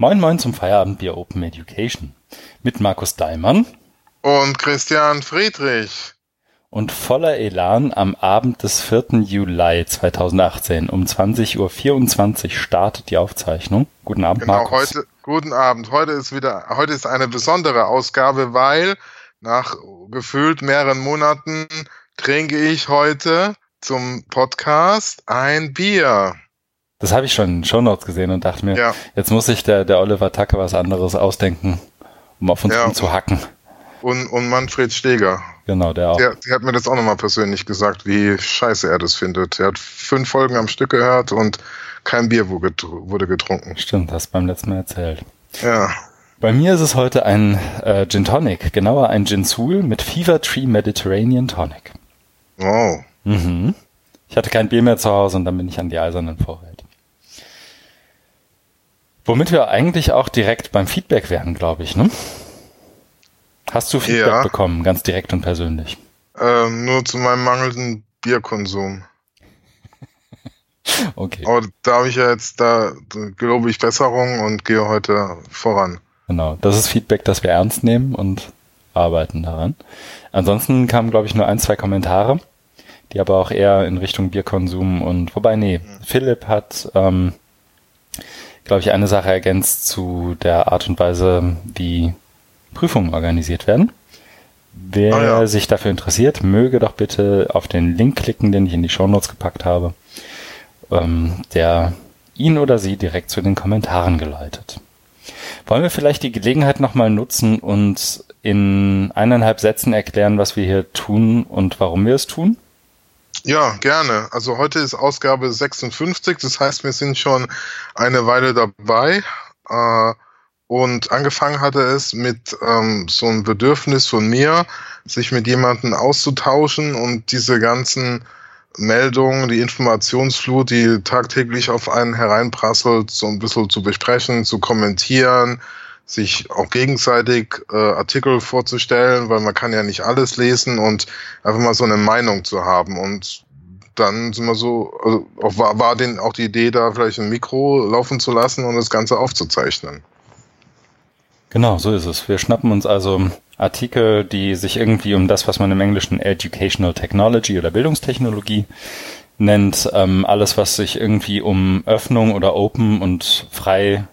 Moin Moin zum Feierabendbier Open Education mit Markus Daimann und Christian Friedrich. Und voller Elan am Abend des 4. Juli 2018 um 20.24 Uhr startet die Aufzeichnung. Guten Abend, genau, Markus. Heute, guten Abend. Heute ist wieder, heute ist eine besondere Ausgabe, weil nach gefühlt mehreren Monaten trinke ich heute zum Podcast ein Bier. Das habe ich schon in Shownotes gesehen und dachte mir, Ja. jetzt muss sich der, der Oliver Tacke was anderes ausdenken, um auf uns Ja. rumzuhacken. Und, und Manfred Steger. Genau, der auch. Der, der hat mir das auch nochmal persönlich gesagt, wie scheiße er das findet. Er hat fünf Folgen am Stück gehört und kein Bier wurde getr- wurde getrunken. Stimmt, hast du beim letzten Mal erzählt. Ja. Bei mir ist es heute ein äh, Gin Tonic, genauer ein Gin Soul mit Fever Tree Mediterranean Tonic. Wow. Mhm. Ich hatte kein Bier mehr zu Hause und dann bin ich an die eisernen Vorräte. Womit wir eigentlich auch direkt beim Feedback wären, glaube ich, ne? Hast du Feedback Ja. bekommen, ganz direkt und persönlich? Ähm, nur zu meinem mangelnden Bierkonsum. Okay, Aber da habe ich ja jetzt, da gelobe ich Besserung und gehe heute voran. genau. Das ist Feedback, das wir ernst nehmen und arbeiten daran. Ansonsten kamen, glaube ich, nur ein, zwei Kommentare, die aber auch eher in Richtung Bierkonsum und wobei, nee, Philipp hat, ähm, glaube ich, eine Sache ergänzt zu der Art und Weise, wie Prüfungen organisiert werden. Wer Ah, ja. sich dafür interessiert, möge doch bitte auf den Link klicken, den ich in die Shownotes gepackt habe, ähm, der ihn oder sie direkt zu den Kommentaren geleitet. Wollen wir vielleicht die Gelegenheit nochmal nutzen und in eineinhalb Sätzen erklären, was wir hier tun und warum wir es tun? Ja, gerne. Also heute ist Ausgabe 56, das heißt, wir sind schon eine Weile dabei. Äh, und angefangen hatte es mit ähm, so einem Bedürfnis von mir, sich mit jemandem auszutauschen und diese ganzen Meldungen, die Informationsflut, die tagtäglich auf einen hereinprasselt, so ein bisschen zu besprechen, zu kommentieren, sich auch gegenseitig äh, Artikel vorzustellen, weil man kann ja nicht alles lesen und einfach mal so eine Meinung zu haben. Und dann sind wir so, also auch war, war den auch die Idee, da vielleicht ein Mikro laufen zu lassen und das Ganze aufzuzeichnen. Genau, so ist es. Wir schnappen uns also Artikel, die sich irgendwie um das, was man im Englischen Educational Technology oder Bildungstechnologie nennt, ähm, alles, was sich irgendwie um Öffnung oder Open und frei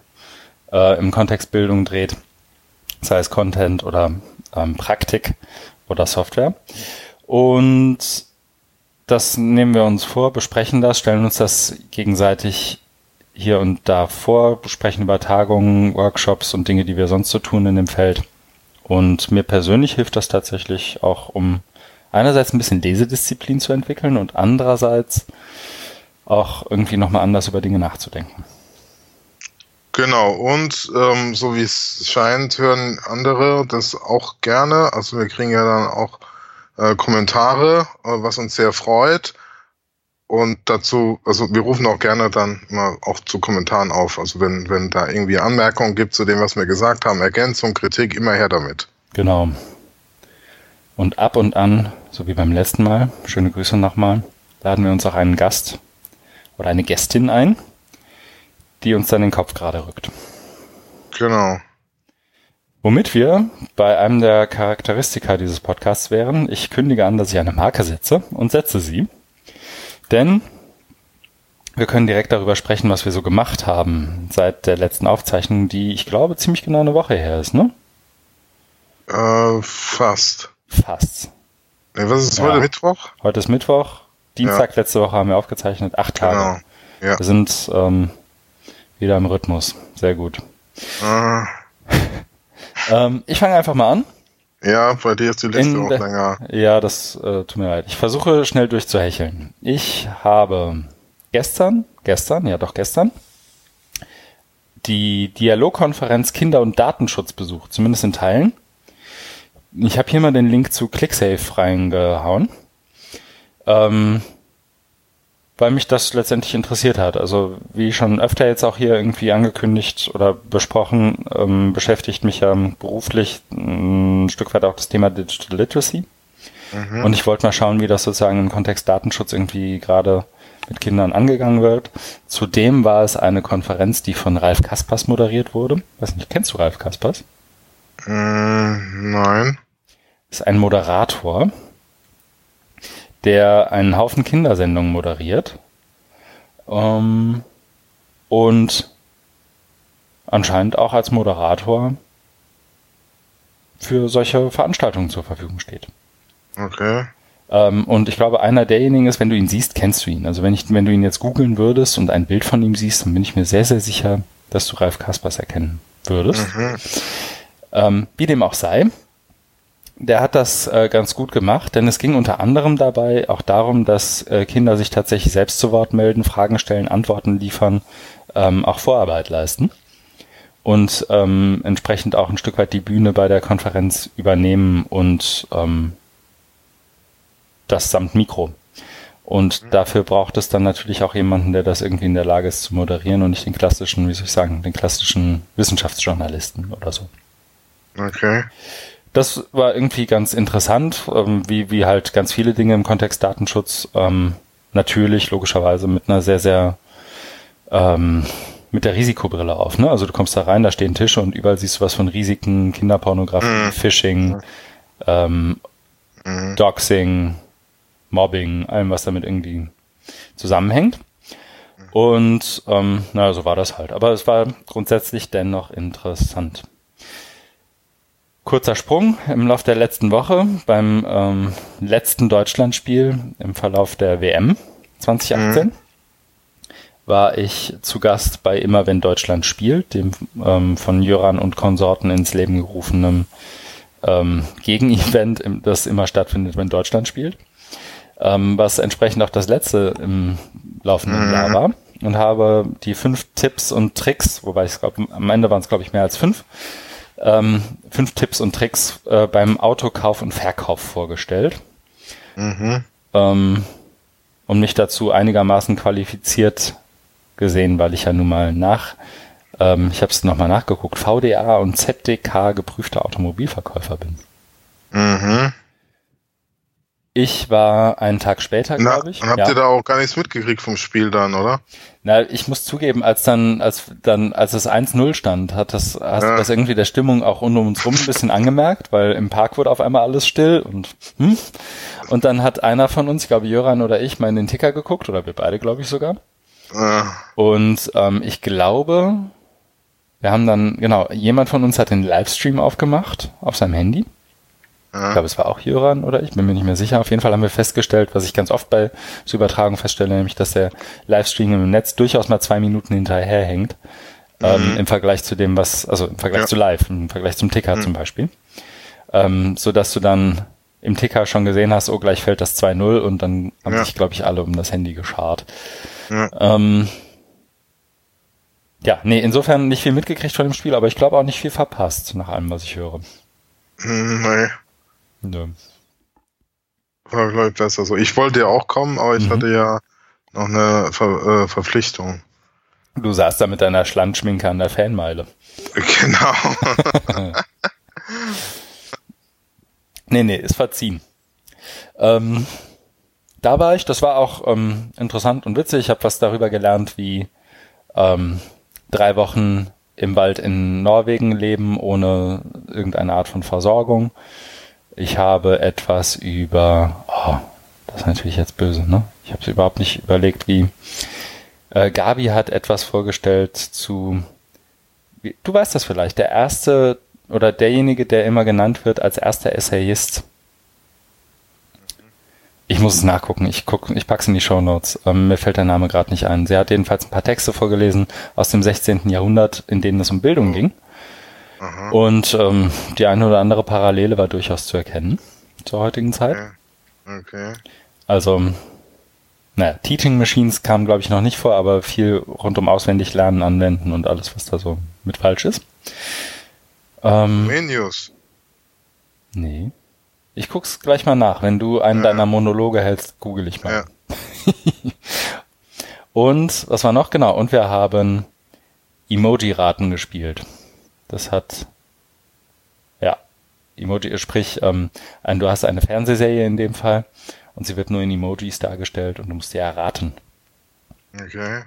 äh, im Kontext Bildung dreht, sei es Content oder ähm, Praktik oder Software. Und das nehmen wir uns vor, besprechen das, stellen uns das gegenseitig hier und da vor, besprechen über Tagungen, Workshops und Dinge, die wir sonst so tun in dem Feld. Und mir persönlich hilft das tatsächlich auch, um einerseits ein bisschen Lesedisziplin zu entwickeln und andererseits auch irgendwie nochmal anders über Dinge nachzudenken. Genau, und ähm, so wie es scheint, hören andere das auch gerne. Also wir kriegen ja dann auch äh, Kommentare, äh, was uns sehr freut. Und dazu, also wir rufen auch gerne dann immer auch zu Kommentaren auf. Also wenn, wenn da irgendwie Anmerkungen gibt zu dem, was wir gesagt haben, Ergänzung, Kritik, immer her damit. Genau. Und ab und an, so wie beim letzten Mal, schöne Grüße nochmal, laden wir uns auch einen Gast oder eine Gästin ein, die uns dann den Kopf gerade rückt. Genau. Womit wir bei einem der Charakteristika dieses Podcasts wären, ich kündige an, dass ich eine Marke setze und setze sie. Denn wir können direkt darüber sprechen, was wir so gemacht haben seit der letzten Aufzeichnung, die ich glaube ziemlich genau eine Woche her ist, ne? Äh, fast. Fast. Ne, was ist Ja. heute Mittwoch? Heute ist Mittwoch, Dienstag letzte Woche haben wir aufgezeichnet, acht Tage. Genau. Ja. Wir sind ähm, wieder im Rhythmus. Sehr gut. Äh, Ähm, ich fange einfach mal an. ja, bei dir ist die Liste In auch länger. Ja, das äh, tut mir leid. Ich versuche schnell durchzuhecheln. Ich habe gestern, gestern, ja doch gestern, die Dialogkonferenz Kinder- und Datenschutz besucht, zumindest in Teilen. Ich habe hier mal den Link zu ClickSafe reingehauen, ähm, weil mich das letztendlich interessiert hat. Also wie schon öfter jetzt auch hier irgendwie angekündigt oder besprochen, ähm, beschäftigt mich ja beruflich ein Stück weit auch das Thema Digital Literacy. Mhm. Und ich wollte mal schauen, wie das sozusagen im Kontext Datenschutz irgendwie gerade mit Kindern angegangen wird. Zudem war es eine Konferenz, die von Ralf Kaspers moderiert wurde. Weiß nicht, kennst du Ralf Kaspers? Mm, nein. Ist ein Moderator, der einen Haufen Kindersendungen moderiert. Ähm, und anscheinend auch als Moderator für solche Veranstaltungen zur Verfügung steht. Okay. Ähm, und ich glaube, einer derjenigen ist, wenn du ihn siehst, kennst du ihn. Also wenn ich, wenn du ihn jetzt googeln würdest und ein Bild von ihm siehst, dann bin ich mir sehr, sehr sicher, dass du Ralf Kaspers erkennen würdest. Mhm. Ähm, wie dem auch sei, der hat das äh, ganz gut gemacht, denn es ging unter anderem dabei auch darum, dass äh, Kinder sich tatsächlich selbst zu Wort melden, Fragen stellen, Antworten liefern, ähm, auch Vorarbeit leisten und ähm, entsprechend auch ein Stück weit die Bühne bei der Konferenz übernehmen und ähm, das samt Mikro. Und mhm. dafür braucht es dann natürlich auch jemanden, der das irgendwie in der Lage ist zu moderieren und nicht den klassischen, wie soll ich sagen, den klassischen Wissenschaftsjournalisten oder so. Okay. Das war irgendwie ganz interessant, ähm, wie, wie halt ganz viele Dinge im Kontext Datenschutz ähm, natürlich logischerweise mit einer sehr, sehr ähm, mit der Risikobrille auf. Ne? Also du kommst da rein, da stehen Tische und überall siehst du was von Risiken, Kinderpornografie, mhm. Phishing, ähm, mhm. Doxing, Mobbing, allem, was damit irgendwie zusammenhängt. Und ähm, naja, so war das halt. Aber es war grundsätzlich dennoch interessant. Kurzer Sprung im Lauf der letzten Woche beim ähm, letzten Deutschlandspiel im Verlauf der WM 2018 mhm. war ich zu Gast bei Immer wenn Deutschland spielt, dem ähm, von Jöran und Konsorten ins Leben gerufenen ähm, Gegenevent, das immer stattfindet, wenn Deutschland spielt ähm, was entsprechend auch das letzte im laufenden mhm. Jahr war und habe die fünf Tipps und Tricks, wobei ich glaube, am Ende waren es glaube ich mehr als fünf, ähm, fünf Tipps und Tricks äh, beim Autokauf und Verkauf vorgestellt. Mhm. Ähm, und mich dazu einigermaßen qualifiziert gesehen, weil ich ja nun mal nach, ähm, ich habe es nochmal nachgeguckt, VDA und ZDK geprüfter Automobilverkäufer bin. Mhm. Ich war einen Tag später, glaube ich. Und habt ja. ihr da auch gar nichts mitgekriegt vom Spiel dann, oder? Na, ich muss zugeben, als dann, als dann, als es 1-0 stand, hat das, hast ja. das irgendwie der Stimmung auch um uns rum ein bisschen angemerkt, weil im Park wurde auf einmal alles still und hm. Und dann hat einer von uns, ich glaube Jöran oder ich, mal in den Ticker geguckt, oder wir beide, glaube ich sogar. Ja. Und ähm, ich glaube, wir haben dann, genau, jemand von uns hat den Livestream aufgemacht auf seinem Handy. Ich glaube, es war auch Jöran oder ich bin mir nicht mehr sicher. Auf jeden Fall haben wir festgestellt, was ich ganz oft bei Übertragung feststelle, nämlich, dass der Livestream im Netz durchaus mal zwei Minuten hinterherhängt. Ähm, mhm. Ähm, Im Vergleich zu dem, was, also im Vergleich ja. zu live, im Vergleich zum Ticker mhm. zum Beispiel. Ähm, so dass du dann im Ticker schon gesehen hast, oh, gleich fällt das 2-0 und dann haben ja. sich, glaube ich, alle um das Handy geschart. Ja. Ähm, ja, nee, insofern nicht viel mitgekriegt von dem Spiel, aber ich glaube auch nicht viel verpasst, nach allem, was ich höre. Mhm, nee. Nö. War, ich, besser so. Ich wollte ja auch kommen, aber ich mhm. hatte ja noch eine Ver äh, Verpflichtung. Du saßt da mit deiner Schlandschminke an der Fanmeile. Genau. nee, nee, ist verziehen. Ähm, da war ich, das war auch ähm, interessant und witzig. Ich habe was darüber gelernt, wie ähm, drei Wochen im Wald in Norwegen leben ohne irgendeine Art von Versorgung. Ich habe etwas über, oh, das ist natürlich jetzt böse, ne? Ich habe es überhaupt nicht überlegt, wie. Äh, Gabi hat etwas vorgestellt zu, wie, du weißt das vielleicht, der erste oder derjenige, der immer genannt wird als erster Essayist. Ich muss es nachgucken. Ich guck, ich pack's in die Show Notes. Ähm, mir fällt der Name gerade nicht ein. Sie hat jedenfalls ein paar Texte vorgelesen aus dem 16. Jahrhundert, in denen es um Bildung ging. Aha. Und ähm, die eine oder andere Parallele war durchaus zu erkennen zur heutigen Zeit. Okay. okay. Also, naja, Teaching Machines kam, glaube ich, noch nicht vor, aber viel rund um auswendig lernen, anwenden und alles, was da so mit falsch ist. Ähm, Menus. Nee. Ich guck's gleich mal nach. Wenn du einen ja. deiner Monologe hältst, google ich mal. Ja. und was war noch? Genau. Und wir haben Emoji-Raten gespielt. Das hat ja Emoji, sprich, ähm, ein, du hast eine Fernsehserie in dem Fall und sie wird nur in Emojis dargestellt und du musst dir erraten, Okay,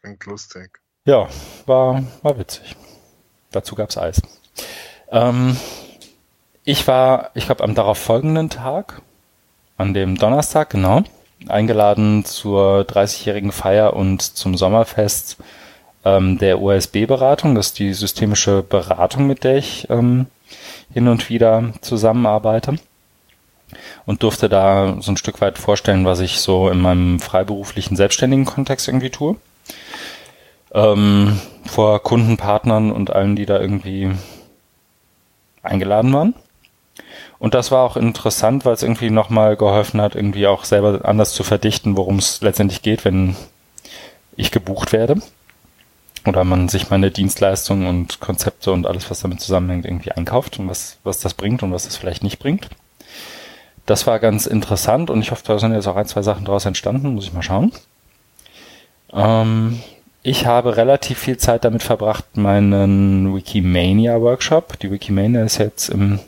klingt lustig. Ja, war, war witzig. Dazu gab's Eis. Ähm, ich war, ich glaube, am darauf folgenden Tag, an dem Donnerstag, genau, eingeladen zur 30-jährigen Feier und zum Sommerfest ähm, der OSB-Beratung. Das ist die systemische Beratung, mit der ich ähm, hin und wieder zusammenarbeite. Und durfte da so ein Stück weit vorstellen, was ich so in meinem freiberuflichen, selbstständigen Kontext irgendwie tue. Ähm, vor Kunden, Partnern und allen, die da irgendwie eingeladen waren. Und das war auch interessant, weil es irgendwie nochmal geholfen hat, irgendwie auch selber anders zu verdichten, worum es letztendlich geht, wenn ich gebucht werde. Oder man sich meine Dienstleistungen und Konzepte und alles, was damit zusammenhängt, irgendwie einkauft und was, was das bringt und was das vielleicht nicht bringt. Das war ganz interessant und ich hoffe, da sind jetzt auch ein, zwei Sachen daraus entstanden, muss ich mal schauen. Ähm, ich habe relativ viel Zeit damit verbracht, meinen Wikimania-Workshop. Die Wikimania ist jetzt im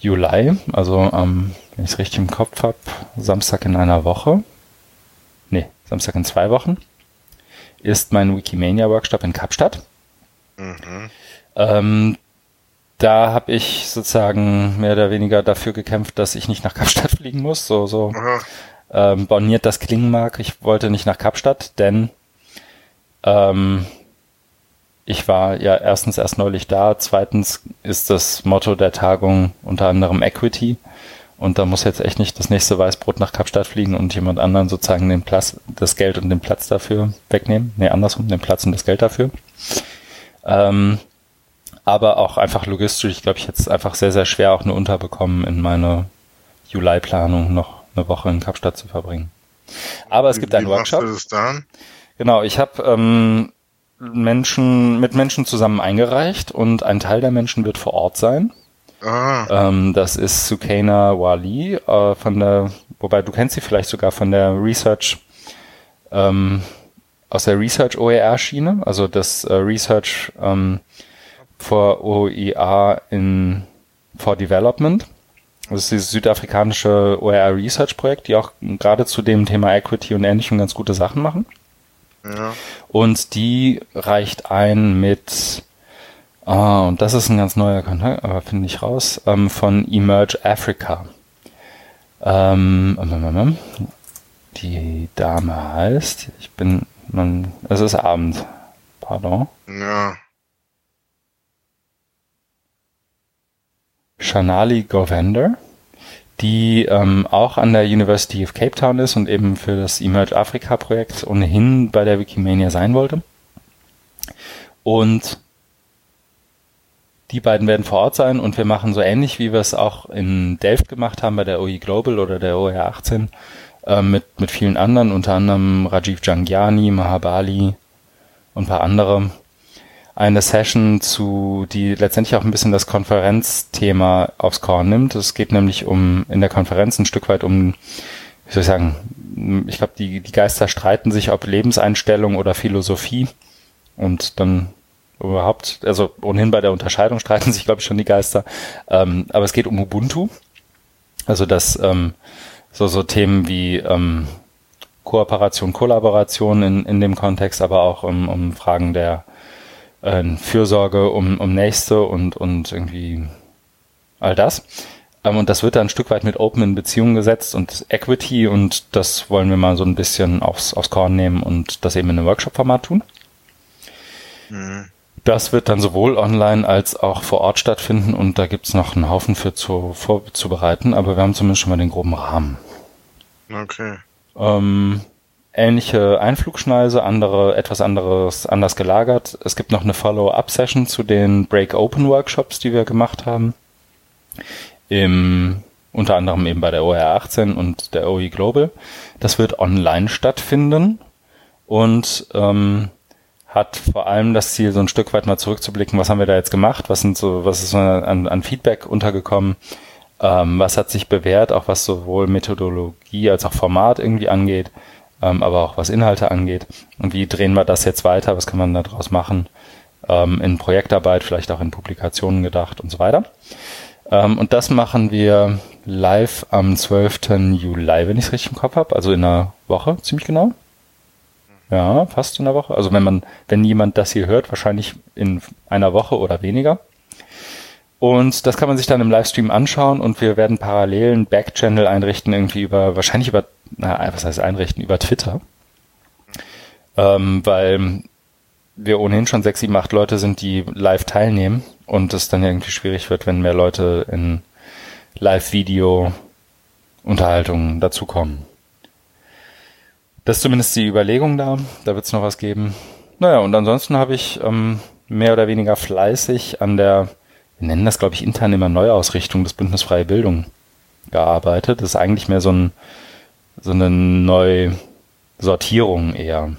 Juli, also ähm, wenn ich es richtig im Kopf habe, Samstag in einer Woche. Nee, Samstag in zwei Wochen ist mein Wikimania-Workshop in Kapstadt. Mhm. Ähm, da habe ich sozusagen mehr oder weniger dafür gekämpft, dass ich nicht nach Kapstadt fliegen muss. So, so ähm, borniert das klingen mag. Ich wollte nicht nach Kapstadt, denn ähm, ich war ja erstens erst neulich da, zweitens ist das Motto der Tagung unter anderem Equity. Und da muss jetzt echt nicht das nächste Weißbrot nach Kapstadt fliegen und jemand anderen sozusagen den Platz, das Geld und den Platz dafür wegnehmen. Nee, andersrum, den Platz und das Geld dafür. Ähm, aber auch einfach logistisch, ich glaube, ich hätte es einfach sehr, sehr schwer auch nur unterbekommen, in meine Juli-Planung noch eine Woche in Kapstadt zu verbringen. Aber es gibt einen Workshop. Genau, ich habe ähm, Menschen mit Menschen zusammen eingereicht und ein Teil der Menschen wird vor Ort sein. Ah. Ähm, das ist Sukaina Wali äh, von der, wobei du kennst sie vielleicht sogar von der Research ähm, aus der Research OER Schiene, also das äh, Research ähm, for OER in for Development. Das ist dieses südafrikanische OER Research Projekt, die auch gerade zu dem Thema Equity und Ähnlichem ganz gute Sachen machen. Ja. Und die reicht ein mit, ah, und das ist ein ganz neuer Kontakt, aber finde ich raus, ähm, von Emerge Africa. Ähm, ähm, ähm, ähm, die Dame heißt, ich bin, man, es ist Abend, pardon. Ja. Shanali Govender die ähm, auch an der University of Cape Town ist und eben für das Emerge Africa Projekt ohnehin bei der Wikimania sein wollte. Und die beiden werden vor Ort sein und wir machen so ähnlich, wie wir es auch in Delft gemacht haben bei der OE Global oder der OER 18 äh, mit, mit vielen anderen, unter anderem Rajiv Jangiani, Mahabali und ein paar andere, eine Session zu, die letztendlich auch ein bisschen das Konferenzthema aufs Korn nimmt. Es geht nämlich um in der Konferenz ein Stück weit um, wie soll ich sagen, ich glaube, die, die Geister streiten sich, ob Lebenseinstellung oder Philosophie. Und dann überhaupt, also ohnehin bei der Unterscheidung streiten sich, glaube ich, schon die Geister. Ähm, aber es geht um Ubuntu. Also das ähm, so, so Themen wie ähm, Kooperation, Kollaboration in, in dem Kontext, aber auch um, um Fragen der äh, Fürsorge um, um Nächste und, und irgendwie all das. Ähm, und das wird dann ein Stück weit mit Open in Beziehung gesetzt und Equity und das wollen wir mal so ein bisschen aufs, aufs Korn nehmen und das eben in einem Workshop-Format tun. Mhm. Das wird dann sowohl online als auch vor Ort stattfinden und da gibt's noch einen Haufen für zu, vorzubereiten, aber wir haben zumindest schon mal den groben Rahmen. Okay. Ähm, ähnliche Einflugschneise, andere, etwas anderes, anders gelagert. Es gibt noch eine Follow-up-Session zu den Break-Open-Workshops, die wir gemacht haben. Im, unter anderem eben bei der OR 18 und der OE Global. Das wird online stattfinden und ähm, hat vor allem das Ziel, so ein Stück weit mal zurückzublicken, was haben wir da jetzt gemacht, was sind so, was ist an, an Feedback untergekommen, ähm, was hat sich bewährt, auch was sowohl Methodologie als auch Format irgendwie angeht ähm, aber auch was Inhalte angeht. Und wie drehen wir das jetzt weiter? Was kann man daraus machen? Ähm, in Projektarbeit, vielleicht auch in Publikationen gedacht und so weiter. Ähm, und das machen wir live am 12. Juli, wenn ich es richtig im Kopf habe, also in einer Woche, ziemlich genau. Ja, fast in der Woche. Also wenn man, wenn jemand das hier hört, wahrscheinlich in einer Woche oder weniger. Und das kann man sich dann im Livestream anschauen und wir werden parallel einen Backchannel einrichten, irgendwie über, wahrscheinlich über, na, was heißt einrichten, über Twitter. Ähm, weil wir ohnehin schon sechs, sieben, acht Leute sind, die live teilnehmen und es dann irgendwie schwierig wird, wenn mehr Leute in Live-Video-Unterhaltungen dazukommen. Das ist zumindest die Überlegung da. Da wird es noch was geben. Naja, und ansonsten habe ich ähm, mehr oder weniger fleißig an der wir nennen das, glaube ich, intern immer Neuausrichtung des Bündnis Freie Bildung gearbeitet. Das ist eigentlich mehr so, ein, so eine Neusortierung eher.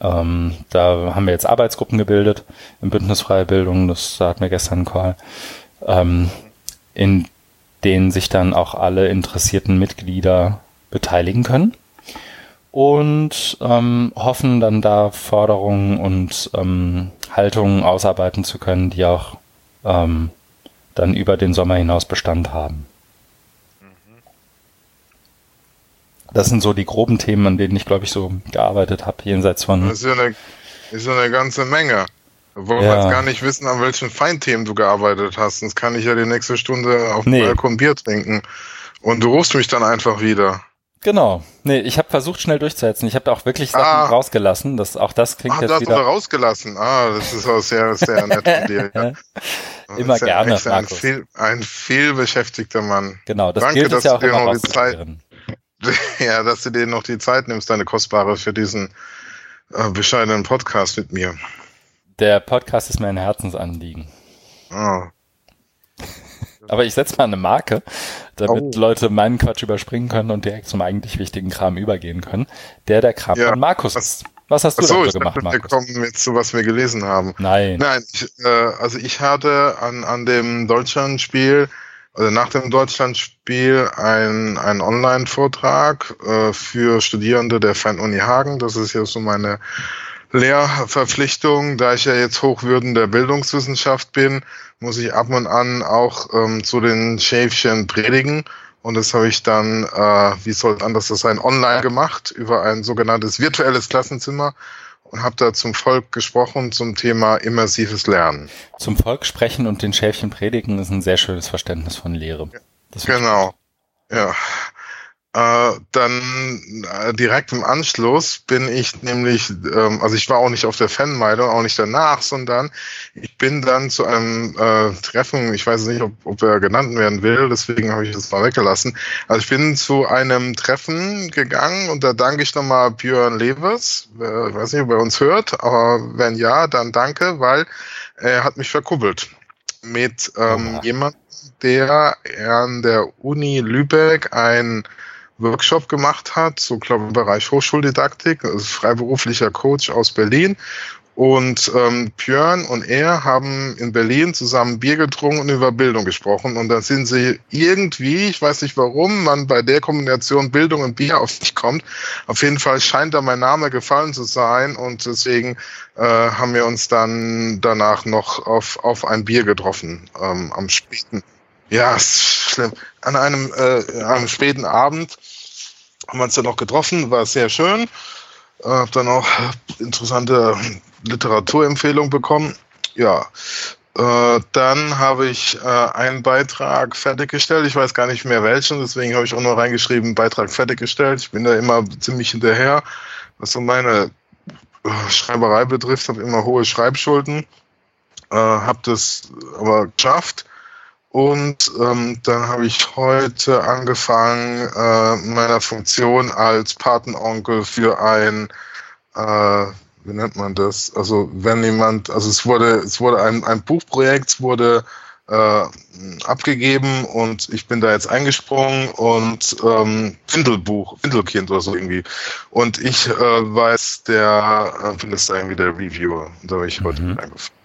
Ähm, da haben wir jetzt Arbeitsgruppen gebildet im Bündnis Freie Bildung, das hat mir gestern Call, ähm, in denen sich dann auch alle interessierten Mitglieder beteiligen können und ähm, hoffen dann da Forderungen und ähm, Haltungen ausarbeiten zu können, die auch ähm, dann über den Sommer hinaus Bestand haben. Das sind so die groben Themen, an denen ich, glaube ich, so gearbeitet habe, jenseits von. Das ist ja eine, ist ja eine ganze Menge. Wollen ja. wir jetzt gar nicht wissen, an welchen Feinthemen du gearbeitet hast. Sonst kann ich ja die nächste Stunde auf dem nee. Balkon Bier trinken. Und du rufst mich dann einfach wieder. Genau. Nee, ich habe versucht, schnell durchzusetzen. Ich habe da auch wirklich Sachen ah. rausgelassen. Das, auch das klingt ah, jetzt das wieder... hast du rausgelassen. Ah, das ist auch sehr, sehr nett von dir. Ja. Immer ja gerne, ein, Markus. Viel, ein vielbeschäftigter Mann. Genau, das Danke, gilt dass ja auch du dir immer noch die Zeit, Ja, dass du dir noch die Zeit nimmst, deine kostbare, für diesen äh, bescheidenen Podcast mit mir. Der Podcast ist mir ein Herzensanliegen. Oh. Aber ich setze mal eine Marke, damit oh. Leute meinen Quatsch überspringen können und direkt zum eigentlich wichtigen Kram übergehen können. Der der Kram ja, von Markus ist. Was hast du Achso, so gemacht, Markus? Wir kommen jetzt zu, was wir gelesen haben. Nein. Nein, ich, äh, also ich hatte an, an dem Deutschlandspiel, also nach dem Deutschlandspiel, ein, einen Online-Vortrag äh, für Studierende der Fernuni Hagen. Das ist ja so meine Lehrverpflichtung. Da ich ja jetzt Hochwürden der Bildungswissenschaft bin, muss ich ab und an auch ähm, zu den Schäfchen predigen. Und das habe ich dann, äh, wie soll es anders sein, online gemacht über ein sogenanntes virtuelles Klassenzimmer und habe da zum Volk gesprochen zum Thema immersives Lernen. Zum Volk sprechen und den Schäfchen predigen ist ein sehr schönes Verständnis von Lehre. genau. Ja. Äh, dann äh, direkt im Anschluss bin ich nämlich, ähm, also ich war auch nicht auf der Fanmeile, auch nicht danach, sondern ich bin dann zu einem äh, Treffen, ich weiß nicht, ob, ob er genannt werden will, deswegen habe ich das mal weggelassen. Also ich bin zu einem Treffen gegangen und da danke ich nochmal Björn Levers, ich weiß nicht, ob er uns hört, aber wenn ja, dann danke, weil er hat mich verkuppelt mit ähm, jemandem, der an der Uni Lübeck ein Workshop gemacht hat, so glaube ich im Bereich Hochschuldidaktik, also freiberuflicher Coach aus Berlin. Und ähm, Björn und er haben in Berlin zusammen Bier getrunken und über Bildung gesprochen. Und dann sind sie irgendwie, ich weiß nicht warum, man bei der Kombination Bildung und Bier auf mich kommt. Auf jeden Fall scheint da mein Name gefallen zu sein. Und deswegen äh, haben wir uns dann danach noch auf, auf ein Bier getroffen ähm, am späten ja, ist schlimm. An einem, äh, einem späten Abend haben wir uns dann noch getroffen, war sehr schön. Äh, hab dann auch interessante Literaturempfehlungen bekommen. Ja, äh, dann habe ich äh, einen Beitrag fertiggestellt. Ich weiß gar nicht mehr welchen, deswegen habe ich auch nur reingeschrieben, Beitrag fertiggestellt. Ich bin da immer ziemlich hinterher, was so meine äh, Schreiberei betrifft. Habe immer hohe Schreibschulden. Äh, habe das aber geschafft. Und ähm, dann habe ich heute angefangen, äh, meiner Funktion als Patenonkel für ein, äh, wie nennt man das? Also wenn jemand, also es wurde, es wurde ein, ein Buchprojekt, wurde äh, abgegeben und ich bin da jetzt eingesprungen und ähm, Findelbuch, Findelkind oder so irgendwie. Und ich äh, weiß der, äh, bin da irgendwie der Reviewer. Und da habe ich heute mhm. angefangen.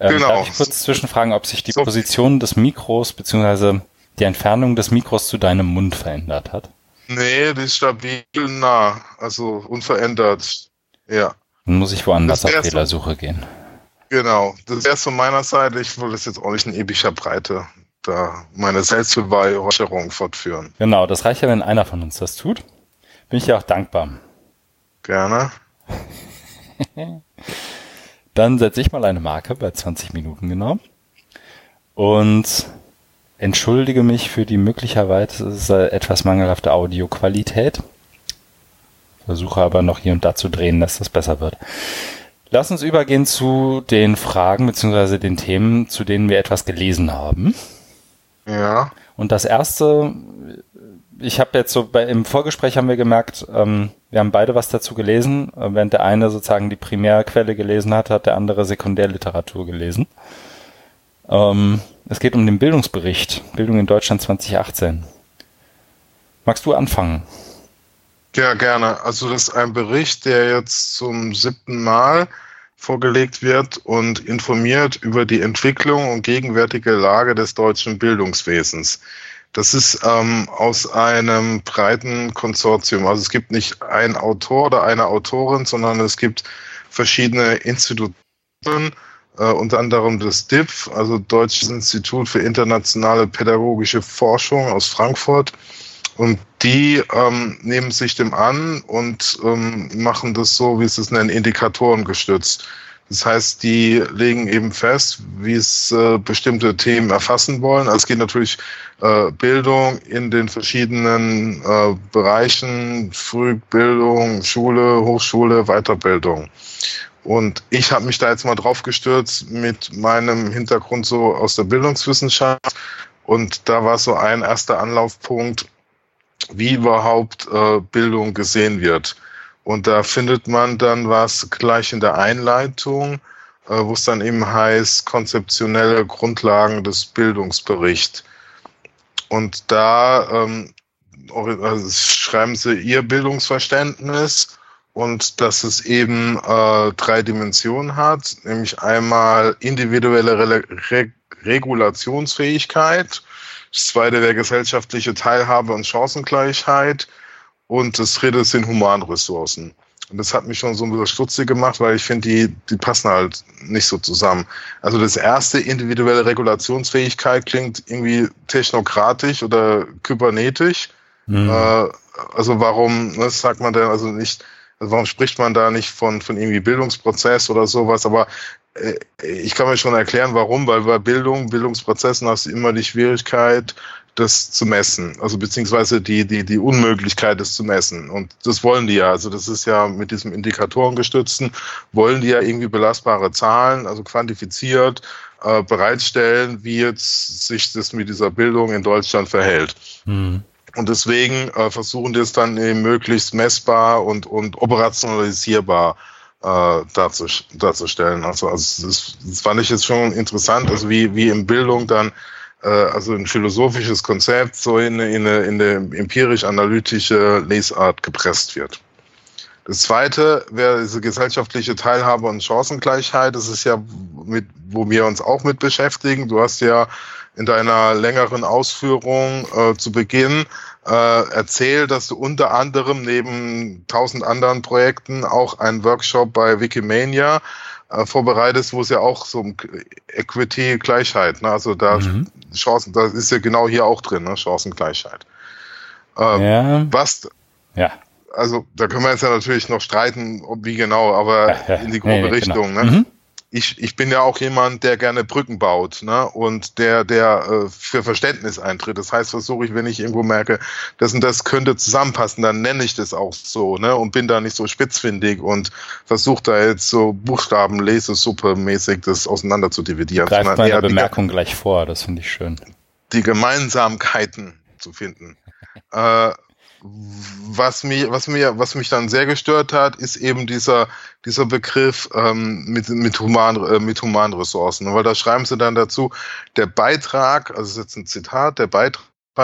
Ähm, genau. Darf ich kurz zwischenfragen, ob sich die so. Position des Mikros beziehungsweise die Entfernung des Mikros zu deinem Mund verändert hat? Nee, die ist stabil nah, also unverändert. Ja. Dann muss ich woanders auf Fehlersuche gehen. Genau, das wäre von meiner Seite. Ich will das jetzt auch nicht in epischer Breite da meine Selbstbeweihräucherung fortführen. Genau, das reicht ja, wenn einer von uns das tut. Bin ich ja auch dankbar. Gerne. Dann setze ich mal eine Marke bei 20 Minuten genau. Und entschuldige mich für die möglicherweise etwas mangelhafte Audioqualität. Versuche aber noch hier und da zu drehen, dass das besser wird. Lass uns übergehen zu den Fragen bzw. den Themen, zu denen wir etwas gelesen haben. Ja. Und das erste, ich habe jetzt so bei, im Vorgespräch haben wir gemerkt, ähm, wir haben beide was dazu gelesen. Äh, während der eine sozusagen die Primärquelle gelesen hat, hat der andere Sekundärliteratur gelesen. Ähm, es geht um den Bildungsbericht, Bildung in Deutschland 2018. Magst du anfangen? Ja, gerne. Also das ist ein Bericht, der jetzt zum siebten Mal vorgelegt wird und informiert über die Entwicklung und gegenwärtige Lage des deutschen Bildungswesens. Das ist ähm, aus einem breiten Konsortium. Also es gibt nicht einen Autor oder eine Autorin, sondern es gibt verschiedene Institutionen, äh, unter anderem das DIPF, also Deutsches Institut für internationale pädagogische Forschung aus Frankfurt. Und die ähm, nehmen sich dem an und ähm, machen das so, wie sie es nennen, Indikatoren gestützt. Das heißt, die legen eben fest, wie es äh, bestimmte Themen erfassen wollen. Also es geht natürlich äh, Bildung in den verschiedenen äh, Bereichen, Frühbildung, Schule, Hochschule, Weiterbildung. Und ich habe mich da jetzt mal drauf gestürzt mit meinem Hintergrund so aus der Bildungswissenschaft. Und da war so ein erster Anlaufpunkt, wie überhaupt äh, Bildung gesehen wird. Und da findet man dann was gleich in der Einleitung, äh, wo es dann eben heißt, konzeptionelle Grundlagen des Bildungsberichts. Und da ähm, also schreiben sie ihr Bildungsverständnis und dass es eben äh, drei Dimensionen hat, nämlich einmal individuelle Re Re Regulationsfähigkeit, das zweite wäre gesellschaftliche Teilhabe und Chancengleichheit und das dritte sind Humanressourcen. Und das hat mich schon so ein bisschen stutzig gemacht, weil ich finde, die, die passen halt nicht so zusammen. Also das erste, individuelle Regulationsfähigkeit, klingt irgendwie technokratisch oder kybernetisch. Mhm. Äh, also warum, ne, sagt man denn also nicht, also warum spricht man da nicht von, von irgendwie Bildungsprozess oder sowas? Aber äh, ich kann mir schon erklären, warum, weil bei Bildung, Bildungsprozessen hast du immer die Schwierigkeit, das zu messen, also beziehungsweise die, die, die Unmöglichkeit, das zu messen. Und das wollen die ja. Also das ist ja mit diesem Indikatorengestützten, wollen die ja irgendwie belastbare Zahlen, also quantifiziert, äh, bereitstellen, wie jetzt sich das mit dieser Bildung in Deutschland verhält. Mhm. Und deswegen äh, versuchen die es dann eben möglichst messbar und, und operationalisierbar äh, darzustellen. Also, also das, das fand ich jetzt schon interessant, also wie, wie in Bildung dann also ein philosophisches Konzept so in, in, in eine empirisch-analytische Lesart gepresst wird. Das zweite wäre diese gesellschaftliche Teilhabe und Chancengleichheit. Das ist ja mit, wo wir uns auch mit beschäftigen. Du hast ja in deiner längeren Ausführung äh, zu Beginn äh, erzählt, dass du unter anderem neben tausend anderen Projekten auch einen Workshop bei Wikimania äh, vorbereitest, wo es ja auch so um Equity, Gleichheit, ne? also da mhm. Chancen, das ist ja genau hier auch drin, ne? Chancengleichheit. Ähm, ja. Was? Ja. Also da können wir jetzt ja natürlich noch streiten, ob wie genau, aber ja, ja. in die grobe nee. Richtung. Genau. Ne? Mhm ich, ich bin ja auch jemand, der gerne Brücken baut ne? und der, der äh, für Verständnis eintritt. Das heißt, versuche ich, wenn ich irgendwo merke, das und das könnte zusammenpassen, dann nenne ich das auch so ne? und bin da nicht so spitzfindig und versuche da jetzt so Buchstaben, Lesesuppe mäßig das auseinander zu dividieren. Greift meine Bemerkung gleich vor, das finde ich schön. Die Gemeinsamkeiten zu finden. äh, was mir, was mir, was mich dann sehr gestört hat, ist eben dieser, dieser Begriff ähm, mit, mit, human, äh, mit humanen Ressourcen. Weil da schreiben sie dann dazu, der Beitrag, also das ist jetzt ein Zitat, der Beitrag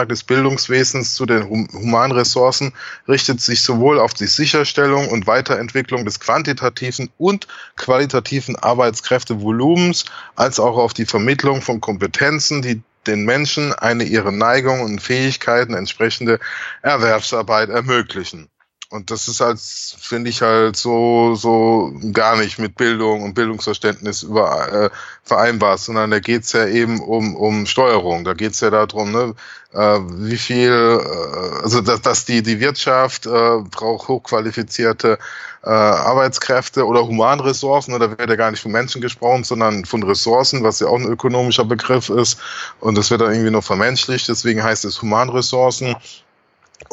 des Bildungswesens zu den hum humanen Ressourcen richtet sich sowohl auf die Sicherstellung und Weiterentwicklung des quantitativen und qualitativen Arbeitskräftevolumens als auch auf die Vermittlung von Kompetenzen, die den Menschen eine ihren Neigungen und Fähigkeiten entsprechende Erwerbsarbeit ermöglichen. Und das ist halt, finde ich halt so, so gar nicht mit Bildung und Bildungsverständnis über, äh, vereinbar, sondern da geht's ja eben um, um Steuerung. Da geht's ja darum, ne, äh, wie viel, äh, also dass, dass die, die Wirtschaft äh, braucht hochqualifizierte äh, Arbeitskräfte oder Humanressourcen, da wird ja gar nicht von Menschen gesprochen, sondern von Ressourcen, was ja auch ein ökonomischer Begriff ist. Und das wird dann irgendwie nur vermenschlicht, deswegen heißt es Humanressourcen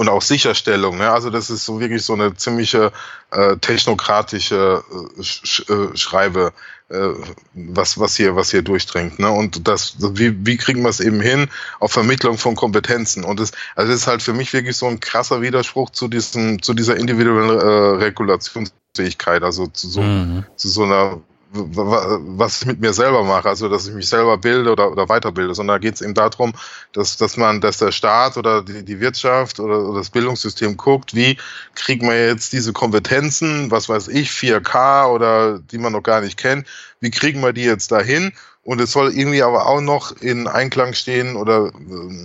und auch Sicherstellung. Ne? Also das ist so wirklich so eine ziemliche äh, technokratische äh, Sch äh, Schreibe, äh, was was hier was hier durchdringt. Ne? Und das wie wie kriegen wir es eben hin auf Vermittlung von Kompetenzen? Und das also das ist halt für mich wirklich so ein krasser Widerspruch zu diesem zu dieser individuellen äh, Regulationsfähigkeit, also zu so mhm. zu so einer was ich mit mir selber mache, also dass ich mich selber bilde oder, oder weiterbilde, sondern da geht es eben darum, dass, dass man, dass der Staat oder die, die Wirtschaft oder, oder das Bildungssystem guckt, wie kriegt man jetzt diese Kompetenzen, was weiß ich, 4K oder die man noch gar nicht kennt, wie kriegen wir die jetzt dahin? Und es soll irgendwie aber auch noch in Einklang stehen oder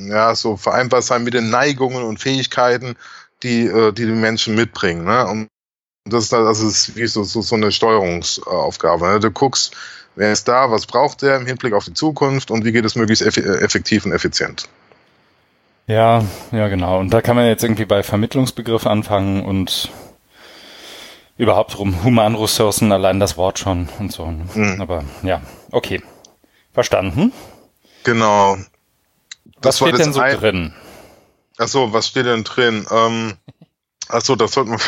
ja, so vereinbar sein mit den Neigungen und Fähigkeiten, die, äh, die die Menschen mitbringen. Ne? Und das ist, das ist wie so, so, so eine Steuerungsaufgabe. Ne? Du guckst, wer ist da, was braucht der im Hinblick auf die Zukunft und wie geht es möglichst effektiv und effizient. Ja, ja, genau. Und da kann man jetzt irgendwie bei Vermittlungsbegriff anfangen und überhaupt rum Humanressourcen, allein das Wort schon und so. Ne? Mhm. Aber ja, okay. Verstanden. Genau. Das was steht denn so ein... drin? Achso, was steht denn drin? Ähm, Achso, das sollten wir.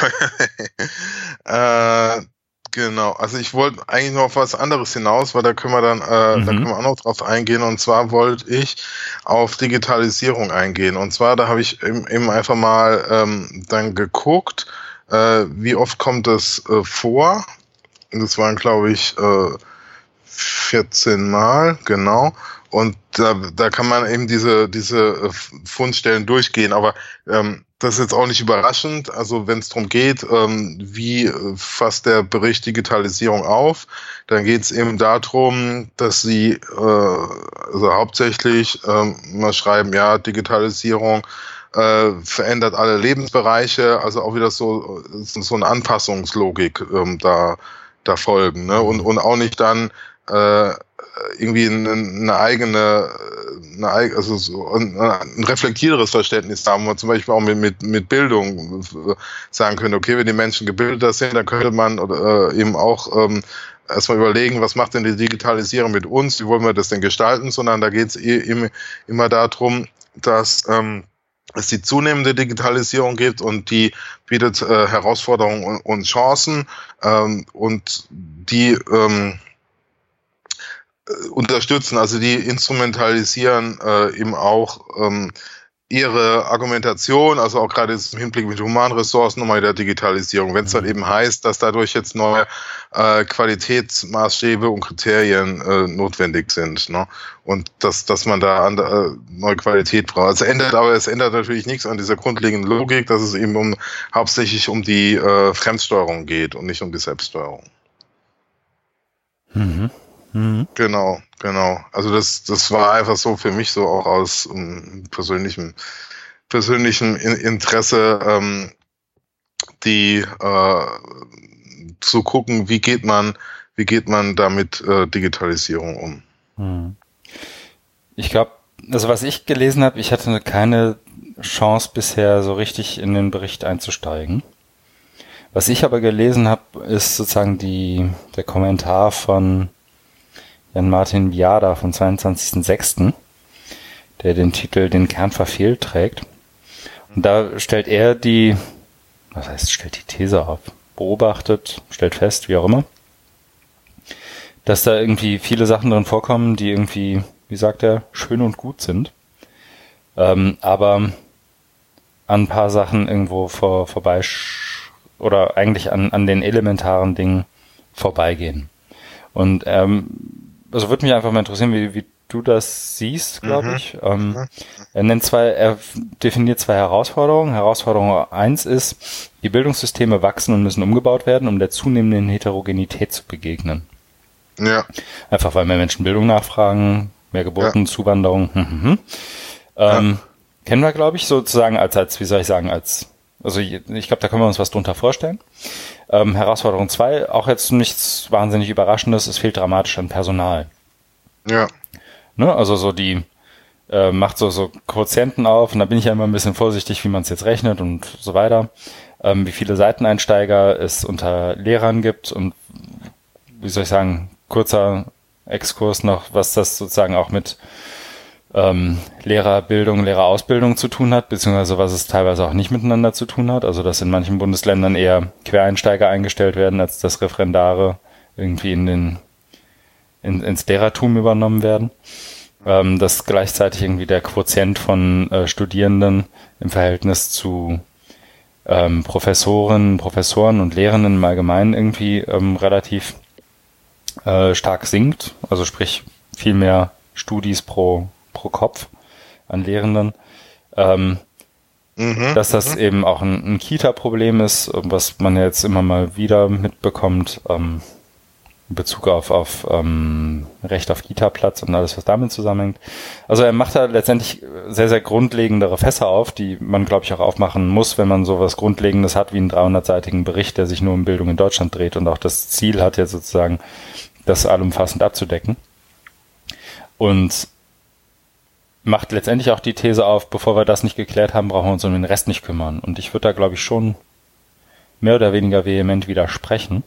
äh, genau. Also ich wollte eigentlich noch auf was anderes hinaus, weil da können wir dann, äh, mhm. da können wir auch noch drauf eingehen. Und zwar wollte ich auf Digitalisierung eingehen. Und zwar, da habe ich eben einfach mal ähm, dann geguckt, äh, wie oft kommt das äh, vor. Das waren, glaube ich, äh, 14 Mal, genau. Und da, da kann man eben diese, diese äh, Fundstellen durchgehen. Aber ähm, das ist jetzt auch nicht überraschend. Also wenn es darum geht, ähm, wie äh, fasst der Bericht Digitalisierung auf, dann geht es eben darum, dass sie äh, also hauptsächlich ähm, mal schreiben, ja, Digitalisierung äh, verändert alle Lebensbereiche, also auch wieder so, so eine Anpassungslogik ähm, da, da folgen. Ne? Und, und auch nicht dann äh, irgendwie eine, eigene, eine, also so ein, reflektierteres Verständnis haben, wo man zum Beispiel auch mit, mit, mit Bildung sagen könnte, okay, wenn die Menschen gebildeter sind, dann könnte man oder, äh, eben auch ähm, erstmal überlegen, was macht denn die Digitalisierung mit uns, wie wollen wir das denn gestalten, sondern da geht es eh, immer darum, dass ähm, es die zunehmende Digitalisierung gibt und die bietet äh, Herausforderungen und, und Chancen ähm, und die ähm, unterstützen, also die instrumentalisieren äh, eben auch ähm, ihre Argumentation, also auch gerade im Hinblick mit Humanressourcen und der Digitalisierung, wenn es dann mhm. eben heißt, dass dadurch jetzt neue äh, Qualitätsmaßstäbe und Kriterien äh, notwendig sind, ne? und dass dass man da an, äh, neue Qualität braucht. Also ändert, aber es ändert natürlich nichts an dieser grundlegenden Logik, dass es eben um hauptsächlich um die äh, Fremdsteuerung geht und nicht um die Selbststeuerung. Mhm. Mhm. Genau, genau. Also das, das war einfach so für mich so auch aus um, ähm, persönlichem, persönlichem Interesse, ähm, die äh, zu gucken, wie geht man, wie geht man damit äh, Digitalisierung um. Mhm. Ich glaube, also was ich gelesen habe, ich hatte keine Chance bisher so richtig in den Bericht einzusteigen. Was ich aber gelesen habe, ist sozusagen die, der Kommentar von Jan-Martin Viada vom 22.06., der den Titel Den Kern verfehlt trägt. Und da stellt er die, was heißt, stellt die These auf, beobachtet, stellt fest, wie auch immer, dass da irgendwie viele Sachen drin vorkommen, die irgendwie, wie sagt er, schön und gut sind. Ähm, aber an ein paar Sachen irgendwo vor, vorbei oder eigentlich an, an den elementaren Dingen vorbeigehen. Und ähm, also würde mich einfach mal interessieren, wie, wie du das siehst, glaube mhm. ich. Ähm, mhm. Er nennt zwei, er definiert zwei Herausforderungen. Herausforderung eins ist, die Bildungssysteme wachsen und müssen umgebaut werden, um der zunehmenden Heterogenität zu begegnen. Ja. Einfach weil mehr Menschen Bildung nachfragen, mehr Geburten, ja. Zuwanderung. Hm, hm, hm. Ähm, ja. Kennen wir, glaube ich, sozusagen als, als, wie soll ich sagen, als Also ich glaube, da können wir uns was drunter vorstellen. Ähm, Herausforderung zwei, auch jetzt nichts wahnsinnig Überraschendes, es fehlt dramatisch an Personal. Ja. Ne? Also so die äh, macht so, so Quotienten auf und da bin ich ja immer ein bisschen vorsichtig, wie man es jetzt rechnet und so weiter. Ähm, wie viele Seiteneinsteiger es unter Lehrern gibt und wie soll ich sagen, kurzer Exkurs noch, was das sozusagen auch mit ähm, Lehrerbildung, Lehrerausbildung zu tun hat, beziehungsweise was es teilweise auch nicht miteinander zu tun hat. Also dass in manchen Bundesländern eher Quereinsteiger eingestellt werden, als dass Referendare irgendwie in den in, ins Lehrertum übernommen werden. Ähm, dass gleichzeitig irgendwie der Quotient von äh, Studierenden im Verhältnis zu ähm, Professoren, Professoren und Lehrenden im Allgemeinen irgendwie ähm, relativ äh, stark sinkt. Also sprich viel mehr Studis pro pro Kopf an Lehrenden. Ähm, mhm, dass das mhm. eben auch ein, ein Kita-Problem ist, was man jetzt immer mal wieder mitbekommt, ähm, in Bezug auf, auf ähm, Recht auf Kita-Platz und alles, was damit zusammenhängt. Also er macht da letztendlich sehr, sehr grundlegendere Fässer auf, die man, glaube ich, auch aufmachen muss, wenn man sowas Grundlegendes hat wie einen 300-seitigen Bericht, der sich nur um Bildung in Deutschland dreht und auch das Ziel hat, jetzt sozusagen das allumfassend abzudecken. Und macht letztendlich auch die These auf, bevor wir das nicht geklärt haben, brauchen wir uns um den Rest nicht kümmern. Und ich würde da, glaube ich, schon mehr oder weniger vehement widersprechen.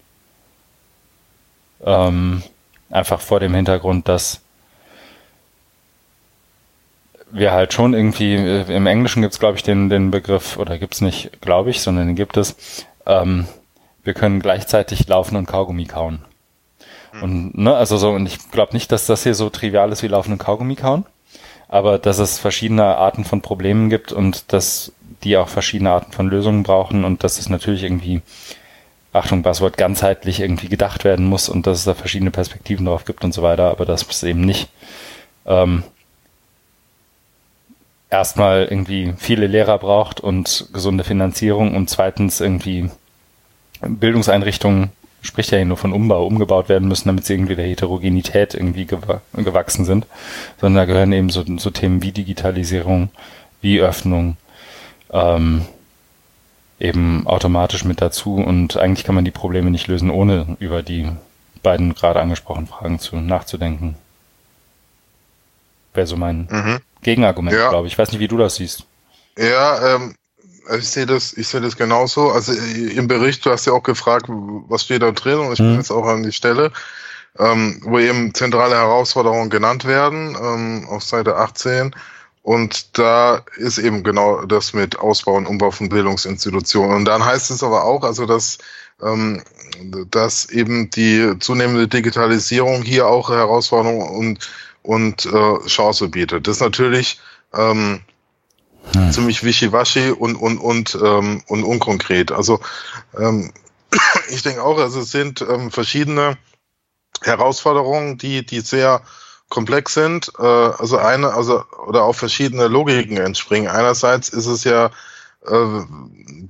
Ähm, einfach vor dem Hintergrund, dass wir halt schon irgendwie, äh, im Englischen gibt es, glaube ich, den, den Begriff, oder gibt es nicht, glaube ich, sondern den gibt es, ähm, wir können gleichzeitig laufen und Kaugummi kauen. Hm. Und, ne, also so, und ich glaube nicht, dass das hier so trivial ist wie laufen und Kaugummi kauen aber dass es verschiedene Arten von Problemen gibt und dass die auch verschiedene Arten von Lösungen brauchen und dass es natürlich irgendwie, Achtung, Buzzword, ganzheitlich irgendwie gedacht werden muss und dass es da verschiedene Perspektiven drauf gibt und so weiter, aber dass es eben nicht ähm, erstmal irgendwie viele Lehrer braucht und gesunde Finanzierung und zweitens irgendwie Bildungseinrichtungen spricht ja hier nur von Umbau, umgebaut werden müssen, damit sie irgendwie der Heterogenität irgendwie gewachsen sind, sondern da gehören eben so, so Themen wie Digitalisierung, wie Öffnung, ähm, eben automatisch mit dazu und eigentlich kann man die Probleme nicht lösen, ohne über die beiden gerade angesprochenen Fragen zu nachzudenken. Wäre so mein mhm. Gegenargument, ja. glaube ich. Ich weiß nicht, wie du das siehst. Ja, ähm, ich sehe das, ich sehe das genauso. Also äh, im Bericht, du hast ja auch gefragt, was steht da drin, und ich mhm. bin jetzt auch an die Stelle, ähm, wo eben zentrale Herausforderungen genannt werden, ähm, auf Seite 18. Und da ist eben genau das mit Ausbau und Umbau von Bildungsinstitutionen. Und dann heißt es aber auch, also dass, ähm, dass eben die zunehmende Digitalisierung hier auch Herausforderungen und, und äh, Chance bietet. Das ist natürlich ähm, hm. ziemlich wischiwaschi und, und, und, ähm, und unkonkret. Also ähm, ich denke auch, also es sind ähm, verschiedene Herausforderungen, die, die sehr komplex sind, äh, also eine, also oder auch verschiedene Logiken entspringen. Einerseits ist es ja äh,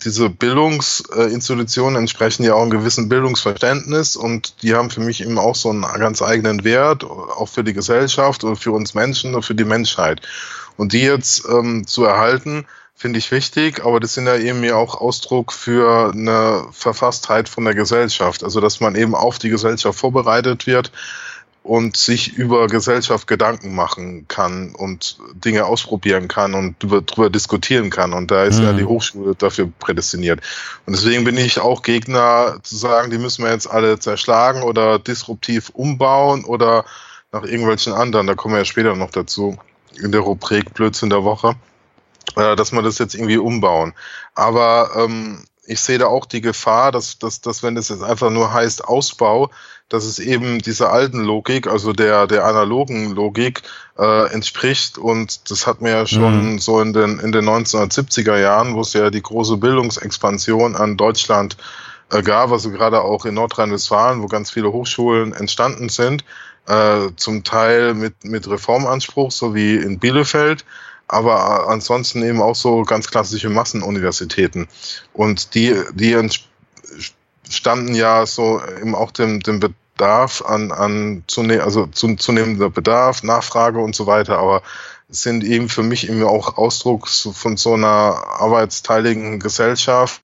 diese Bildungsinstitutionen entsprechen ja auch einem gewissen Bildungsverständnis und die haben für mich eben auch so einen ganz eigenen Wert, auch für die Gesellschaft und für uns Menschen und für die Menschheit. Und die jetzt ähm, zu erhalten, finde ich wichtig, aber das sind ja eben ja auch Ausdruck für eine Verfasstheit von der Gesellschaft. Also dass man eben auf die Gesellschaft vorbereitet wird und sich über Gesellschaft Gedanken machen kann und Dinge ausprobieren kann und drüber, diskutieren kann. Und da ist mhm. ja die Hochschule dafür prädestiniert. Und deswegen bin ich auch Gegner zu sagen, die müssen wir jetzt alle zerschlagen oder disruptiv umbauen oder nach irgendwelchen anderen. Da kommen wir ja später noch dazu in der Rubrik Blödsinn der Woche, äh, dass man das jetzt irgendwie umbauen. Aber ähm, ich sehe da auch die Gefahr, dass, dass, dass wenn das jetzt einfach nur heißt Ausbau, dass es eben dieser alten Logik, also der, der analogen Logik, äh, entspricht. Und das hat mir ja schon mhm. so in den, in den 1970er Jahren, wo es ja die große Bildungsexpansion an Deutschland äh, gab, also gerade auch in Nordrhein-Westfalen, wo ganz viele Hochschulen entstanden sind, äh, zum Teil mit, mit Reformanspruch, so wie in Bielefeld, aber ansonsten eben auch so ganz klassische Massenuniversitäten. Und die, die standen ja so eben auch dem, dem Bedarf an, an zune also zunehmender Bedarf, Nachfrage und so weiter, aber sind eben für mich eben auch Ausdruck von so einer arbeitsteiligen Gesellschaft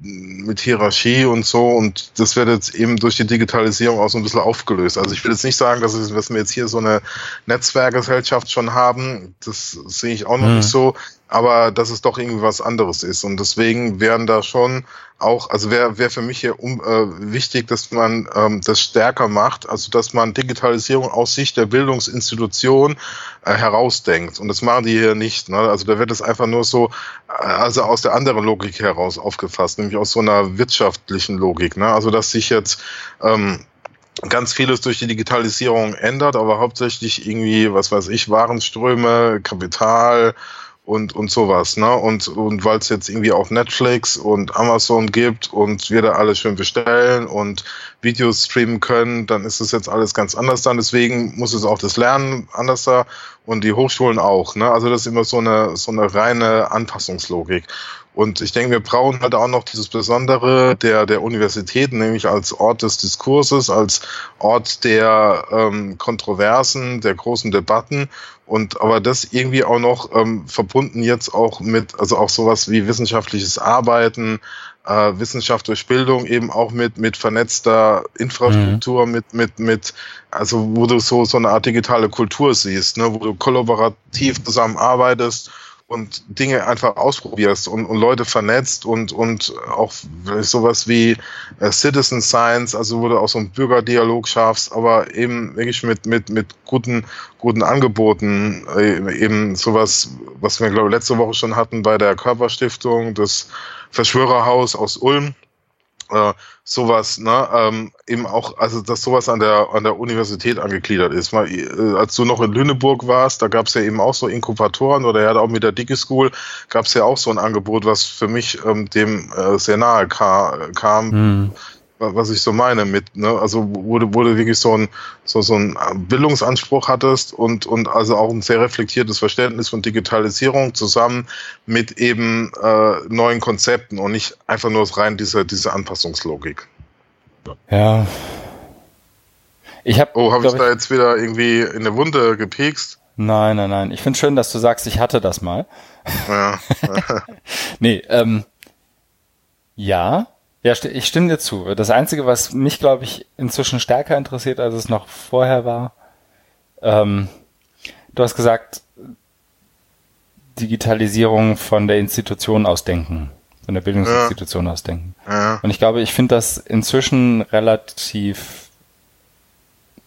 mit Hierarchie und so und das wird jetzt eben durch die Digitalisierung auch so ein bisschen aufgelöst. Also ich will jetzt nicht sagen, dass, es, dass wir jetzt hier so eine Netzwerkgesellschaft schon haben, das sehe ich auch noch mhm. nicht so, aber dass es doch irgendwie was anderes ist. Und deswegen wären da schon auch, also wäre wär für mich hier um, äh, wichtig, dass man ähm, das stärker macht, also dass man Digitalisierung aus Sicht der Bildungsinstitution äh, herausdenkt. Und das machen die hier nicht. Ne? Also da wird es einfach nur so, äh, also aus der anderen Logik heraus aufgefasst, nämlich aus so einer wirtschaftlichen Logik. Ne? Also dass sich jetzt ähm, ganz vieles durch die Digitalisierung ändert, aber hauptsächlich irgendwie, was weiß ich, Warenströme, Kapital, und, und sowas, ne? Und, und weil es jetzt irgendwie auch Netflix und Amazon gibt und wir da alles schön bestellen und Videos streamen können, dann ist es jetzt alles ganz anders dann. Deswegen muss es auch das Lernen anders da und die Hochschulen auch, ne? Also das ist immer so eine, so eine reine Anpassungslogik. Und ich denke, wir brauchen halt auch noch dieses Besondere der, der Universitäten, nämlich als Ort des Diskurses, als Ort der ähm, Kontroversen, der großen Debatten. Und aber das irgendwie auch noch ähm, verbunden jetzt auch mit, also auch sowas wie wissenschaftliches Arbeiten, äh, Wissenschaft durch Bildung, eben auch mit, mit vernetzter Infrastruktur, mhm. mit, mit, mit, also wo du so, so eine Art digitale Kultur siehst, ne, wo du kollaborativ zusammenarbeitest und Dinge einfach ausprobierst und, und Leute vernetzt und, und auch sowas wie äh, Citizen Science, also wo du auch so einen Bürgerdialog schaffst, aber eben wirklich mit, mit, mit guten, guten Angeboten, äh, eben sowas, was wir, glaube ich, letzte Woche schon hatten bei der Körperstiftung, das Verschwörerhaus aus Ulm, äh, sowas, ne, ähm, eben auch, also dass sowas an der an der Universität angegliedert ist. Mal, äh, als du noch in Lüneburg warst, da gab es ja eben auch so Inkubatoren oder er hat auch mit der DigiSchool gab es ja auch so ein Angebot, was für mich ähm, dem äh, sehr nahe kam. kam hm was ich so meine mit, ne? Also wo du, wo du wirklich so ein so, so ein Bildungsanspruch hattest und, und also auch ein sehr reflektiertes Verständnis von Digitalisierung zusammen mit eben äh, neuen Konzepten und nicht einfach nur rein diese, diese Anpassungslogik. Ja. Ich hab, oh, habe ich da jetzt wieder irgendwie in eine Wunde gepekst? Nein, nein, nein. Ich finde schön, dass du sagst, ich hatte das mal. Ja. nee, ähm, ja, ja, ich stimme dir zu. Das Einzige, was mich, glaube ich, inzwischen stärker interessiert, als es noch vorher war, ähm, du hast gesagt, Digitalisierung von der Institution ausdenken, von der Bildungsinstitution ja. ausdenken. Ja. Und ich glaube, ich finde das inzwischen relativ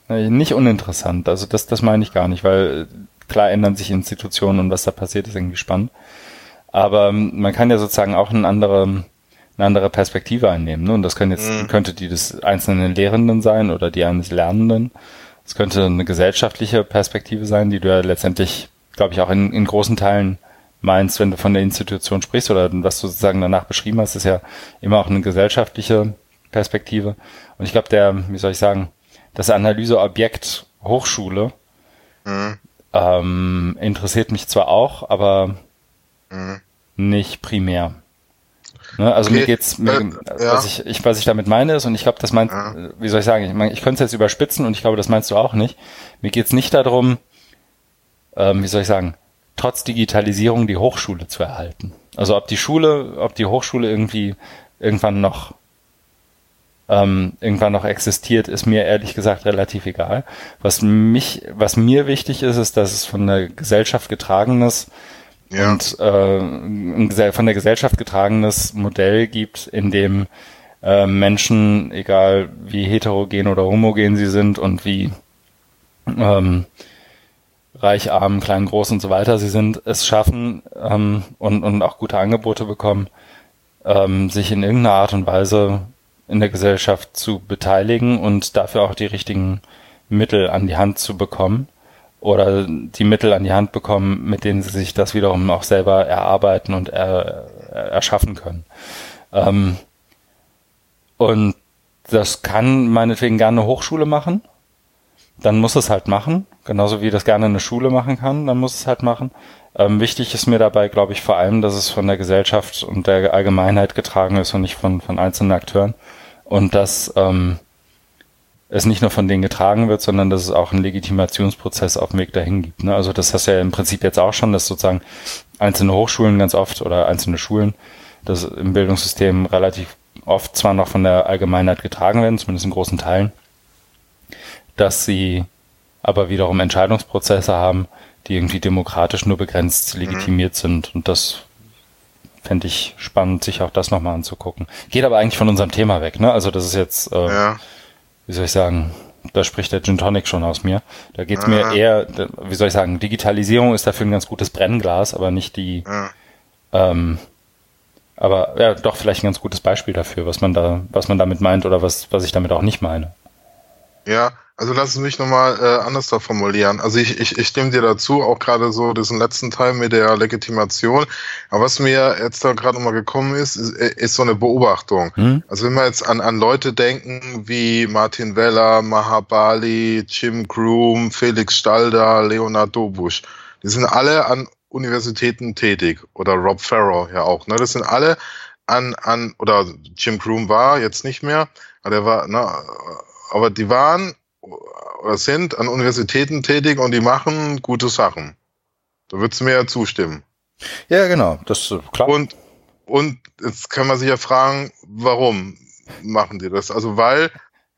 äh, nicht uninteressant. Also das, das meine ich gar nicht, weil klar ändern sich Institutionen und was da passiert, ist irgendwie spannend. Aber ähm, man kann ja sozusagen auch einen anderen eine andere Perspektive einnehmen. Ne? Und das können jetzt, mhm. könnte die des einzelnen Lehrenden sein oder die eines Lernenden. Es könnte eine gesellschaftliche Perspektive sein, die du ja letztendlich, glaube ich, auch in, in großen Teilen meinst, wenn du von der Institution sprichst oder was du sozusagen danach beschrieben hast, ist ja immer auch eine gesellschaftliche Perspektive. Und ich glaube, der, wie soll ich sagen, das Analyseobjekt Hochschule mhm. ähm, interessiert mich zwar auch, aber mhm. nicht primär. Ne? Also okay. mir geht's, mir, äh, ja. was, ich, ich, was ich damit meine ist, und ich glaube, das meint, ja. wie soll ich sagen, ich, mein, ich könnte es jetzt überspitzen und ich glaube, das meinst du auch nicht. Mir geht's nicht darum, ähm, wie soll ich sagen, trotz Digitalisierung die Hochschule zu erhalten. Also ob die Schule, ob die Hochschule irgendwie irgendwann noch ähm, irgendwann noch existiert, ist mir ehrlich gesagt relativ egal. Was mich, was mir wichtig ist, ist, dass es von der Gesellschaft getragenes ja. und äh, von der Gesellschaft getragenes Modell gibt, in dem äh, Menschen, egal wie heterogen oder homogen sie sind und wie ähm, reich, arm, klein, groß und so weiter sie sind, es schaffen ähm, und, und auch gute Angebote bekommen, ähm, sich in irgendeiner Art und Weise in der Gesellschaft zu beteiligen und dafür auch die richtigen Mittel an die Hand zu bekommen oder die Mittel an die Hand bekommen, mit denen sie sich das wiederum auch selber erarbeiten und er, erschaffen können. Ähm, und das kann meinetwegen gerne eine Hochschule machen. Dann muss es halt machen. Genauso wie das gerne eine Schule machen kann, dann muss es halt machen. Ähm, wichtig ist mir dabei, glaube ich, vor allem, dass es von der Gesellschaft und der Allgemeinheit getragen ist und nicht von, von einzelnen Akteuren. Und dass ähm, es nicht nur von denen getragen wird, sondern dass es auch einen Legitimationsprozess auf dem Weg dahin gibt. Ne? Also das hast du ja im Prinzip jetzt auch schon, dass sozusagen einzelne Hochschulen ganz oft oder einzelne Schulen das im Bildungssystem relativ oft zwar noch von der Allgemeinheit getragen werden, zumindest in großen Teilen, dass sie aber wiederum Entscheidungsprozesse haben, die irgendwie demokratisch nur begrenzt mhm. legitimiert sind. Und das fände ich spannend, sich auch das nochmal anzugucken. Geht aber eigentlich von unserem Thema weg, ne? Also das ist jetzt, äh, ja. Wie soll ich sagen, da spricht der Gin Tonic schon aus mir. Da geht's mir eher, wie soll ich sagen, Digitalisierung ist dafür ein ganz gutes Brennglas, aber nicht die, ähm, aber ja, doch vielleicht ein ganz gutes Beispiel dafür, was man da, was man damit meint oder was, was ich damit auch nicht meine. Ja, also lass es mich nochmal äh, anders da formulieren. Also ich, ich, ich stimme dir dazu, auch gerade so diesen letzten Teil mit der Legitimation. Aber was mir jetzt da gerade nochmal gekommen ist, ist, ist, so eine Beobachtung. Hm? Also wenn wir jetzt an, an Leute denken wie Martin Weller, Mahabali, Jim Groom, Felix Stalder, Leonard Dobusch, die sind alle an Universitäten tätig oder Rob Farrow ja auch. Ne? Das sind alle an, an, oder Jim Groom war jetzt nicht mehr, aber der war, ne, aber die waren oder sind an Universitäten tätig und die machen gute Sachen. Da würdest du mir ja zustimmen. Ja, genau, das ist klar. Und, und jetzt kann man sich ja fragen, warum machen die das? Also weil,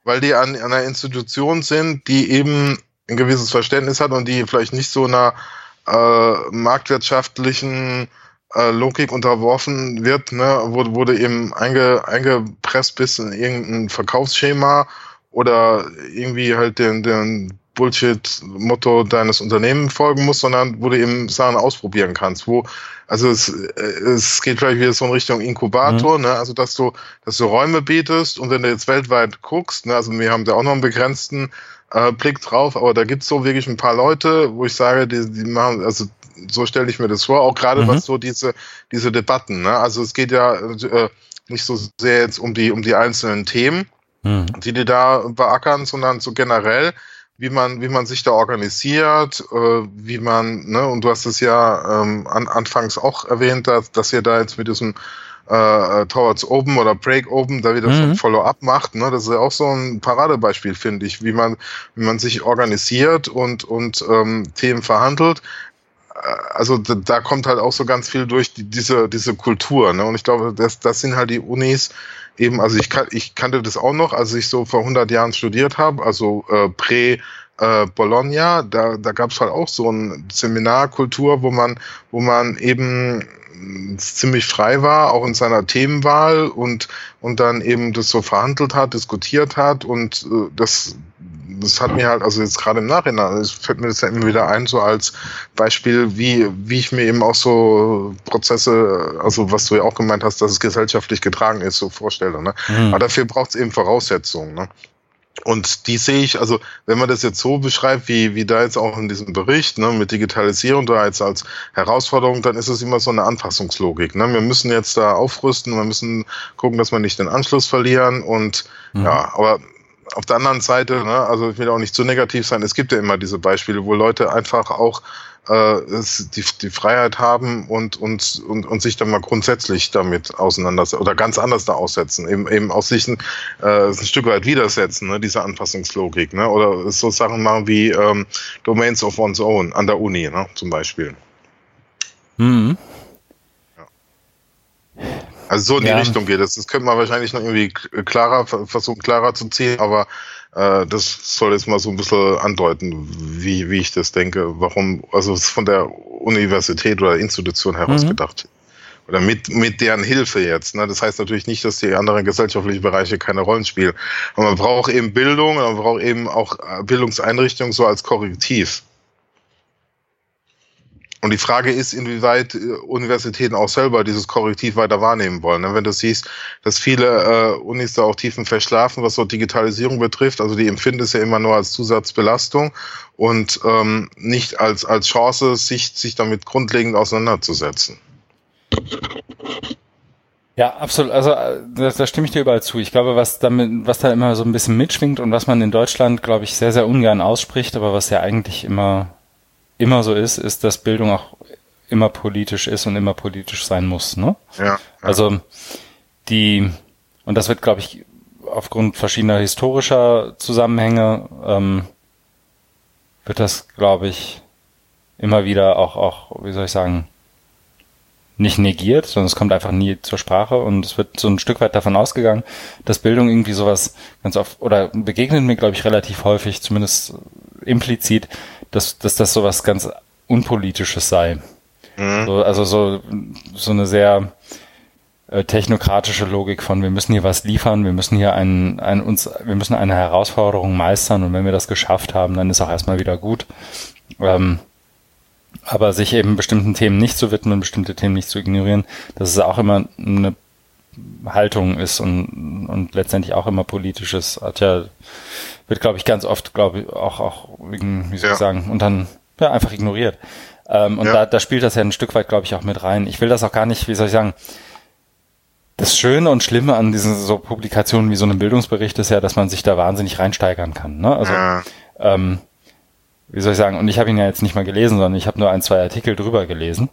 weil die an, an einer Institution sind, die eben ein gewisses Verständnis hat und die vielleicht nicht so einer äh, marktwirtschaftlichen äh, Logik unterworfen wird, ne, wurde, wurde eben einge, eingepresst bis in irgendein Verkaufsschema oder irgendwie halt den, den Bullshit-Motto deines Unternehmens folgen muss, sondern wo du eben Sachen ausprobieren kannst. Wo, also es, äh, es geht vielleicht wieder so in Richtung Inkubator, mhm. ne? Also dass du, dass du Räume bietest und wenn du jetzt weltweit guckst, ne, also wir haben da auch noch einen begrenzten äh, Blick drauf, aber da gibt's so wirklich ein paar Leute, wo ich sage, die, die machen, also so stelle ich mir das vor, auch gerade mhm. was so diese, diese Debatten, ne? Also es geht ja äh, nicht so sehr jetzt um die, um die einzelnen Themen, mhm. die die da beackern, sondern so generell, wie man, wie man sich da organisiert, äh, wie man, ne, und du hast es ja ähm, an, anfangs auch erwähnt, dass, dass ihr da jetzt mit diesem äh, äh, Towards Open oder Break Open da wieder mhm. Follow-up macht. Ne? Das ist ja auch so ein Paradebeispiel, finde ich, wie man, wie man sich organisiert und, und ähm, Themen verhandelt. Äh, also da, da kommt halt auch so ganz viel durch die, diese, diese Kultur. Ne? Und ich glaube, das, das sind halt die Unis eben, also ich, kan ich kannte das auch noch, als ich so vor 100 Jahren studiert habe, also äh, prä- äh, Bologna, da, da gab es halt auch so eine Seminarkultur, wo man, wo man eben ziemlich frei war, auch in seiner Themenwahl und, und dann eben das so verhandelt hat, diskutiert hat und äh, das, das hat mir halt, also jetzt gerade im Nachhinein, es fällt mir das ja immer wieder ein, so als Beispiel, wie, wie ich mir eben auch so Prozesse, also was du ja auch gemeint hast, dass es gesellschaftlich getragen ist, so vorstelle. Ne? Mhm. Aber dafür braucht es eben Voraussetzungen. Ne? Und die sehe ich, also wenn man das jetzt so beschreibt, wie, wie da jetzt auch in diesem Bericht, ne, mit Digitalisierung da jetzt als Herausforderung, dann ist es immer so eine Anpassungslogik. Ne? Wir müssen jetzt da aufrüsten, wir müssen gucken, dass wir nicht den Anschluss verlieren und mhm. ja, aber auf der anderen Seite, ne, also ich will auch nicht zu negativ sein, es gibt ja immer diese Beispiele, wo Leute einfach auch äh, die, die Freiheit haben und, und, und, und sich dann mal grundsätzlich damit auseinandersetzen oder ganz anders da aussetzen, eben, eben aus sich ein, äh, ein Stück weit widersetzen, ne, diese Anpassungslogik, ne, oder so Sachen machen wie ähm, Domains of One's Own an der Uni, ne, zum Beispiel. Mhm. Ja. Also so in die ja. Richtung geht es. Das könnte man wahrscheinlich noch irgendwie klarer versuchen, klarer zu ziehen, aber äh, das soll jetzt mal so ein bisschen andeuten, wie, wie ich das denke, warum, also es ist von der Universität oder Institution heraus mhm. gedacht. Oder mit, mit deren Hilfe jetzt. Ne? Das heißt natürlich nicht, dass die anderen gesellschaftlichen Bereiche keine Rollen spielen. Aber man braucht eben Bildung, man braucht eben auch äh, Bildungseinrichtungen so als Korrektiv. Und die Frage ist, inwieweit äh, Universitäten auch selber dieses Korrektiv weiter wahrnehmen wollen. Ne? Wenn du siehst, dass viele äh, Unis da auch tiefen verschlafen, was so Digitalisierung betrifft, also die empfinden es ja immer nur als Zusatzbelastung und ähm, nicht als, als Chance, sich, sich damit grundlegend auseinanderzusetzen. Ja, absolut. Also äh, da, da stimme ich dir überall zu. Ich glaube, was damit, was da immer so ein bisschen mitschwingt und was man in Deutschland, glaube ich, sehr, sehr ungern ausspricht, aber was ja eigentlich immer immer so ist, ist, dass Bildung auch immer politisch ist und immer politisch sein muss. Ne? Ja, ja. Also die, und das wird, glaube ich, aufgrund verschiedener historischer Zusammenhänge ähm, wird das, glaube ich, immer wieder auch, auch, wie soll ich sagen, nicht negiert, sondern es kommt einfach nie zur Sprache und es wird so ein Stück weit davon ausgegangen, dass Bildung irgendwie sowas ganz oft oder begegnet mir, glaube ich, relativ häufig, zumindest implizit, dass, dass das sowas ganz Unpolitisches sei. Mhm. So, also so, so eine sehr äh, technokratische Logik von wir müssen hier was liefern, wir müssen hier ein, ein, uns, wir müssen eine Herausforderung meistern und wenn wir das geschafft haben, dann ist auch erstmal wieder gut. Ähm, aber sich eben bestimmten Themen nicht zu widmen, bestimmte Themen nicht zu ignorieren, dass es auch immer eine Haltung ist und, und letztendlich auch immer politisches, hat ja, wird glaube ich ganz oft, glaube ich, auch, auch wegen, wie soll ja. ich sagen, und dann ja, einfach ignoriert. Ähm, und ja. da, da spielt das ja ein Stück weit, glaube ich, auch mit rein. Ich will das auch gar nicht, wie soll ich sagen, das Schöne und Schlimme an diesen so Publikationen wie so einem Bildungsbericht ist ja, dass man sich da wahnsinnig reinsteigern kann. Ne? Also ja. ähm, wie soll ich sagen, und ich habe ihn ja jetzt nicht mal gelesen, sondern ich habe nur ein, zwei Artikel drüber gelesen.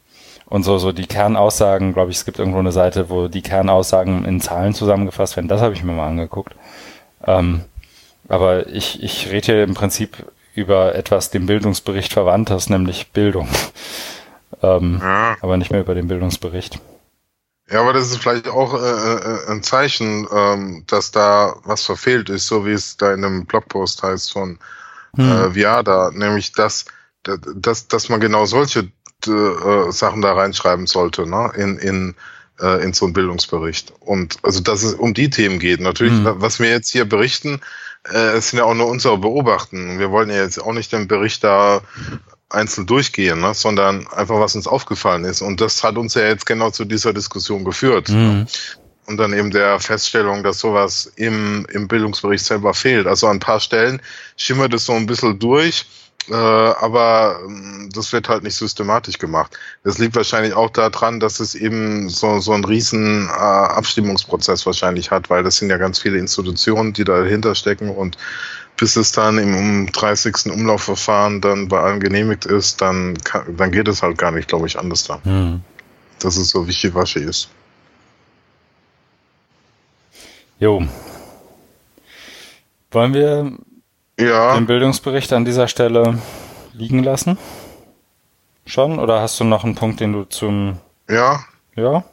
Und so, so die Kernaussagen, glaube ich, es gibt irgendwo eine Seite, wo die Kernaussagen in Zahlen zusammengefasst werden. Das habe ich mir mal angeguckt. Ähm, aber ich, ich rede hier im Prinzip über etwas dem Bildungsbericht verwandtes, nämlich Bildung. ähm, ja. Aber nicht mehr über den Bildungsbericht. Ja, aber das ist vielleicht auch äh, äh, ein Zeichen, ähm, dass da was verfehlt ist, so wie es da in einem Blogpost heißt von hm. äh, Viada, nämlich dass, dass, dass man genau solche äh, Sachen da reinschreiben sollte, ne? in, in, äh, in so einen Bildungsbericht. Und also dass es um die Themen geht. Natürlich, hm. was wir jetzt hier berichten, äh, sind ja auch nur unsere Beobachten. Wir wollen ja jetzt auch nicht den Bericht da einzeln durchgehen, ne, sondern einfach, was uns aufgefallen ist. Und das hat uns ja jetzt genau zu dieser Diskussion geführt. Ne? Mhm und dann eben der Feststellung, dass sowas im, im Bildungsbericht selber fehlt. Also an ein paar Stellen schimmert es so ein bisschen durch, äh, aber äh, das wird halt nicht systematisch gemacht. Das liegt wahrscheinlich auch daran, dass es eben so, so einen riesen äh, Abstimmungsprozess wahrscheinlich hat, weil das sind ja ganz viele Institutionen, die dahinter stecken und bis es dann im 30. Umlaufverfahren dann bei allen genehmigt ist, dann, kann, dann geht es halt gar nicht, glaube ich, anders da. Mhm. Dass es so wischiwaschi ist. Jo. Wollen wir ja. den Bildungsbericht an dieser Stelle liegen lassen? Schon? Oder hast du noch einen Punkt, den du zum. Ja. Ja?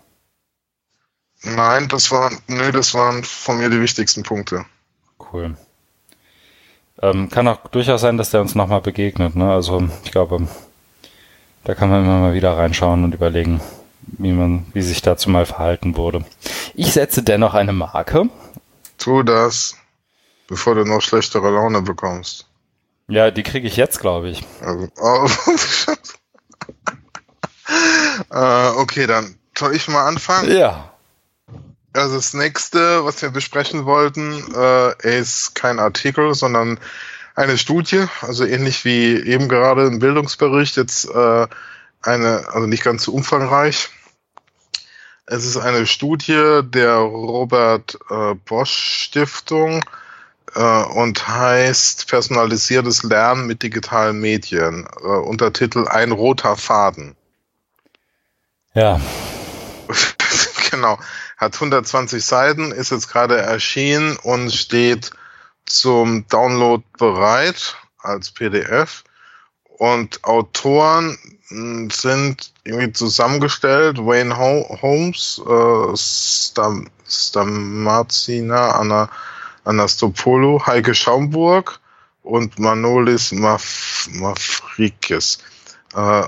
Nein, das waren, nee, das waren von mir die wichtigsten Punkte. Cool. Ähm, kann auch durchaus sein, dass der uns nochmal begegnet, ne? Also, ich glaube, da kann man immer mal wieder reinschauen und überlegen, wie man, wie sich dazu mal verhalten wurde. Ich setze dennoch eine Marke. Tu das, bevor du noch schlechtere Laune bekommst. Ja, die kriege ich jetzt, glaube ich. Also, oh, äh, okay, dann soll ich mal anfangen? Ja. Also das nächste, was wir besprechen wollten, äh, ist kein Artikel, sondern eine Studie, also ähnlich wie eben gerade ein Bildungsbericht, jetzt äh, eine, also nicht ganz so umfangreich, es ist eine Studie der Robert äh, Bosch Stiftung äh, und heißt Personalisiertes Lernen mit digitalen Medien. Äh, Untertitel Ein roter Faden. Ja. genau. Hat 120 Seiten, ist jetzt gerade erschienen und steht zum Download bereit als PDF. Und Autoren sind irgendwie zusammengestellt. Wayne Holmes, äh, Stam, Stamazina, Anna, Anastopoulou, Heike Schaumburg und Manolis Maf Mafrikis. Äh,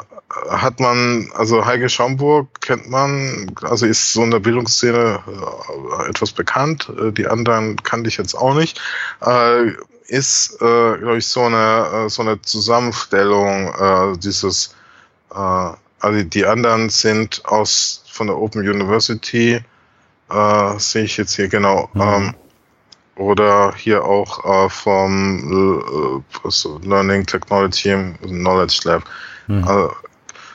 hat man, also Heike Schaumburg kennt man, also ist so in der Bildungsszene äh, etwas bekannt, äh, die anderen kannte ich jetzt auch nicht, äh, ist, äh, glaube ich, so eine, äh, so eine Zusammenstellung dieses also die anderen sind aus von der Open University, sehe ich jetzt hier genau. Mhm. Ähm, oder hier auch äh, vom äh, Learning Technology Knowledge Lab. Mhm. Also,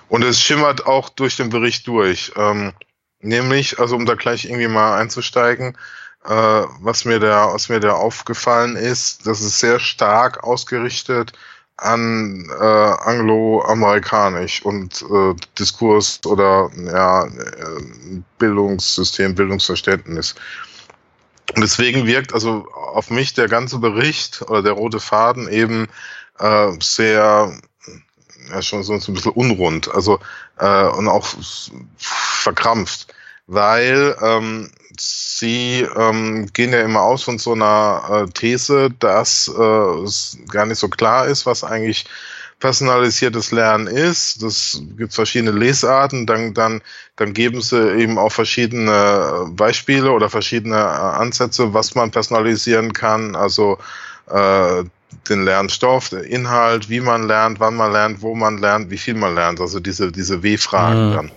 und es schimmert auch durch den Bericht durch. Ähm, nämlich, also um da gleich irgendwie mal einzusteigen, äh, was mir da, was mir da aufgefallen ist, das ist sehr stark ausgerichtet an äh, angloamerikanisch und äh, Diskurs oder ja, äh, Bildungssystem, Bildungsverständnis. Deswegen wirkt also auf mich der ganze Bericht oder der rote Faden eben äh, sehr ja, schon so ein bisschen unrund, also äh, und auch verkrampft, weil ähm, sie ähm, gehen ja immer aus von so einer äh, These, dass äh, es gar nicht so klar ist, was eigentlich personalisiertes Lernen ist. Das gibt verschiedene Lesarten. Dann, dann, dann geben sie eben auch verschiedene Beispiele oder verschiedene äh, Ansätze, was man personalisieren kann. Also äh, den Lernstoff, der Inhalt, wie man lernt, wann man lernt, wo man lernt, wie viel man lernt. Also diese, diese W-Fragen mhm. dann.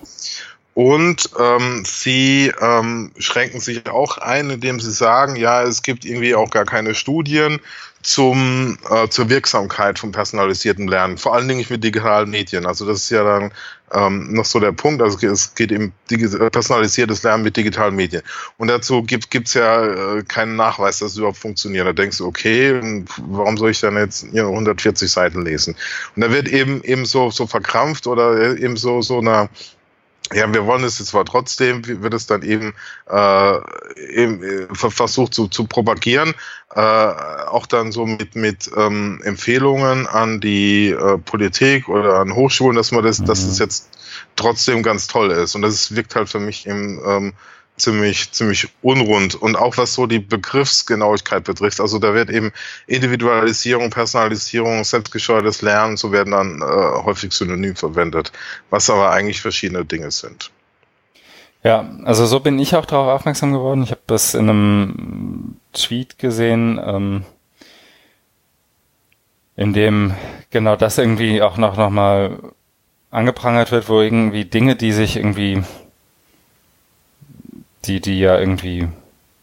Und ähm, sie ähm, schränken sich auch ein, indem sie sagen, ja, es gibt irgendwie auch gar keine Studien zum, äh, zur Wirksamkeit von personalisiertem Lernen, vor allen Dingen mit digitalen Medien. Also das ist ja dann ähm, noch so der Punkt. Also es geht eben personalisiertes Lernen mit digitalen Medien. Und dazu gibt es ja äh, keinen Nachweis, dass es überhaupt funktioniert. Da denkst du, okay, warum soll ich dann jetzt 140 Seiten lesen? Und da wird eben eben so so verkrampft oder eben so so einer ja, wir wollen es jetzt zwar trotzdem, wird es dann eben, äh, eben äh, versucht zu, zu propagieren, äh, auch dann so mit, mit ähm, Empfehlungen an die äh, Politik oder an Hochschulen, dass man das, mhm. dass es jetzt trotzdem ganz toll ist. Und das wirkt halt für mich eben ähm, ziemlich, ziemlich unrund. Und auch was so die Begriffsgenauigkeit betrifft. Also da wird eben Individualisierung, Personalisierung, selbstgesteuertes Lernen, so werden dann äh, häufig synonym verwendet, was aber eigentlich verschiedene Dinge sind. Ja, also so bin ich auch darauf aufmerksam geworden. Ich habe das in einem Tweet gesehen, ähm, in dem genau das irgendwie auch noch, noch mal angeprangert wird, wo irgendwie Dinge, die sich irgendwie die, die ja irgendwie,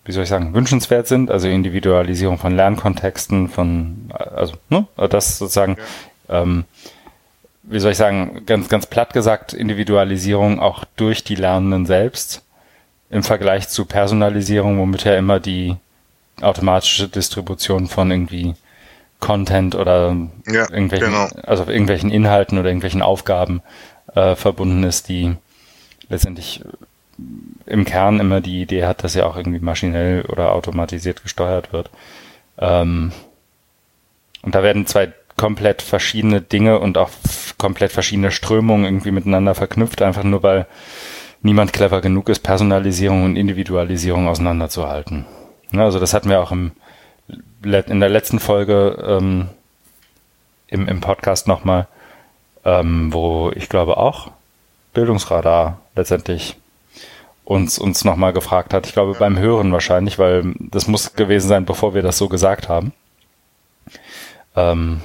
wie soll ich sagen, wünschenswert sind, also Individualisierung von Lernkontexten, von, also, ne, das sozusagen, ja. ähm, wie soll ich sagen, ganz, ganz platt gesagt, Individualisierung auch durch die Lernenden selbst im Vergleich zu Personalisierung, womit ja immer die automatische Distribution von irgendwie Content oder ja, irgendwelchen, genau. also irgendwelchen Inhalten oder irgendwelchen Aufgaben äh, verbunden ist, die letztendlich im Kern immer die Idee hat, dass ja auch irgendwie maschinell oder automatisiert gesteuert wird. Ähm, und da werden zwei komplett verschiedene Dinge und auch komplett verschiedene Strömungen irgendwie miteinander verknüpft, einfach nur weil niemand clever genug ist, Personalisierung und Individualisierung auseinanderzuhalten. Ja, also das hatten wir auch im, in der letzten Folge ähm, im, im Podcast nochmal, ähm, wo ich glaube auch Bildungsradar letztendlich uns, uns nochmal gefragt hat. Ich glaube beim Hören wahrscheinlich, weil das muss gewesen sein, bevor wir das so gesagt haben. Ähm,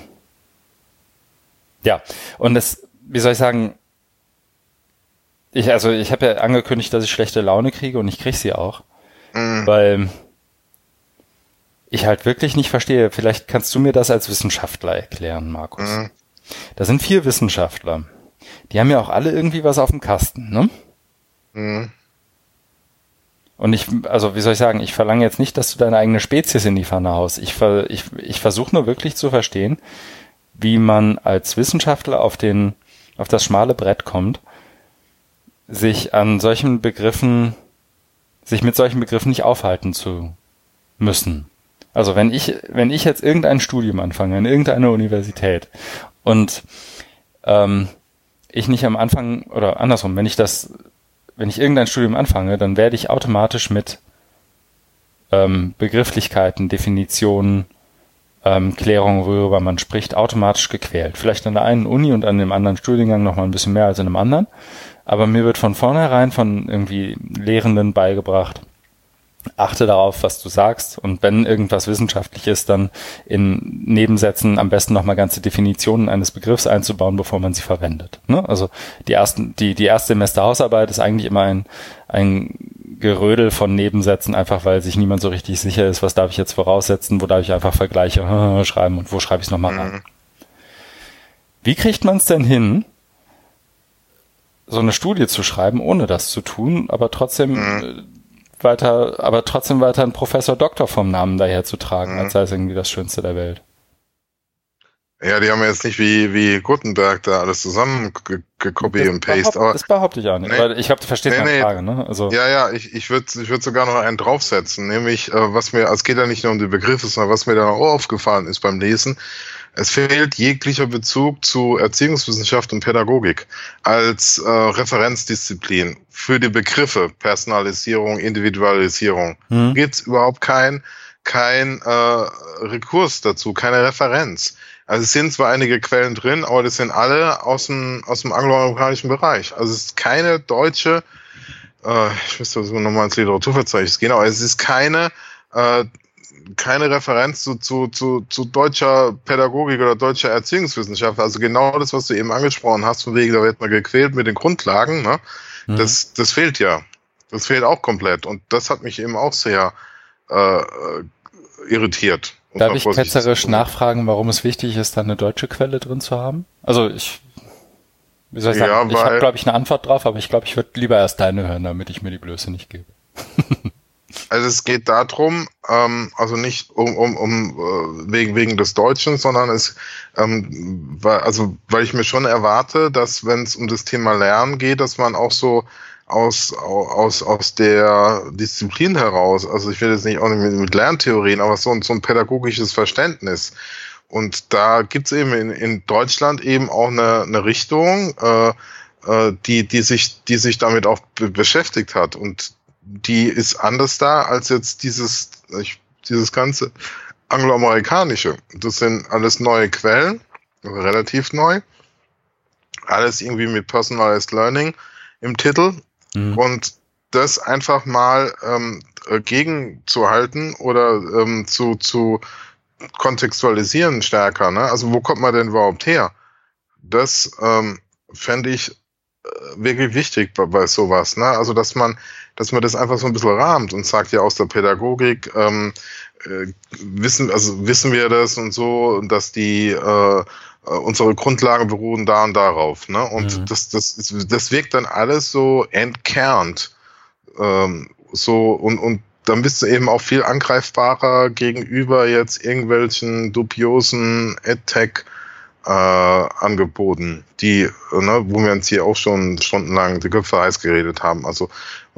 ja, und das, wie soll ich sagen, ich, also ich habe ja angekündigt, dass ich schlechte Laune kriege und ich kriege sie auch. Mhm. Weil ich halt wirklich nicht verstehe. Vielleicht kannst du mir das als Wissenschaftler erklären, Markus. Mhm. Da sind vier Wissenschaftler. Die haben ja auch alle irgendwie was auf dem Kasten, ne? Mhm. Und ich, also wie soll ich sagen, ich verlange jetzt nicht, dass du deine eigene Spezies in die Pfanne haust. Ich, ver, ich, ich versuche nur wirklich zu verstehen, wie man als Wissenschaftler auf den, auf das schmale Brett kommt, sich an solchen Begriffen, sich mit solchen Begriffen nicht aufhalten zu müssen. Also wenn ich, wenn ich jetzt irgendein Studium anfange in irgendeiner Universität und ähm, ich nicht am Anfang oder andersrum, wenn ich das wenn ich irgendein Studium anfange, dann werde ich automatisch mit ähm, Begrifflichkeiten, Definitionen, ähm, Klärungen, worüber man spricht, automatisch gequält. Vielleicht an der einen Uni und an dem anderen Studiengang noch mal ein bisschen mehr als in einem anderen. Aber mir wird von vornherein von irgendwie Lehrenden beigebracht, achte darauf, was du sagst und wenn irgendwas wissenschaftlich ist, dann in Nebensätzen am besten nochmal ganze Definitionen eines Begriffs einzubauen, bevor man sie verwendet. Ne? Also die ersten, die, die erste Semesterhausarbeit ist eigentlich immer ein, ein Gerödel von Nebensätzen, einfach weil sich niemand so richtig sicher ist, was darf ich jetzt voraussetzen, wo darf ich einfach Vergleiche schreiben und wo schreibe ich es nochmal mhm. rein. Wie kriegt man es denn hin, so eine Studie zu schreiben, ohne das zu tun, aber trotzdem mhm weiter, aber trotzdem weiter einen Professor Doktor vom Namen daher zu tragen, mhm. als sei es irgendwie das Schönste der Welt. Ja, die haben jetzt nicht wie, wie Gutenberg da alles zusammen gekopiert und paste. Aber, das behaupte ich auch nicht. Nee, weil ich glaube, du verstehst nee, meine nee, Frage, ne? Also. Ja, ja, ich, ich würde ich würd sogar noch einen draufsetzen. Nämlich, äh, was mir, also es geht ja nicht nur um die Begriffe, sondern was mir dann auch aufgefallen ist beim Lesen. Es fehlt jeglicher Bezug zu Erziehungswissenschaft und Pädagogik als äh, Referenzdisziplin für die Begriffe Personalisierung, Individualisierung. Hm. Gibt es überhaupt kein, kein äh, Rekurs dazu, keine Referenz. Also es sind zwar einige Quellen drin, aber das sind alle aus dem, aus dem angloamerikanischen Bereich. Also es ist keine deutsche, äh, ich müsste nochmal ins Literaturverzeichnis gehen, aber es ist keine, äh, keine Referenz zu, zu, zu, zu deutscher Pädagogik oder deutscher Erziehungswissenschaft. Also genau das, was du eben angesprochen hast, von wegen, da wird man gequält mit den Grundlagen, ne? Mhm. Das, das fehlt ja. Das fehlt auch komplett. Und das hat mich eben auch sehr äh, irritiert. Darf ich ketzerisch nachfragen, warum es wichtig ist, da eine deutsche Quelle drin zu haben? Also ich, wie soll ich sagen, ja, ich habe, glaube ich, eine Antwort drauf, aber ich glaube, ich würde lieber erst deine hören, damit ich mir die Blöße nicht gebe. also es geht darum, ähm, also nicht um, um, um äh, wegen, wegen des Deutschen, sondern es, ähm, weil, also weil ich mir schon erwarte, dass wenn es um das Thema Lernen geht, dass man auch so aus, aus, aus der Disziplin heraus, also ich will jetzt nicht auch nicht mit, mit Lerntheorien, aber so, so ein pädagogisches Verständnis. Und da gibt's eben in, in Deutschland eben auch eine, eine Richtung, äh, äh, die, die, sich, die sich damit auch beschäftigt hat. Und die ist anders da als jetzt dieses, ich, dieses ganze angloamerikanische. Das sind alles neue Quellen, relativ neu. Alles irgendwie mit Personalized Learning im Titel Mhm. Und das einfach mal ähm, gegenzuhalten oder ähm, zu, zu kontextualisieren stärker. Ne? Also wo kommt man denn überhaupt her? Das ähm, fände ich äh, wirklich wichtig bei, bei sowas. Ne? Also dass man, dass man das einfach so ein bisschen rahmt und sagt ja aus der Pädagogik ähm, äh, wissen, also wissen wir das und so, dass die äh, unsere Grundlagen beruhen da und darauf. Ne? Und mhm. das, das, das wirkt dann alles so entkernt. Ähm, so und, und dann bist du eben auch viel angreifbarer gegenüber jetzt irgendwelchen dubiosen AdTech äh, Angeboten, die, ne, wo wir uns hier auch schon stundenlang die Köpfe heiß geredet haben. Also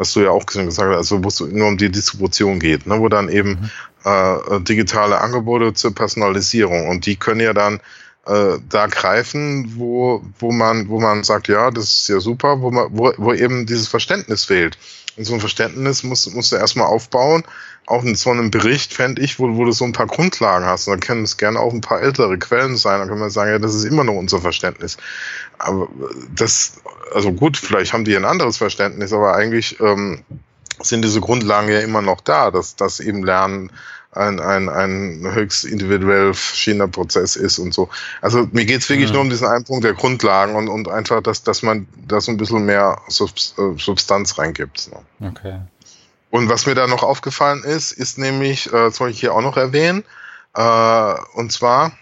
was du ja auch gesagt hast, also wo es nur um die Distribution geht, ne, wo dann eben mhm. äh, digitale Angebote zur Personalisierung und die können ja dann äh, da greifen, wo, wo man, wo man sagt, ja, das ist ja super, wo man, wo, wo eben dieses Verständnis fehlt. Und so ein Verständnis musst, musst du erstmal aufbauen. Auch in so einem Bericht fände ich, wo, wo du so ein paar Grundlagen hast. Und dann können es gerne auch ein paar ältere Quellen sein. Dann kann man sagen, ja, das ist immer noch unser Verständnis. Aber das, also gut, vielleicht haben die ein anderes Verständnis, aber eigentlich ähm, sind diese Grundlagen ja immer noch da, dass das eben Lernen ein, ein, ein höchst individuell verschiedener Prozess ist und so. Also mir geht's wirklich mhm. nur um diesen einen Punkt der Grundlagen und, und einfach, dass, dass man da so ein bisschen mehr äh, Substanz reingibt. So. Okay. Und was mir da noch aufgefallen ist, ist nämlich, äh, das wollte ich hier auch noch erwähnen, äh, und zwar,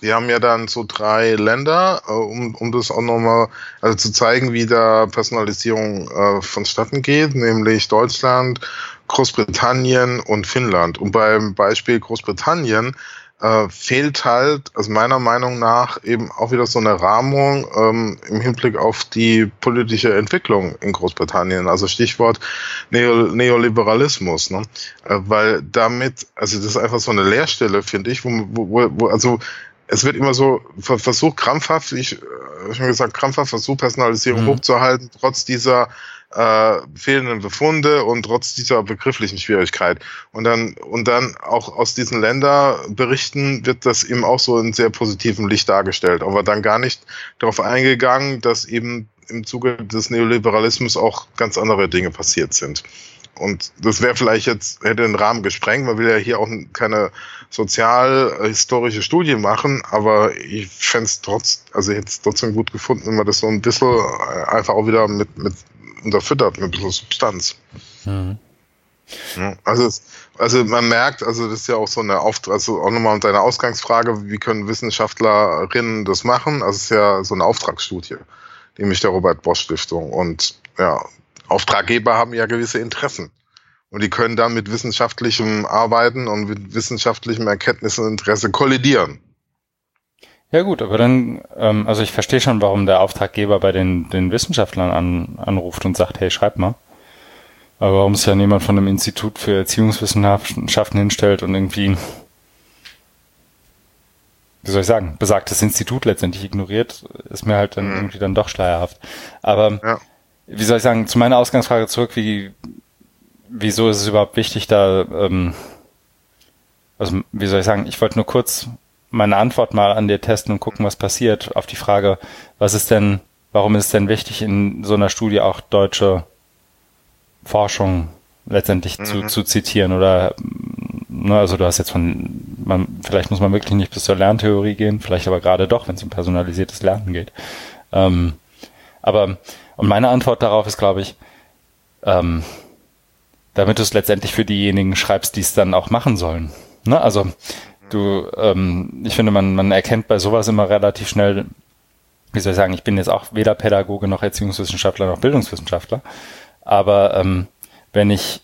wir haben ja dann so drei Länder, äh, um, um das auch nochmal also zu zeigen, wie da Personalisierung äh, vonstatten geht, nämlich Deutschland, Großbritannien und Finnland. Und beim Beispiel Großbritannien äh, fehlt halt, also meiner Meinung nach, eben auch wieder so eine Rahmung ähm, im Hinblick auf die politische Entwicklung in Großbritannien. Also Stichwort Neo Neoliberalismus. Ne? Äh, weil damit, also das ist einfach so eine Leerstelle, finde ich, wo, wo, wo, also es wird immer so versucht, krampfhaft, ich äh, schon gesagt, krampfhaft versucht, Personalisierung mhm. hochzuhalten, trotz dieser äh, fehlenden Befunde und trotz dieser begrifflichen Schwierigkeit. Und dann, und dann auch aus diesen Länderberichten wird das eben auch so in sehr positivem Licht dargestellt, aber dann gar nicht darauf eingegangen, dass eben im Zuge des Neoliberalismus auch ganz andere Dinge passiert sind. Und das wäre vielleicht jetzt, hätte den Rahmen gesprengt. Man will ja hier auch keine sozialhistorische Studie machen, aber ich fände es trotz, also jetzt trotzdem gut gefunden, wenn man das so ein bisschen einfach auch wieder mit, mit unterfüttert mit ein bisschen Substanz. Mhm. Ja, also, es, also man merkt, also das ist ja auch so eine Auftrag, also auch nochmal deine Ausgangsfrage, wie können Wissenschaftlerinnen das machen? Also es ist ja so eine Auftragsstudie, nämlich der Robert Bosch Stiftung. Und ja, Auftraggeber haben ja gewisse Interessen. Und die können dann mit wissenschaftlichem Arbeiten und mit wissenschaftlichem Erkenntnis und Interesse kollidieren. Ja gut, aber dann, ähm, also ich verstehe schon, warum der Auftraggeber bei den, den Wissenschaftlern an, anruft und sagt, hey, schreib mal. Aber warum sich ja niemand von einem Institut für Erziehungswissenschaften hinstellt und irgendwie, wie soll ich sagen, besagtes Institut letztendlich ignoriert, ist mir halt dann mhm. irgendwie dann doch schleierhaft. Aber ja. Wie soll ich sagen, zu meiner Ausgangsfrage zurück, wie, wieso ist es überhaupt wichtig, da, ähm, also wie soll ich sagen, ich wollte nur kurz meine Antwort mal an dir testen und gucken, was passiert, auf die Frage, was ist denn, warum ist es denn wichtig, in so einer Studie auch deutsche Forschung letztendlich mhm. zu, zu zitieren oder ne, also du hast jetzt von man vielleicht muss man wirklich nicht bis zur Lerntheorie gehen, vielleicht aber gerade doch, wenn es um personalisiertes Lernen geht. Ähm, aber und meine Antwort darauf ist, glaube ich, ähm, damit du es letztendlich für diejenigen schreibst, die es dann auch machen sollen. Ne? Also du, ähm, ich finde, man, man erkennt bei sowas immer relativ schnell, wie soll ich sagen, ich bin jetzt auch weder Pädagoge noch Erziehungswissenschaftler noch Bildungswissenschaftler, aber ähm, wenn ich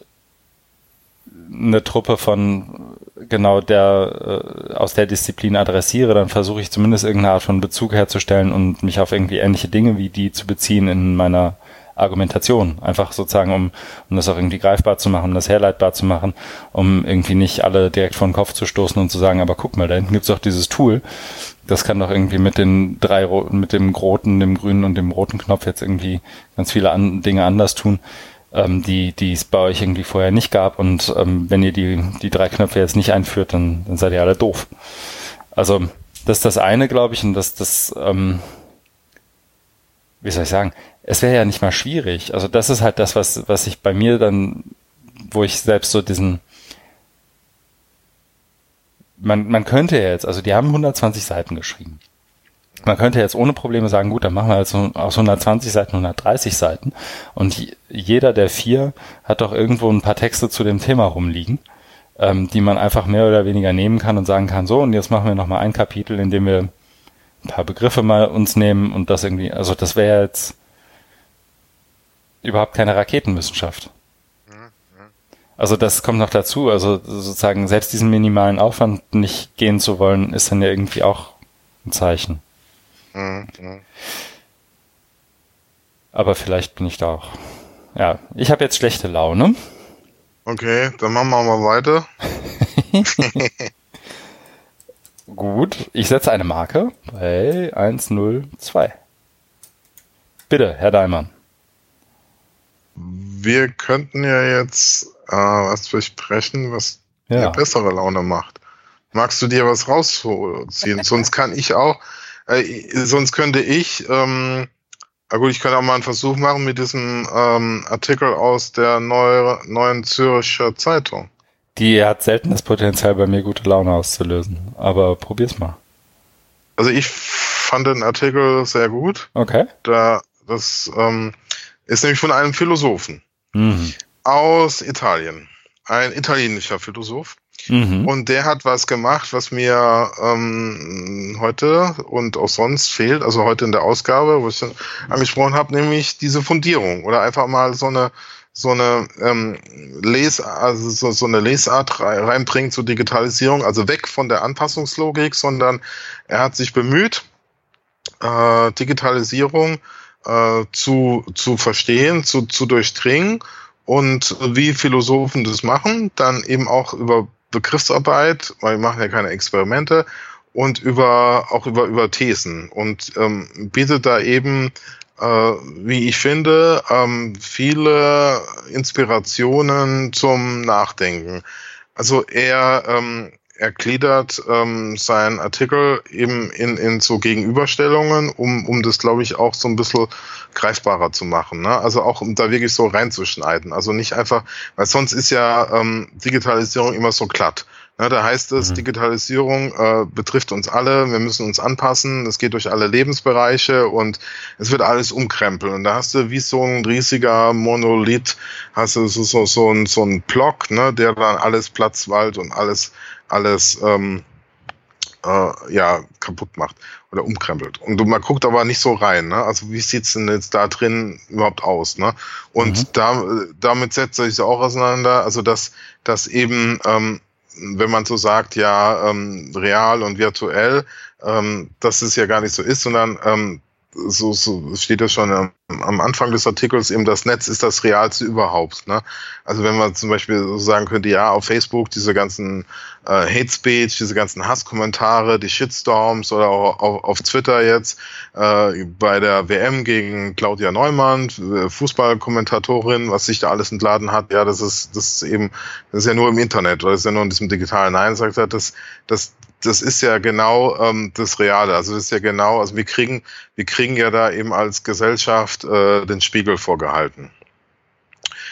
eine Truppe von genau der äh, aus der Disziplin adressiere, dann versuche ich zumindest irgendeine Art von Bezug herzustellen und mich auf irgendwie ähnliche Dinge wie die zu beziehen in meiner Argumentation. Einfach sozusagen, um, um das auch irgendwie greifbar zu machen, um das herleitbar zu machen, um irgendwie nicht alle direkt vor den Kopf zu stoßen und zu sagen, aber guck mal, da hinten gibt's doch dieses Tool. Das kann doch irgendwie mit den drei mit dem roten, dem grünen und dem roten Knopf jetzt irgendwie ganz viele an, Dinge anders tun ähm, die, die es bei euch irgendwie vorher nicht gab. Und ähm, wenn ihr die, die drei Knöpfe jetzt nicht einführt, dann, dann seid ihr alle doof. Also das ist das eine, glaube ich, und das, das, ähm, wie soll ich sagen, es wäre ja nicht mal schwierig. Also das ist halt das, was, was ich bei mir dann, wo ich selbst so diesen, man, man könnte ja jetzt, also die haben 120 Seiten geschrieben. Man könnte jetzt ohne Probleme sagen, gut, dann machen wir jetzt aus 120 Seiten 130 Seiten und jeder der vier hat doch irgendwo ein paar Texte zu dem Thema rumliegen, ähm, die man einfach mehr oder weniger nehmen kann und sagen kann, so und jetzt machen wir nochmal ein Kapitel, in dem wir ein paar Begriffe mal uns nehmen und das irgendwie, also das wäre jetzt überhaupt keine Raketenwissenschaft. Also das kommt noch dazu. Also sozusagen selbst diesen minimalen Aufwand nicht gehen zu wollen, ist dann ja irgendwie auch ein Zeichen. Aber vielleicht bin ich da auch. Ja, ich habe jetzt schlechte Laune. Okay, dann machen wir mal weiter. Gut, ich setze eine Marke bei 102. Bitte, Herr Daimann wir könnten ja jetzt äh, was besprechen, was ja. bessere Laune macht. Magst du dir was rausziehen? sonst kann ich auch, äh, sonst könnte ich, ähm, gut, ich könnte auch mal einen Versuch machen mit diesem ähm, Artikel aus der neue, neuen Zürcher Zeitung. Die hat selten das Potenzial, bei mir gute Laune auszulösen. Aber probier's mal. Also ich fand den Artikel sehr gut. Okay. Da das ähm, ist nämlich von einem Philosophen mhm. aus Italien. Ein italienischer Philosoph. Mhm. Und der hat was gemacht, was mir ähm, heute und auch sonst fehlt, also heute in der Ausgabe, wo ich angesprochen habe, nämlich diese Fundierung oder einfach mal so eine so eine ähm, Les also so, so eine Lesart reinbringt zur Digitalisierung, also weg von der Anpassungslogik, sondern er hat sich bemüht, äh, Digitalisierung äh, zu, zu verstehen, zu, zu durchdringen und wie Philosophen das machen, dann eben auch über Begriffsarbeit, weil wir machen ja keine Experimente, und über auch über über Thesen und ähm, bietet da eben, äh, wie ich finde, ähm, viele Inspirationen zum Nachdenken. Also er ähm, er gliedert ähm, seinen Artikel eben in, in so Gegenüberstellungen, um, um das, glaube ich, auch so ein bisschen greifbarer zu machen. Ne? Also auch um da wirklich so reinzuschneiden. Also nicht einfach, weil sonst ist ja ähm, Digitalisierung immer so glatt. Ne? Da heißt es, mhm. Digitalisierung äh, betrifft uns alle, wir müssen uns anpassen, es geht durch alle Lebensbereiche und es wird alles umkrempeln. Und da hast du wie so ein riesiger Monolith, hast du so, so, so, ein, so ein Block, ne, der dann alles Platzwald und alles alles ähm, äh, ja kaputt macht oder umkrempelt. Und man guckt aber nicht so rein. Ne? Also wie sieht's denn jetzt da drin überhaupt aus? Ne? Und mhm. da, damit setzt sich auch auseinander. Also dass, dass eben ähm, wenn man so sagt, ja, ähm, real und virtuell, ähm, dass es ja gar nicht so ist, sondern ähm, so, so steht das schon am, am, Anfang des Artikels, eben das Netz ist das Realste überhaupt. Ne? Also wenn man zum Beispiel so sagen könnte, ja, auf Facebook diese ganzen äh, Hate Speech, diese ganzen Hasskommentare, die Shitstorms oder auch auf, auf Twitter jetzt äh, bei der WM gegen Claudia Neumann, äh, Fußballkommentatorin, was sich da alles entladen hat, ja, das ist, das ist eben, das ist ja nur im Internet oder das ist ja nur in diesem digitalen Nein, sagt er, das, das, das ist ja genau ähm, das Reale. Also das ist ja genau, also wir kriegen, wir kriegen ja da eben als Gesellschaft äh, den Spiegel vorgehalten.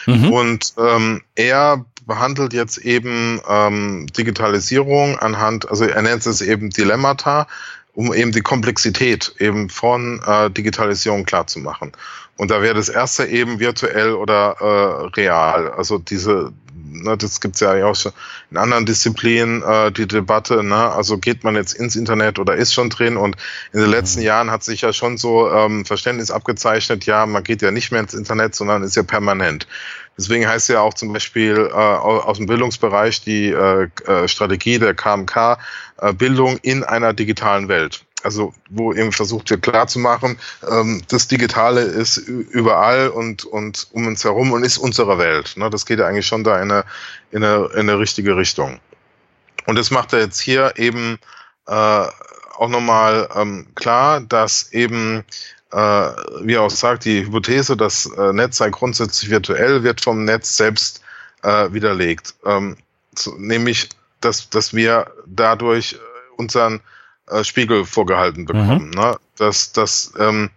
Mhm. Und ähm, er behandelt jetzt eben ähm, Digitalisierung anhand, also er nennt es eben Dilemmata, um eben die Komplexität eben von äh, Digitalisierung klarzumachen. Und da wäre das erste eben virtuell oder äh, real. Also diese ne, das gibt's ja auch schon in anderen Disziplinen, äh, die Debatte, ne, also geht man jetzt ins Internet oder ist schon drin und in den letzten mhm. Jahren hat sich ja schon so ähm, Verständnis abgezeichnet, ja, man geht ja nicht mehr ins Internet, sondern ist ja permanent. Deswegen heißt ja auch zum Beispiel äh, aus dem Bildungsbereich die äh, äh Strategie der KMK äh, Bildung in einer digitalen Welt also wo eben versucht wird klarzumachen, ähm, das Digitale ist überall und, und um uns herum und ist unsere Welt. Ne? Das geht ja eigentlich schon da in eine, in eine, in eine richtige Richtung. Und das macht er jetzt hier eben äh, auch nochmal ähm, klar, dass eben, äh, wie er auch sagt, die Hypothese, das äh, Netz sei grundsätzlich virtuell, wird vom Netz selbst äh, widerlegt. Ähm, so, nämlich, dass, dass wir dadurch unseren äh, Spiegel vorgehalten bekommen. Mhm. Ne? Dass, dass ähm,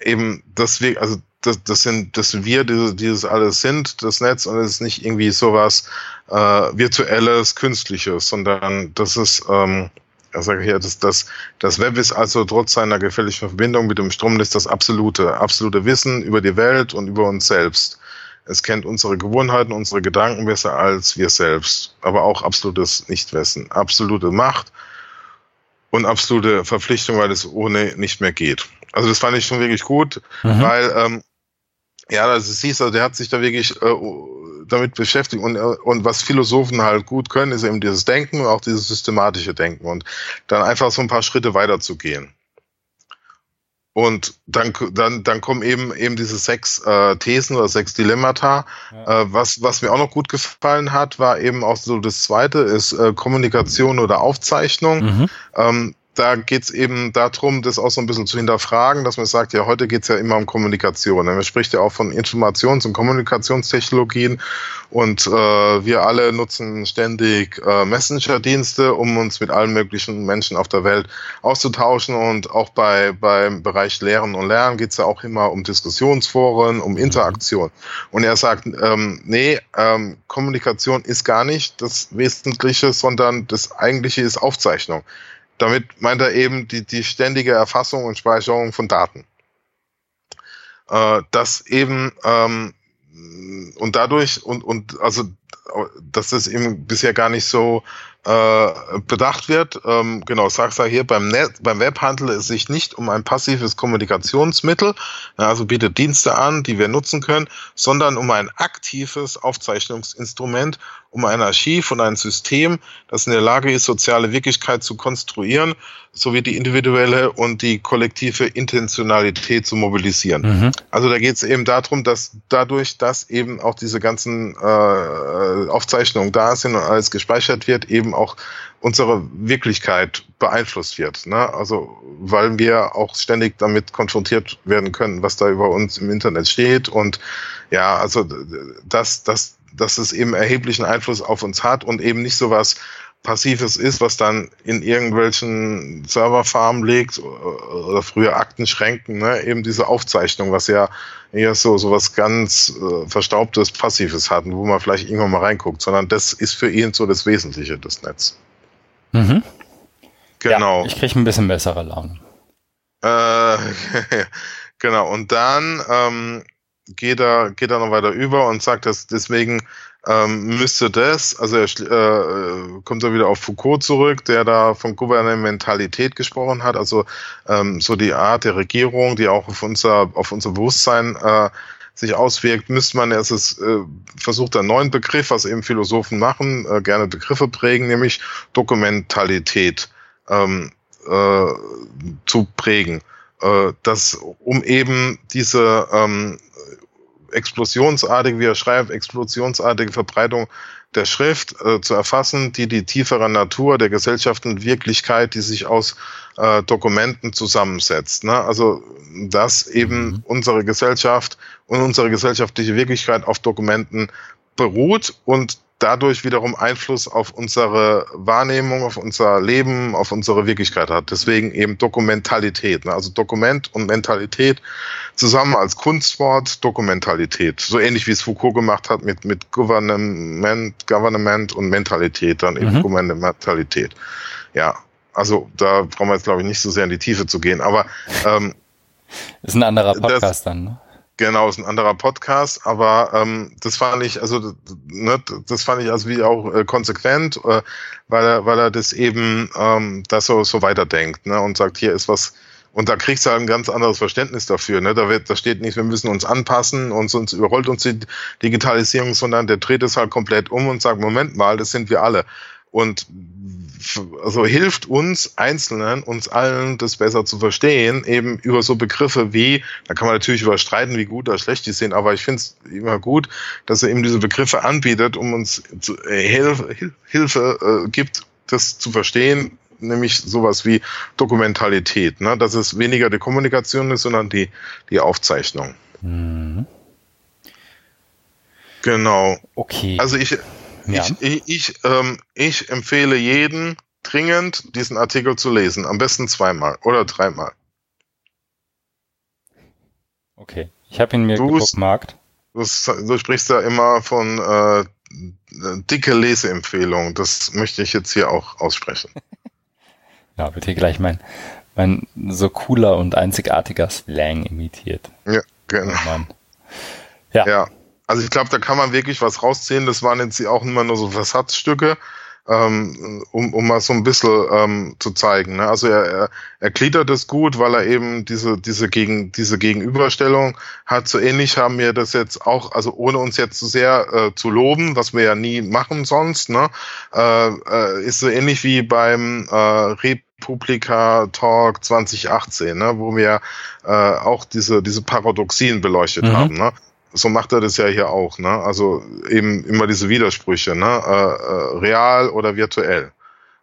eben, dass wir, also das, das sind, dass wir diese, dieses alles sind, das Netz, und es ist nicht irgendwie sowas äh, virtuelles, künstliches, sondern das ist, ähm, ich sage hier, das, das, das Web ist also trotz seiner gefährlichen Verbindung mit dem Stromnetz das absolute, absolute Wissen über die Welt und über uns selbst. Es kennt unsere Gewohnheiten, unsere Gedanken besser als wir selbst, aber auch absolutes Nichtwissen, absolute Macht und absolute Verpflichtung, weil es ohne nicht mehr geht. Also das fand ich schon wirklich gut, mhm. weil ähm, ja, das ist siehst, also der hat sich da wirklich äh, damit beschäftigt und, äh, und was Philosophen halt gut können, ist eben dieses Denken und auch dieses systematische Denken und dann einfach so ein paar Schritte weiter zu gehen. Und dann, dann, dann kommen eben eben diese sechs äh, Thesen oder sechs Dilemmata. Ja. Äh, was, was mir auch noch gut gefallen hat, war eben auch so das zweite, ist äh, Kommunikation oder Aufzeichnung. Mhm. Ähm, da geht es eben darum, das auch so ein bisschen zu hinterfragen, dass man sagt, ja, heute geht es ja immer um Kommunikation. Man spricht ja auch von Informations- und Kommunikationstechnologien und äh, wir alle nutzen ständig äh, Messenger-Dienste, um uns mit allen möglichen Menschen auf der Welt auszutauschen. Und auch bei beim Bereich Lehren und Lernen geht es ja auch immer um Diskussionsforen, um Interaktion. Und er sagt, ähm, nee, ähm, Kommunikation ist gar nicht das Wesentliche, sondern das Eigentliche ist Aufzeichnung. Damit meint er eben die, die ständige Erfassung und Speicherung von Daten. Äh, das eben ähm, und dadurch und und also dass das eben bisher gar nicht so äh, bedacht wird. Ähm, genau, sagst du hier beim, Net, beim Web handelt es sich nicht um ein passives Kommunikationsmittel, also bietet Dienste an, die wir nutzen können, sondern um ein aktives Aufzeichnungsinstrument, um ein Archiv und ein System, das in der Lage ist, soziale Wirklichkeit zu konstruieren, sowie die individuelle und die kollektive Intentionalität zu mobilisieren. Mhm. Also da geht es eben darum, dass dadurch, dass eben auch diese ganzen äh, Aufzeichnungen da sind und alles gespeichert wird, eben auch unsere Wirklichkeit beeinflusst wird. Ne? Also weil wir auch ständig damit konfrontiert werden können, was da über uns im Internet steht und ja, also dass, dass, dass es eben erheblichen Einfluss auf uns hat und eben nicht so was Passives ist, was dann in irgendwelchen Serverfarmen liegt oder früher Aktenschränken, ne? eben diese Aufzeichnung, was ja eher so, so was ganz äh, Verstaubtes, Passives hatten, wo man vielleicht irgendwann mal reinguckt, sondern das ist für ihn so das Wesentliche des Netz. Mhm. Genau. Ja, ich kriege ein bisschen bessere Laune. Äh, genau, und dann ähm, geht, er, geht er noch weiter über und sagt, dass deswegen ähm, müsste das, also er äh, kommt da wieder auf Foucault zurück, der da von Gouvernementalität gesprochen hat, also ähm, so die Art der Regierung, die auch auf unser, auf unser Bewusstsein äh, sich auswirkt, müsste man erst es, äh, versucht einen neuen Begriff, was eben Philosophen machen, äh, gerne Begriffe prägen, nämlich Dokumentalität. Ähm, äh, zu prägen. Äh, das, um eben diese ähm, explosionsartige, wie er schreibt, explosionsartige Verbreitung der Schrift äh, zu erfassen, die die tiefere Natur der Gesellschaft und Wirklichkeit, die sich aus äh, Dokumenten zusammensetzt. Ne? Also dass eben mhm. unsere Gesellschaft und unsere gesellschaftliche Wirklichkeit auf Dokumenten beruht und dadurch wiederum Einfluss auf unsere Wahrnehmung, auf unser Leben, auf unsere Wirklichkeit hat. Deswegen eben Dokumentalität. Ne? Also Dokument und Mentalität zusammen als Kunstwort Dokumentalität. So ähnlich wie es Foucault gemacht hat mit, mit Government, Government und Mentalität, dann eben mhm. Dokumentalität. Ja, also da brauchen wir jetzt, glaube ich, nicht so sehr in die Tiefe zu gehen. Aber ähm, ist ein anderer Podcast das, dann, ne? Genau, ist ein anderer Podcast, aber ähm, das fand ich, also ne, das fand ich also wie auch äh, konsequent, äh, weil er, weil er das eben ähm, das so, so weiterdenkt, ne, und sagt, hier ist was, und da kriegst du halt ein ganz anderes Verständnis dafür. Ne? Da, wird, da steht nicht, wir müssen uns anpassen und sonst überrollt uns die Digitalisierung, sondern der dreht es halt komplett um und sagt, Moment mal, das sind wir alle. Und also hilft uns Einzelnen, uns allen das besser zu verstehen, eben über so Begriffe wie, da kann man natürlich überstreiten, wie gut oder schlecht die sind, aber ich finde es immer gut, dass er eben diese Begriffe anbietet, um uns zu, äh, Hilfe, Hilfe äh, gibt, das zu verstehen, nämlich sowas wie Dokumentalität, ne? dass es weniger die Kommunikation ist, sondern die, die Aufzeichnung. Mhm. Genau. Okay. Also ich, ja. Ich, ich, ich, ähm, ich empfehle jeden dringend, diesen Artikel zu lesen. Am besten zweimal oder dreimal. Okay. Ich habe ihn mir du, gebookmarkt. Du, du sprichst ja immer von äh, dicke Leseempfehlung. Das möchte ich jetzt hier auch aussprechen. ja, wird hier gleich mein, mein so cooler und einzigartiger Slang imitiert. Ja, genau. Oh ja. ja. Also ich glaube, da kann man wirklich was rausziehen. Das waren jetzt auch immer nur so Versatzstücke, ähm, um, um mal so ein bisschen ähm, zu zeigen. Ne? Also er, er, er gliedert es gut, weil er eben diese, diese, Gegen, diese Gegenüberstellung hat. So ähnlich haben wir das jetzt auch, also ohne uns jetzt zu sehr äh, zu loben, was wir ja nie machen sonst, ne? äh, äh, ist so ähnlich wie beim äh, Republika Talk 2018, ne, wo wir äh, auch diese, diese Paradoxien beleuchtet mhm. haben. Ne? so macht er das ja hier auch, ne? Also eben immer diese Widersprüche, ne? Äh, äh, real oder virtuell,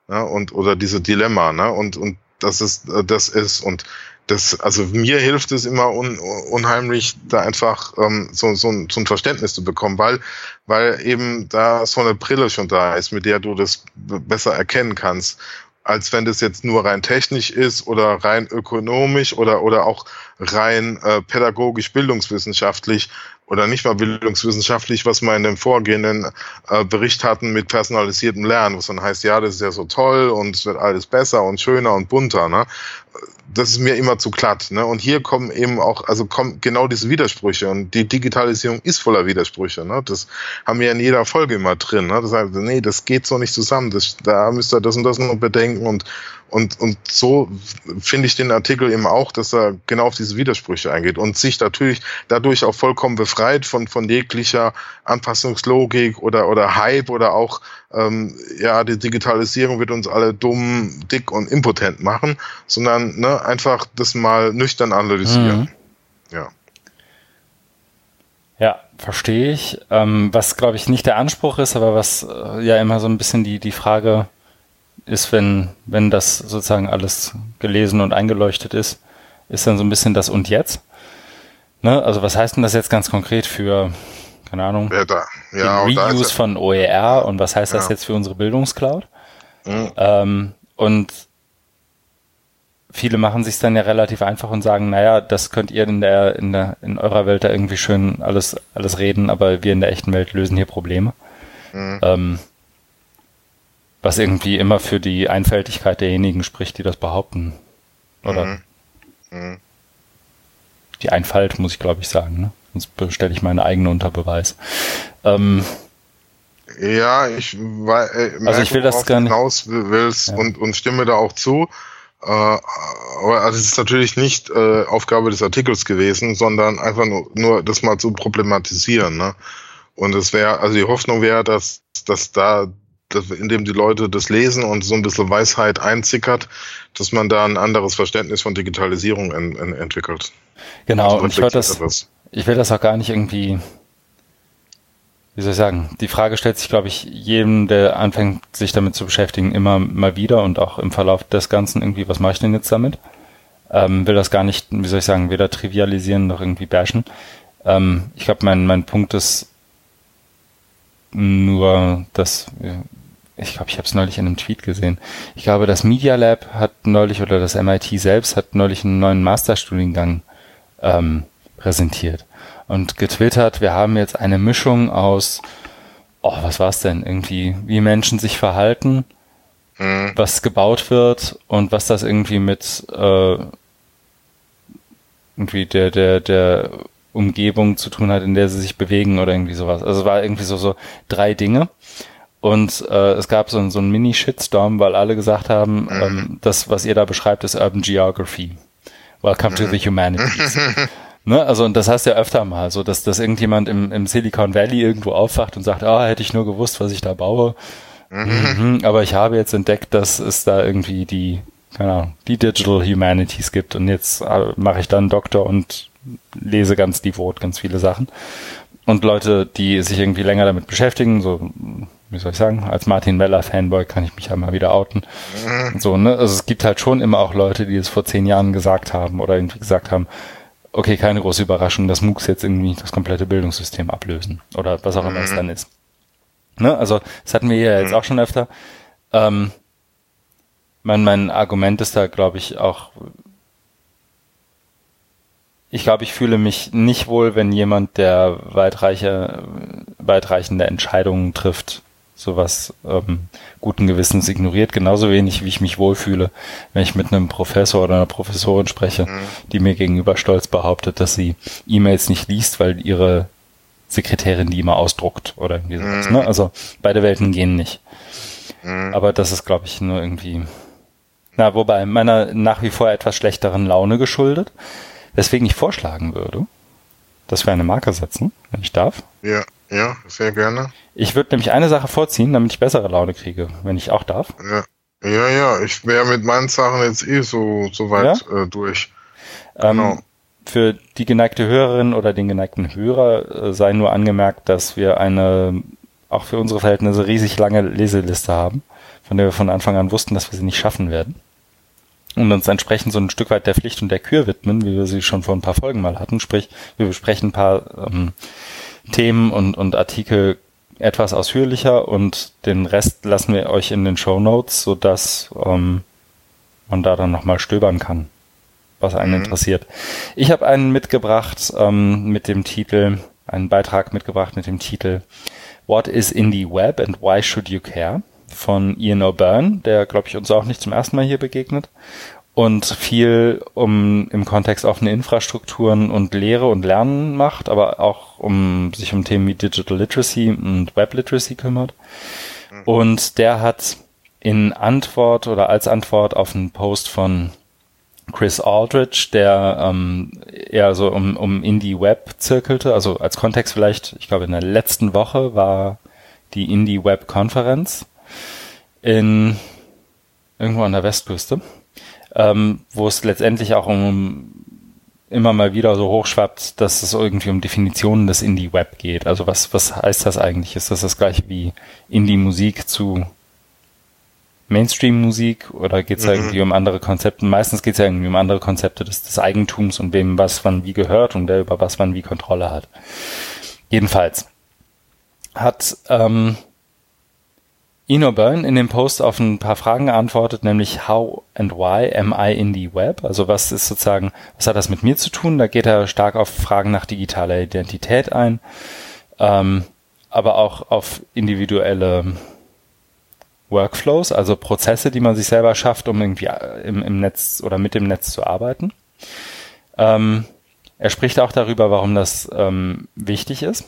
ne? Und oder diese Dilemma, ne? Und und das ist äh, das ist und das, also mir hilft es immer un, unheimlich, da einfach ähm, so, so, ein, so ein Verständnis zu bekommen, weil, weil eben da so eine Brille schon da ist, mit der du das besser erkennen kannst als wenn das jetzt nur rein technisch ist oder rein ökonomisch oder, oder auch rein äh, pädagogisch, bildungswissenschaftlich oder nicht mal bildungswissenschaftlich, was wir in dem vorgehenden äh, Bericht hatten mit personalisiertem Lernen, was dann heißt, ja, das ist ja so toll und es wird alles besser und schöner und bunter. Ne? Das ist mir immer zu glatt. Ne? Und hier kommen eben auch, also kommen genau diese Widersprüche. Und die Digitalisierung ist voller Widersprüche. Ne? Das haben wir in jeder Folge immer drin. Ne? Das heißt, nee, das geht so nicht zusammen. Das, da müsst ihr das und das noch bedenken. Und, und, und so finde ich den Artikel eben auch, dass er genau auf diese Widersprüche eingeht und sich natürlich dadurch auch vollkommen befreit von, von jeglicher Anpassungslogik oder, oder Hype oder auch ähm, ja, die Digitalisierung wird uns alle dumm, dick und impotent machen, sondern ne, einfach das mal nüchtern analysieren. Mhm. Ja. Ja, verstehe ich. Ähm, was, glaube ich, nicht der Anspruch ist, aber was äh, ja immer so ein bisschen die, die Frage ist, wenn, wenn das sozusagen alles gelesen und eingeleuchtet ist, ist dann so ein bisschen das und jetzt. Ne? Also was heißt denn das jetzt ganz konkret für keine Ahnung, ja, da, ja, den Reuse von OER und was heißt das ja. jetzt für unsere Bildungscloud? Mhm. Ähm, und viele machen sich dann ja relativ einfach und sagen, naja, das könnt ihr in der, in der, in eurer Welt da irgendwie schön alles, alles reden, aber wir in der echten Welt lösen hier Probleme. Mhm. Ähm, was irgendwie immer für die Einfältigkeit derjenigen spricht, die das behaupten. Oder? Mhm. Mhm. Die Einfalt, muss ich glaube ich sagen, ne? Sonst stelle ich meine eigene unter Beweis. Ähm, ja, ich weil, äh, also ich will das gar nicht hinaus willst ja. und, und stimme da auch zu. Äh, aber also es ist natürlich nicht äh, Aufgabe des Artikels gewesen, sondern einfach nur, nur das mal zu problematisieren. Ne? Und es wäre, also die Hoffnung wäre, dass, dass da indem die Leute das lesen und so ein bisschen Weisheit einzickert, dass man da ein anderes Verständnis von Digitalisierung en, en, entwickelt. Genau, also und ich, das, ich will das auch gar nicht irgendwie wie soll ich sagen, die Frage stellt sich, glaube ich, jedem, der anfängt, sich damit zu beschäftigen, immer mal wieder und auch im Verlauf des Ganzen irgendwie, was mache ich denn jetzt damit? Ähm, will das gar nicht, wie soll ich sagen, weder trivialisieren noch irgendwie bashen. Ähm, ich glaube, mein, mein Punkt ist nur, dass, ich glaube, ich habe es neulich in einem Tweet gesehen. Ich glaube, das Media Lab hat neulich oder das MIT selbst hat neulich einen neuen Masterstudiengang ähm, präsentiert und getwittert, wir haben jetzt eine Mischung aus, oh, was war's denn, irgendwie, wie Menschen sich verhalten, mhm. was gebaut wird und was das irgendwie mit äh, irgendwie der, der, der Umgebung zu tun hat, in der sie sich bewegen oder irgendwie sowas. Also es war irgendwie so, so drei Dinge. Und äh, es gab so, so einen Mini-Shitstorm, weil alle gesagt haben, mhm. ähm, das, was ihr da beschreibt, ist Urban Geography. Welcome mhm. to the Humanities. Ne? Also, und das heißt ja öfter mal, so dass, dass irgendjemand im, im Silicon Valley irgendwo aufwacht und sagt, ah, oh, hätte ich nur gewusst, was ich da baue. Mhm. Mhm, aber ich habe jetzt entdeckt, dass es da irgendwie die, keine Ahnung, die Digital Humanities gibt und jetzt äh, mache ich dann Doktor und lese ganz devot ganz viele Sachen. Und Leute, die sich irgendwie länger damit beschäftigen, so, wie soll ich sagen, als Martin Meller Fanboy kann ich mich ja mal wieder outen. Mhm. So, ne? Also es gibt halt schon immer auch Leute, die es vor zehn Jahren gesagt haben oder irgendwie gesagt haben, okay, keine große Überraschung, dass MOOCs jetzt irgendwie das komplette Bildungssystem ablösen oder was auch immer mhm. es dann ist. Ne? Also das hatten wir ja jetzt mhm. auch schon öfter. Ähm, mein, mein Argument ist da, glaube ich, auch, ich glaube, ich fühle mich nicht wohl, wenn jemand, der weitreiche, weitreichende Entscheidungen trifft, sowas ähm, guten Gewissens ignoriert, genauso wenig wie ich mich wohlfühle, wenn ich mit einem Professor oder einer Professorin spreche, mhm. die mir gegenüber stolz behauptet, dass sie E-Mails nicht liest, weil ihre Sekretärin die immer ausdruckt oder irgendwie sowas. Mhm. Ne? Also beide Welten gehen nicht. Mhm. Aber das ist, glaube ich, nur irgendwie, na, wobei meiner nach wie vor etwas schlechteren Laune geschuldet, weswegen ich vorschlagen würde, dass wir eine Marke setzen, wenn ich darf. Ja. Ja, sehr gerne. Ich würde nämlich eine Sache vorziehen, damit ich bessere Laune kriege, wenn ich auch darf. Ja, ja, ja ich wäre mit meinen Sachen jetzt eh so, so weit ja? äh, durch. Ähm, genau. Für die geneigte Hörerin oder den geneigten Hörer äh, sei nur angemerkt, dass wir eine, auch für unsere Verhältnisse, riesig lange Leseliste haben, von der wir von Anfang an wussten, dass wir sie nicht schaffen werden. Und uns entsprechend so ein Stück weit der Pflicht und der Kür widmen, wie wir sie schon vor ein paar Folgen mal hatten. Sprich, wir besprechen ein paar ähm, Themen und, und Artikel etwas ausführlicher und den Rest lassen wir euch in den Show Notes, sodass ähm, man da dann nochmal stöbern kann, was einen mhm. interessiert. Ich habe einen mitgebracht ähm, mit dem Titel, einen Beitrag mitgebracht mit dem Titel What is Indie Web and Why Should You Care? Von Ian O'Byrne, der, glaube ich, uns auch nicht zum ersten Mal hier begegnet und viel um im Kontext offene Infrastrukturen und Lehre und Lernen macht, aber auch um sich um Themen wie Digital Literacy und Web Literacy kümmert. Mhm. Und der hat in Antwort oder als Antwort auf einen Post von Chris Aldridge, der ähm, eher so um, um Indie Web zirkelte, also als Kontext vielleicht, ich glaube in der letzten Woche war die Indie Web Konferenz in irgendwo an der Westküste ähm, wo es letztendlich auch um immer mal wieder so hochschwappt, dass es irgendwie um Definitionen des Indie-Web geht. Also was, was heißt das eigentlich? Ist das das gleiche wie Indie-Musik zu Mainstream-Musik oder geht es mhm. irgendwie um andere Konzepte? Meistens geht es ja irgendwie um andere Konzepte des, des Eigentums und wem was wann wie gehört und wer über was wann wie Kontrolle hat. Jedenfalls hat ähm, Ino Byrne in dem Post auf ein paar Fragen geantwortet, nämlich How and why am I in the web? Also was ist sozusagen, was hat das mit mir zu tun? Da geht er stark auf Fragen nach digitaler Identität ein, ähm, aber auch auf individuelle Workflows, also Prozesse, die man sich selber schafft, um irgendwie äh, im, im Netz oder mit dem Netz zu arbeiten. Ähm, er spricht auch darüber, warum das ähm, wichtig ist.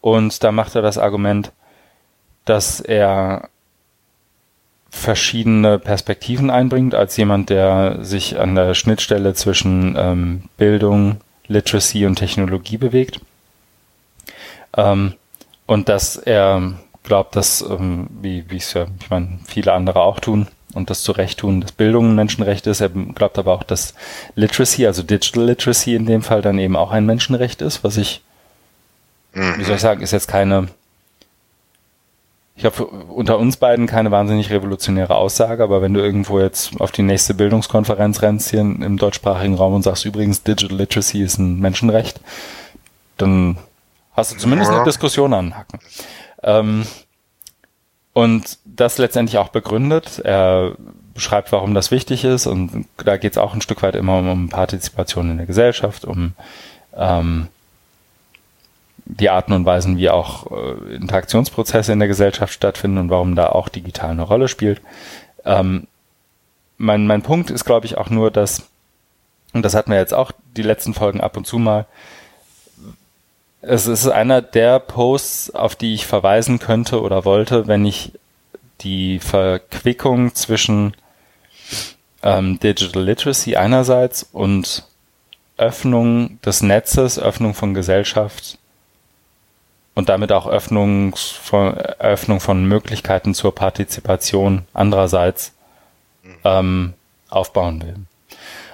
Und da macht er das Argument, dass er verschiedene Perspektiven einbringt, als jemand, der sich an der Schnittstelle zwischen ähm, Bildung, Literacy und Technologie bewegt. Ähm, und dass er glaube, dass, ähm, wie wie es ja, ich meine, viele andere auch tun und das zu Recht tun, dass Bildung ein Menschenrecht ist. Er glaubt aber auch, dass Literacy, also Digital Literacy in dem Fall dann eben auch ein Menschenrecht ist, was ich, wie soll ich sagen, ist jetzt keine, ich glaube, unter uns beiden keine wahnsinnig revolutionäre Aussage, aber wenn du irgendwo jetzt auf die nächste Bildungskonferenz rennst hier im deutschsprachigen Raum und sagst übrigens, Digital Literacy ist ein Menschenrecht, dann hast du zumindest eine Diskussion anhaken. Ähm, und das letztendlich auch begründet. Er beschreibt, warum das wichtig ist und da geht es auch ein Stück weit immer um, um Partizipation in der Gesellschaft, um ähm, die Arten und Weisen, wie auch äh, Interaktionsprozesse in der Gesellschaft stattfinden und warum da auch digital eine Rolle spielt. Ähm, mein, mein Punkt ist, glaube ich, auch nur, dass, und das hatten wir jetzt auch die letzten Folgen ab und zu mal, es ist einer der Posts, auf die ich verweisen könnte oder wollte, wenn ich die Verquickung zwischen ähm, Digital Literacy einerseits und Öffnung des Netzes, Öffnung von Gesellschaft und damit auch Öffnung von, Öffnung von Möglichkeiten zur Partizipation andererseits ähm, aufbauen will.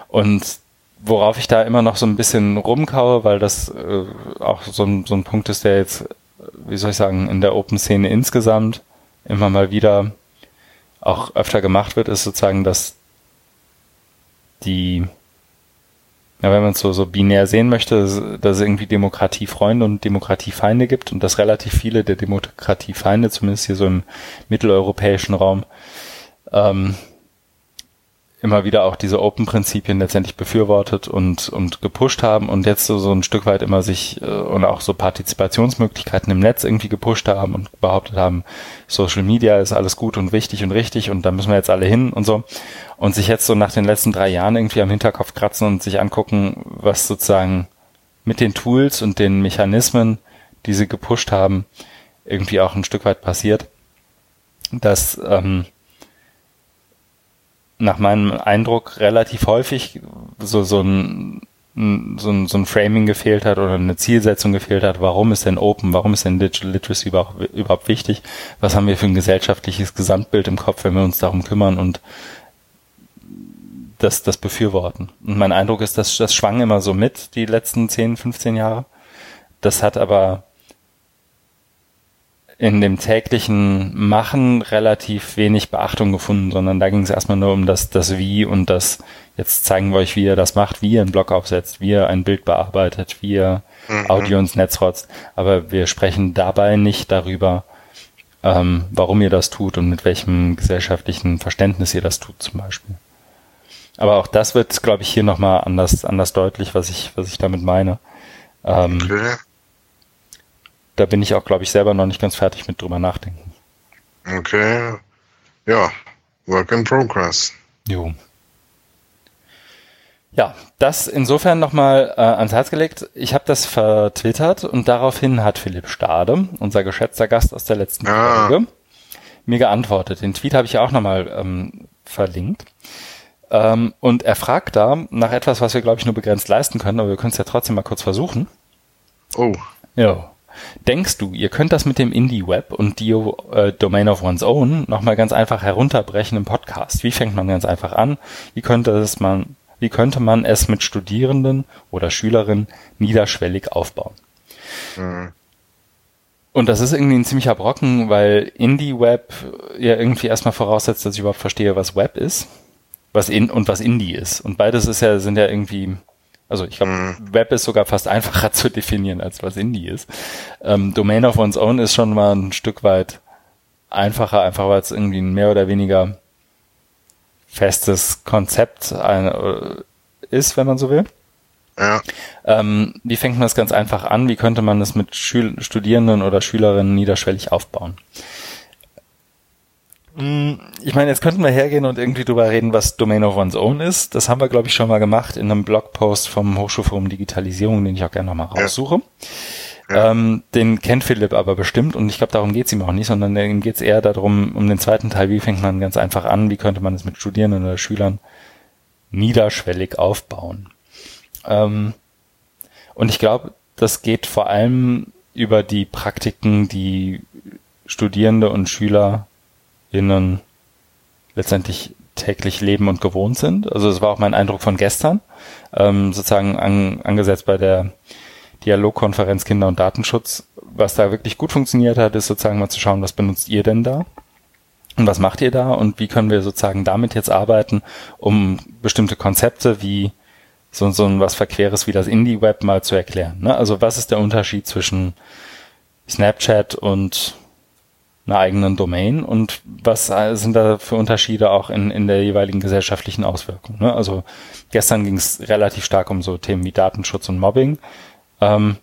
Und worauf ich da immer noch so ein bisschen rumkaue, weil das äh, auch so ein, so ein Punkt ist, der jetzt, wie soll ich sagen, in der Open-Szene insgesamt immer mal wieder auch öfter gemacht wird, ist sozusagen, dass die, ja, wenn man es so, so binär sehen möchte, dass es irgendwie Demokratiefreunde und Demokratiefeinde gibt und dass relativ viele der Demokratiefeinde, zumindest hier so im mitteleuropäischen Raum, ähm, immer wieder auch diese Open-Prinzipien letztendlich befürwortet und, und gepusht haben und jetzt so, so ein Stück weit immer sich äh, und auch so Partizipationsmöglichkeiten im Netz irgendwie gepusht haben und behauptet haben, Social Media ist alles gut und wichtig und richtig und da müssen wir jetzt alle hin und so. Und sich jetzt so nach den letzten drei Jahren irgendwie am Hinterkopf kratzen und sich angucken, was sozusagen mit den Tools und den Mechanismen, die sie gepusht haben, irgendwie auch ein Stück weit passiert. Dass ähm, nach meinem Eindruck relativ häufig so, so ein so ein, so ein Framing gefehlt hat oder eine Zielsetzung gefehlt hat, warum ist denn Open, warum ist denn Digital Literacy überhaupt, überhaupt wichtig, was haben wir für ein gesellschaftliches Gesamtbild im Kopf, wenn wir uns darum kümmern und das, das befürworten. Und mein Eindruck ist, dass das schwang immer so mit, die letzten 10, 15 Jahre. Das hat aber in dem täglichen Machen relativ wenig Beachtung gefunden, sondern da ging es erstmal nur um das, das Wie und das, jetzt zeigen wir euch, wie ihr das macht, wie ihr einen Blog aufsetzt, wie ihr ein Bild bearbeitet, wie ihr mhm. Audio ins Netz rotzt. Aber wir sprechen dabei nicht darüber, ähm, warum ihr das tut und mit welchem gesellschaftlichen Verständnis ihr das tut zum Beispiel. Aber auch das wird, glaube ich, hier nochmal anders, anders deutlich, was ich, was ich damit meine. Ähm, okay da bin ich auch, glaube ich, selber noch nicht ganz fertig mit drüber nachdenken. Okay. Ja, Work in Progress. Jo. Ja, das insofern nochmal äh, ans Herz gelegt. Ich habe das vertwittert und daraufhin hat Philipp Stade, unser geschätzter Gast aus der letzten ah. Folge, mir geantwortet. Den Tweet habe ich ja auch nochmal ähm, verlinkt. Ähm, und er fragt da nach etwas, was wir, glaube ich, nur begrenzt leisten können, aber wir können es ja trotzdem mal kurz versuchen. Oh. Ja. Denkst du, ihr könnt das mit dem Indie-Web und die äh, Domain of One's Own nochmal ganz einfach herunterbrechen im Podcast? Wie fängt man ganz einfach an? Wie könnte es man, wie könnte man es mit Studierenden oder Schülerinnen niederschwellig aufbauen? Mhm. Und das ist irgendwie ein ziemlicher Brocken, weil Indie-Web ja irgendwie erstmal voraussetzt, dass ich überhaupt verstehe, was Web ist was in und was Indie ist. Und beides ist ja, sind ja irgendwie also ich glaube, mhm. Web ist sogar fast einfacher zu definieren, als was Indie ist. Ähm, Domain of One's Own ist schon mal ein Stück weit einfacher, einfach weil es irgendwie ein mehr oder weniger festes Konzept ein, äh, ist, wenn man so will. Ja. Ähm, wie fängt man das ganz einfach an? Wie könnte man das mit Schül Studierenden oder Schülerinnen niederschwellig aufbauen? Mm, ich meine, jetzt könnten wir hergehen und irgendwie drüber reden, was Domain of One's Own ist. Das haben wir, glaube ich, schon mal gemacht in einem Blogpost vom Hochschulforum Digitalisierung, den ich auch gerne nochmal raussuche. Ja. Ähm, den kennt Philipp aber bestimmt und ich glaube, darum geht's ihm auch nicht, sondern ihm geht's eher darum, um den zweiten Teil, wie fängt man ganz einfach an, wie könnte man es mit Studierenden oder Schülern niederschwellig aufbauen. Ähm, und ich glaube, das geht vor allem über die Praktiken, die Studierende und SchülerInnen letztendlich täglich leben und gewohnt sind. Also das war auch mein Eindruck von gestern, ähm, sozusagen an, angesetzt bei der Dialogkonferenz Kinder und Datenschutz. Was da wirklich gut funktioniert hat, ist sozusagen mal zu schauen, was benutzt ihr denn da? Und was macht ihr da? Und wie können wir sozusagen damit jetzt arbeiten, um bestimmte Konzepte wie so, so ein was Verqueres wie das Indie-Web mal zu erklären? Ne? Also was ist der Unterschied zwischen Snapchat und einer eigenen Domain und was sind da für Unterschiede auch in, in der jeweiligen gesellschaftlichen Auswirkung. Ne? Also gestern ging es relativ stark um so Themen wie Datenschutz und Mobbing. Ähm,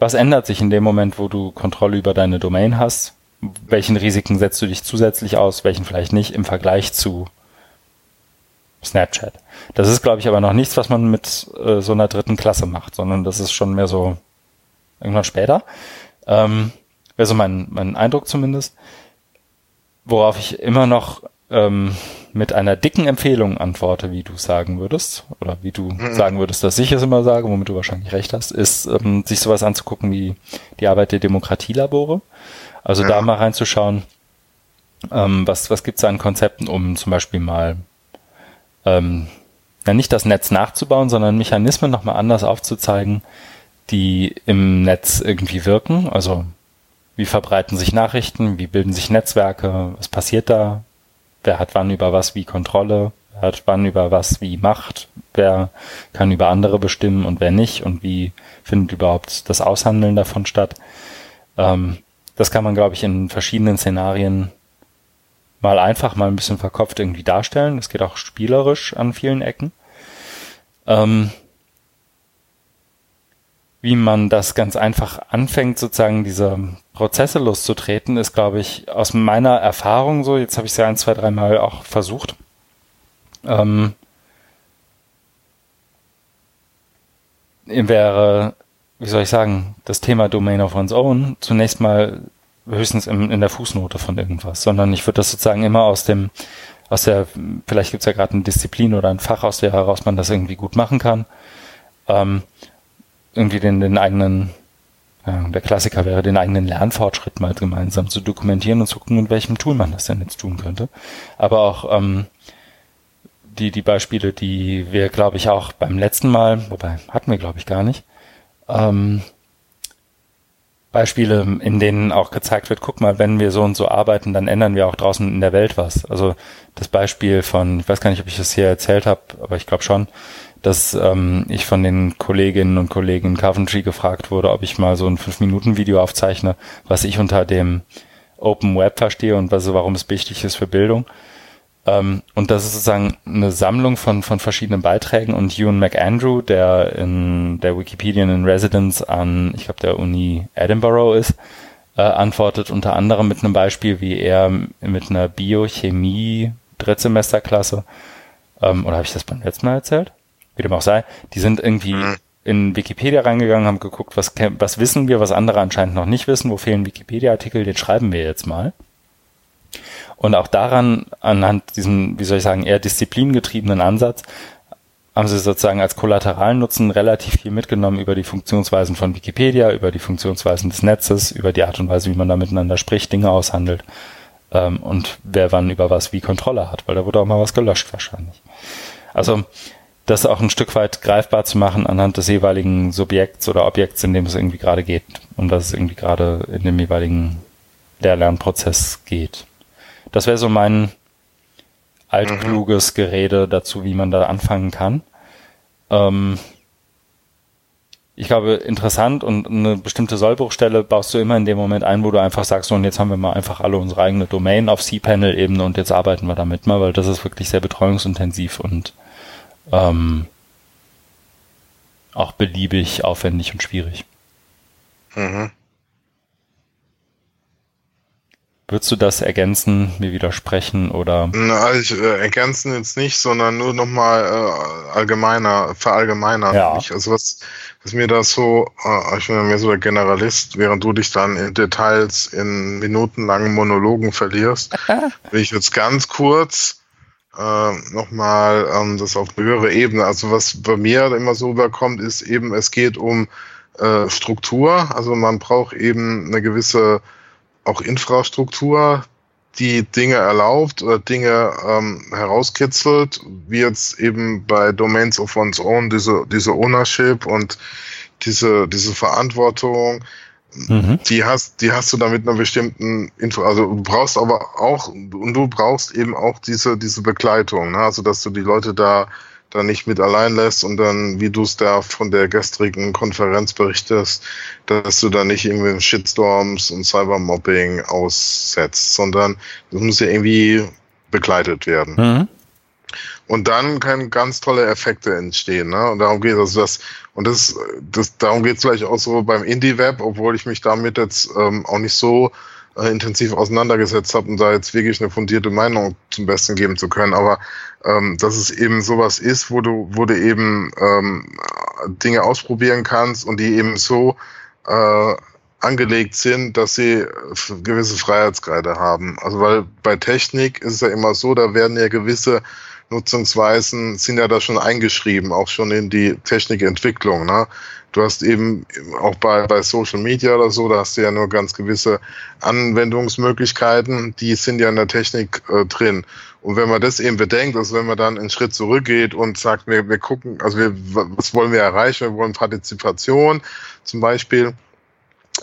was ändert sich in dem Moment, wo du Kontrolle über deine Domain hast? Welchen Risiken setzt du dich zusätzlich aus, welchen vielleicht nicht im Vergleich zu Snapchat? Das ist, glaube ich, aber noch nichts, was man mit äh, so einer dritten Klasse macht, sondern das ist schon mehr so irgendwann später. Ähm, Wäre so mein, mein Eindruck zumindest. Worauf ich immer noch ähm, mit einer dicken Empfehlung antworte, wie du sagen würdest, oder wie du mhm. sagen würdest, dass ich es immer sage, womit du wahrscheinlich recht hast, ist, ähm, sich sowas anzugucken wie die Arbeit der Demokratielabore. Also ja. da mal reinzuschauen, ähm, was, was gibt es an Konzepten, um zum Beispiel mal ähm, ja, nicht das Netz nachzubauen, sondern Mechanismen nochmal anders aufzuzeigen, die im Netz irgendwie wirken. Also wie verbreiten sich Nachrichten? Wie bilden sich Netzwerke? Was passiert da? Wer hat wann über was wie Kontrolle? Wer hat wann über was wie Macht? Wer kann über andere bestimmen und wer nicht? Und wie findet überhaupt das Aushandeln davon statt? Ähm, das kann man, glaube ich, in verschiedenen Szenarien mal einfach, mal ein bisschen verkopft irgendwie darstellen. Das geht auch spielerisch an vielen Ecken. Ähm, wie man das ganz einfach anfängt, sozusagen diese Prozesse loszutreten, ist, glaube ich, aus meiner Erfahrung so, jetzt habe ich es ja ein, zwei, dreimal auch versucht, ähm, wäre, wie soll ich sagen, das Thema Domain of One's Own zunächst mal höchstens in, in der Fußnote von irgendwas, sondern ich würde das sozusagen immer aus dem, aus der, vielleicht gibt es ja gerade eine Disziplin oder ein Fach, aus der heraus man das irgendwie gut machen kann. Ähm, irgendwie den, den eigenen, ja, der Klassiker wäre, den eigenen Lernfortschritt mal gemeinsam zu dokumentieren und zu gucken, in welchem Tool man das denn jetzt tun könnte. Aber auch ähm, die, die Beispiele, die wir, glaube ich, auch beim letzten Mal, wobei hatten wir, glaube ich, gar nicht, ähm, Beispiele, in denen auch gezeigt wird, guck mal, wenn wir so und so arbeiten, dann ändern wir auch draußen in der Welt was. Also das Beispiel von, ich weiß gar nicht, ob ich das hier erzählt habe, aber ich glaube schon, dass ähm, ich von den Kolleginnen und Kollegen in Coventry gefragt wurde, ob ich mal so ein 5-Minuten-Video aufzeichne, was ich unter dem Open Web verstehe und was, warum es wichtig ist für Bildung. Ähm, und das ist sozusagen eine Sammlung von, von verschiedenen Beiträgen und Ewan McAndrew, der in der Wikipedian in Residence an, ich glaube, der Uni Edinburgh ist, äh, antwortet unter anderem mit einem Beispiel, wie er mit einer Biochemie Drittsemesterklasse, ähm, oder habe ich das beim letzten Mal erzählt? Wie dem auch sei, die sind irgendwie mhm. in Wikipedia reingegangen, haben geguckt, was, was wissen wir, was andere anscheinend noch nicht wissen, wo fehlen Wikipedia-Artikel, den schreiben wir jetzt mal. Und auch daran, anhand diesem, wie soll ich sagen, eher disziplingetriebenen Ansatz, haben sie sozusagen als kollateralen Nutzen relativ viel mitgenommen über die Funktionsweisen von Wikipedia, über die Funktionsweisen des Netzes, über die Art und Weise, wie man da miteinander spricht, Dinge aushandelt ähm, und wer wann über was wie Kontrolle hat, weil da wurde auch mal was gelöscht wahrscheinlich. Also das auch ein Stück weit greifbar zu machen anhand des jeweiligen Subjekts oder Objekts, in dem es irgendwie gerade geht, um das es irgendwie gerade in dem jeweiligen Lehr-Lernprozess geht. Das wäre so mein altkluges Gerede dazu, wie man da anfangen kann. Ähm, ich glaube, interessant und eine bestimmte Sollbruchstelle baust du immer in dem Moment ein, wo du einfach sagst, so, und jetzt haben wir mal einfach alle unsere eigene Domain auf cPanel-Ebene und jetzt arbeiten wir damit mal, weil das ist wirklich sehr betreuungsintensiv und ähm, auch beliebig aufwendig und schwierig. Mhm. Würdest du das ergänzen, mir widersprechen oder? Na, ich äh, ergänzen jetzt nicht, sondern nur nochmal äh, allgemeiner, verallgemeinern. Ja. Mich. Also was, was mir das so, äh, ich bin ja mehr so der Generalist, während du dich dann in Details in minutenlangen Monologen verlierst, will ich jetzt ganz kurz äh, nochmal ähm, das auf höhere Ebene. Also was bei mir immer so überkommt, ist eben, es geht um äh, Struktur. Also man braucht eben eine gewisse auch Infrastruktur, die Dinge erlaubt oder Dinge ähm, herauskitzelt, wie jetzt eben bei Domains of One's Own diese, diese Ownership und diese, diese Verantwortung, mhm. die hast, die hast du da mit einer bestimmten Info, also du brauchst aber auch, und du brauchst eben auch diese, diese Begleitung, ne? also dass du die Leute da da nicht mit allein lässt und dann, wie du es da von der gestrigen Konferenz berichtest, dass du da nicht irgendwie Shitstorms und Cybermobbing aussetzt, sondern das muss ja irgendwie begleitet werden. Mhm. Und dann können ganz tolle Effekte entstehen. Ne? Und darum geht es. Also das, und das, das, darum geht es vielleicht auch so beim Indie-Web, obwohl ich mich damit jetzt ähm, auch nicht so äh, intensiv auseinandergesetzt habe, um da jetzt wirklich eine fundierte Meinung zum Besten geben zu können. Aber ähm, dass es eben sowas ist, wo du, wo du eben ähm, Dinge ausprobieren kannst und die eben so äh, angelegt sind, dass sie gewisse Freiheitsgrade haben. Also weil bei Technik ist es ja immer so, da werden ja gewisse Nutzungsweisen sind ja da schon eingeschrieben, auch schon in die Technikentwicklung. Ne? Du hast eben auch bei, bei Social Media oder so, da hast du ja nur ganz gewisse Anwendungsmöglichkeiten, die sind ja in der Technik äh, drin. Und wenn man das eben bedenkt, also wenn man dann einen Schritt zurückgeht und sagt, wir, wir gucken, also wir, was wollen wir erreichen? Wir wollen Partizipation zum Beispiel,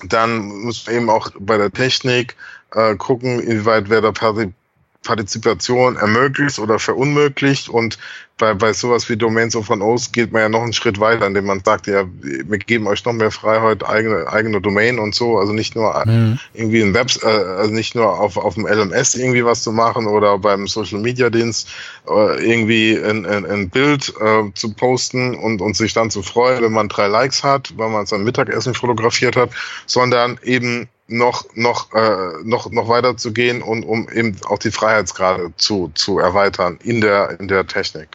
dann muss man eben auch bei der Technik äh, gucken, inwieweit wer da Partizipation ermöglicht oder verunmöglicht. Und bei, bei sowas wie Domains of an Oath geht man ja noch einen Schritt weiter, indem man sagt, ja, wir geben euch noch mehr Freiheit, eigene, eigene Domain und so. Also nicht nur mhm. irgendwie ein Web, äh, also nicht nur auf, auf dem LMS irgendwie was zu machen oder beim Social Media Dienst äh, irgendwie ein, ein, ein Bild äh, zu posten und, und sich dann zu freuen, wenn man drei Likes hat, weil man sein Mittagessen fotografiert hat, sondern eben noch, noch, äh, noch, noch weiter zu gehen und um eben auch die Freiheitsgrade zu, zu erweitern in der, in der Technik.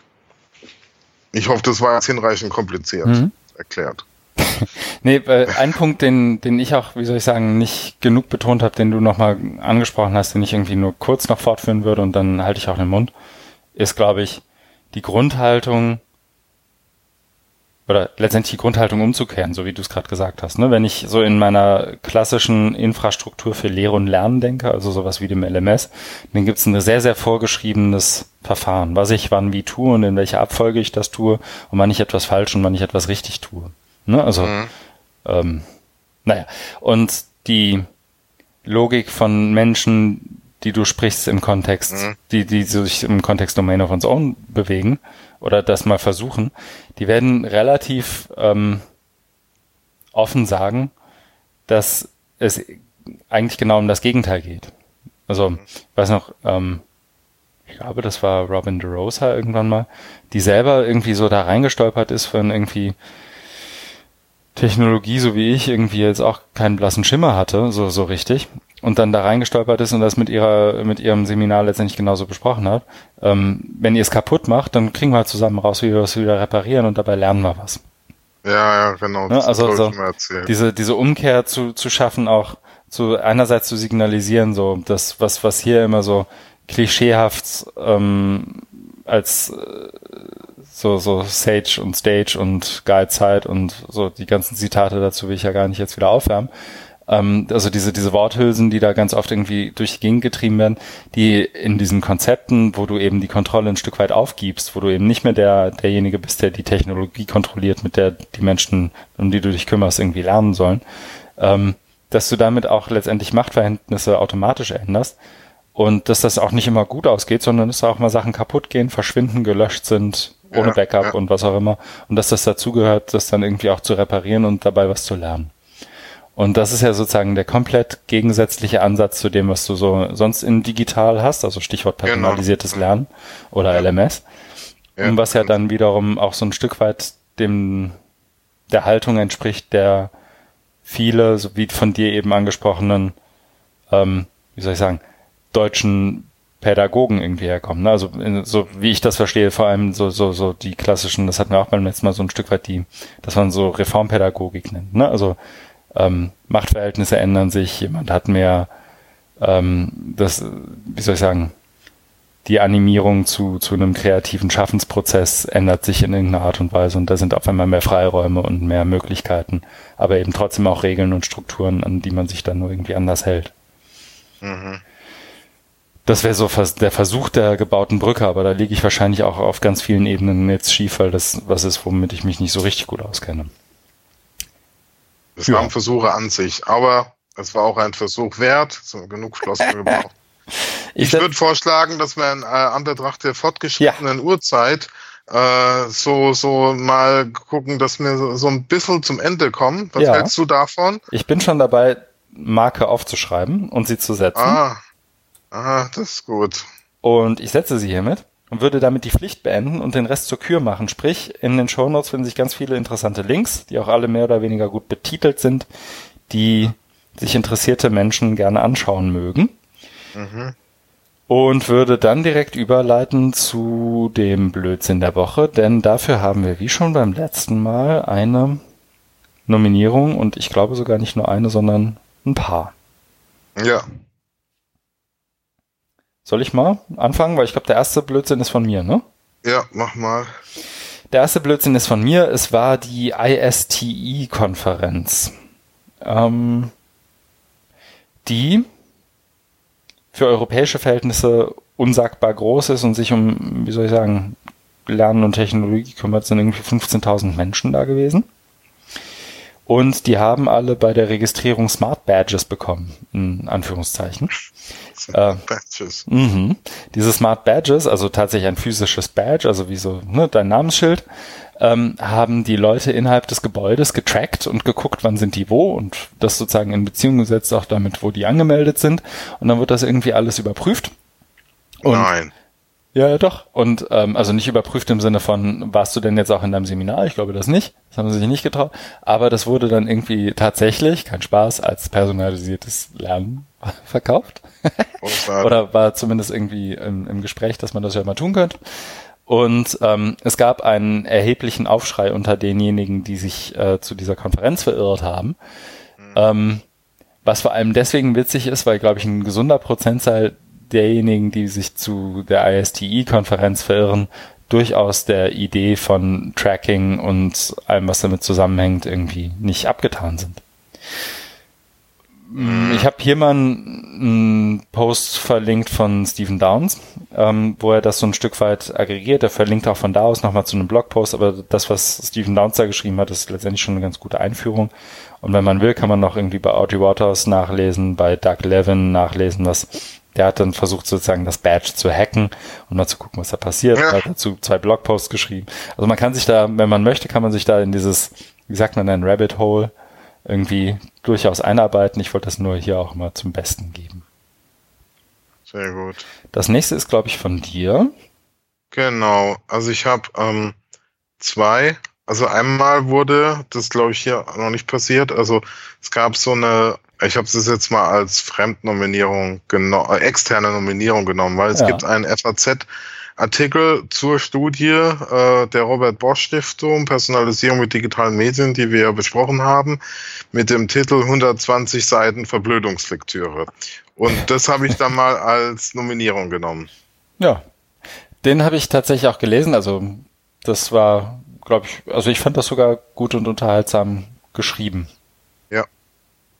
Ich hoffe, das war jetzt hinreichend kompliziert mhm. erklärt. nee, äh, ein Punkt, den, den ich auch, wie soll ich sagen, nicht genug betont habe, den du nochmal angesprochen hast, den ich irgendwie nur kurz noch fortführen würde und dann halte ich auch den Mund, ist, glaube ich, die Grundhaltung, oder letztendlich die Grundhaltung umzukehren, so wie du es gerade gesagt hast. Ne? Wenn ich so in meiner klassischen Infrastruktur für Lehre und Lernen denke, also sowas wie dem LMS, dann gibt es ein sehr, sehr vorgeschriebenes Verfahren, was ich wann wie tue und in welcher Abfolge ich das tue und wann ich etwas falsch und wann ich etwas richtig tue. Ne? Also, mhm. ähm, naja. Und die Logik von Menschen, die du sprichst im Kontext, mhm. die, die sich im Kontext Domain of One's Own bewegen oder das mal versuchen, die werden relativ ähm, offen sagen, dass es eigentlich genau um das Gegenteil geht. Also, ich weiß noch, ähm, ich glaube, das war Robin DeRosa irgendwann mal, die selber irgendwie so da reingestolpert ist von irgendwie Technologie, so wie ich, irgendwie jetzt auch keinen blassen Schimmer hatte, so, so richtig und dann da reingestolpert ist und das mit ihrer, mit ihrem Seminar letztendlich genauso besprochen hat. Ähm, wenn ihr es kaputt macht, dann kriegen wir halt zusammen raus, wie wir es wieder reparieren und dabei lernen wir was. Ja, ja, genau. Ne? Also so, diese, diese Umkehr zu, zu schaffen, auch zu einerseits zu signalisieren, so das, was, was hier immer so klischeehaft ähm, als äh, so, so Sage und Stage und Guide Zeit und so die ganzen Zitate dazu will ich ja gar nicht jetzt wieder aufwärmen. Ähm, also diese, diese Worthülsen, die da ganz oft irgendwie durch die Gegend getrieben werden, die in diesen Konzepten, wo du eben die Kontrolle ein Stück weit aufgibst, wo du eben nicht mehr der, derjenige bist, der die Technologie kontrolliert, mit der die Menschen, um die du dich kümmerst, irgendwie lernen sollen, ähm, dass du damit auch letztendlich Machtverhältnisse automatisch änderst und dass das auch nicht immer gut ausgeht, sondern dass auch mal Sachen kaputt gehen, verschwinden, gelöscht sind, ohne ja, Backup ja. und was auch immer. Und dass das dazugehört, das dann irgendwie auch zu reparieren und dabei was zu lernen. Und das ist ja sozusagen der komplett gegensätzliche Ansatz zu dem, was du so sonst in digital hast, also Stichwort genau. personalisiertes genau. Lernen oder ja. LMS. Ja, und was ja dann wiederum auch so ein Stück weit dem der Haltung entspricht, der viele, so wie von dir eben angesprochenen, ähm, wie soll ich sagen, deutschen Pädagogen irgendwie herkommen. Ne? Also so wie ich das verstehe, vor allem so so so die klassischen, das hatten wir auch beim letzten Mal so ein Stück weit die, dass man so Reformpädagogik nennt. Ne? Also ähm, Machtverhältnisse ändern sich, jemand hat mehr ähm, das, wie soll ich sagen, die Animierung zu, zu einem kreativen Schaffensprozess ändert sich in irgendeiner Art und Weise und da sind auf einmal mehr Freiräume und mehr Möglichkeiten, aber eben trotzdem auch Regeln und Strukturen, an die man sich dann nur irgendwie anders hält. Mhm. Das wäre so der Versuch der gebauten Brücke, aber da liege ich wahrscheinlich auch auf ganz vielen Ebenen jetzt schief, weil das was ist, womit ich mich nicht so richtig gut auskenne. Das ja. waren Versuche an sich, aber es war auch ein Versuch wert, so genug Floskeln gebraucht. ich, ich würde vorschlagen, dass wir in äh, Anbetracht der fortgeschrittenen ja. Uhrzeit äh, so, so mal gucken, dass wir so, so ein bisschen zum Ende kommen. Was ja. hältst du davon? Ich bin schon dabei, Marke aufzuschreiben und sie zu setzen. Ah, ah das ist gut. Und ich setze sie hiermit und würde damit die Pflicht beenden und den Rest zur Kür machen. Sprich, in den Shownotes finden sich ganz viele interessante Links, die auch alle mehr oder weniger gut betitelt sind, die sich interessierte Menschen gerne anschauen mögen. Mhm. Und würde dann direkt überleiten zu dem Blödsinn der Woche, denn dafür haben wir wie schon beim letzten Mal eine Nominierung und ich glaube sogar nicht nur eine, sondern ein paar. Ja. Soll ich mal anfangen? Weil ich glaube, der erste Blödsinn ist von mir, ne? Ja, mach mal. Der erste Blödsinn ist von mir. Es war die ISTE-Konferenz. Ähm, die für europäische Verhältnisse unsagbar groß ist und sich um, wie soll ich sagen, Lernen und Technologie kümmert, sind irgendwie 15.000 Menschen da gewesen. Und die haben alle bei der Registrierung Smart Badges bekommen, in Anführungszeichen. Äh, Badges. Mh. Diese Smart Badges, also tatsächlich ein physisches Badge, also wie so ne, dein Namensschild, ähm, haben die Leute innerhalb des Gebäudes getrackt und geguckt, wann sind die wo und das sozusagen in Beziehung gesetzt auch damit, wo die angemeldet sind. Und dann wird das irgendwie alles überprüft. Und Nein. Ja, ja, doch. Und ähm, also nicht überprüft im Sinne von, warst du denn jetzt auch in deinem Seminar? Ich glaube das nicht. Das haben sie sich nicht getraut. Aber das wurde dann irgendwie tatsächlich, kein Spaß, als personalisiertes Lernen verkauft. Oder war zumindest irgendwie im, im Gespräch, dass man das ja mal tun könnte. Und ähm, es gab einen erheblichen Aufschrei unter denjenigen, die sich äh, zu dieser Konferenz verirrt haben. Mhm. Ähm, was vor allem deswegen witzig ist, weil, glaube ich, ein gesunder Prozentzahl derjenigen, die sich zu der ISTI-Konferenz verirren, durchaus der Idee von Tracking und allem, was damit zusammenhängt, irgendwie nicht abgetan sind. Mm, ich habe hier mal einen Post verlinkt von Stephen Downs, ähm, wo er das so ein Stück weit aggregiert. Er verlinkt auch von da aus nochmal zu einem Blogpost, aber das, was Stephen Downs da geschrieben hat, ist letztendlich schon eine ganz gute Einführung. Und wenn man will, kann man noch irgendwie bei Audrey Waters nachlesen, bei Doug Levin nachlesen, was der hat dann versucht sozusagen das Badge zu hacken und mal zu gucken, was da passiert. Ja. Hat dazu zwei Blogposts geschrieben. Also man kann sich da, wenn man möchte, kann man sich da in dieses, wie sagt man, ein Rabbit Hole irgendwie durchaus einarbeiten. Ich wollte das nur hier auch mal zum Besten geben. Sehr gut. Das nächste ist, glaube ich, von dir. Genau. Also ich habe ähm, zwei. Also einmal wurde, das glaube ich hier noch nicht passiert, also es gab so eine, ich habe es jetzt mal als Fremdnominierung genommen, äh, externe Nominierung genommen, weil es ja. gibt einen FAZ Artikel zur Studie äh, der Robert Bosch Stiftung Personalisierung mit digitalen Medien, die wir besprochen haben, mit dem Titel 120 Seiten Verblödungslektüre. Und das habe ich dann mal als Nominierung genommen. Ja, den habe ich tatsächlich auch gelesen. Also das war, glaube ich, also ich fand das sogar gut und unterhaltsam geschrieben.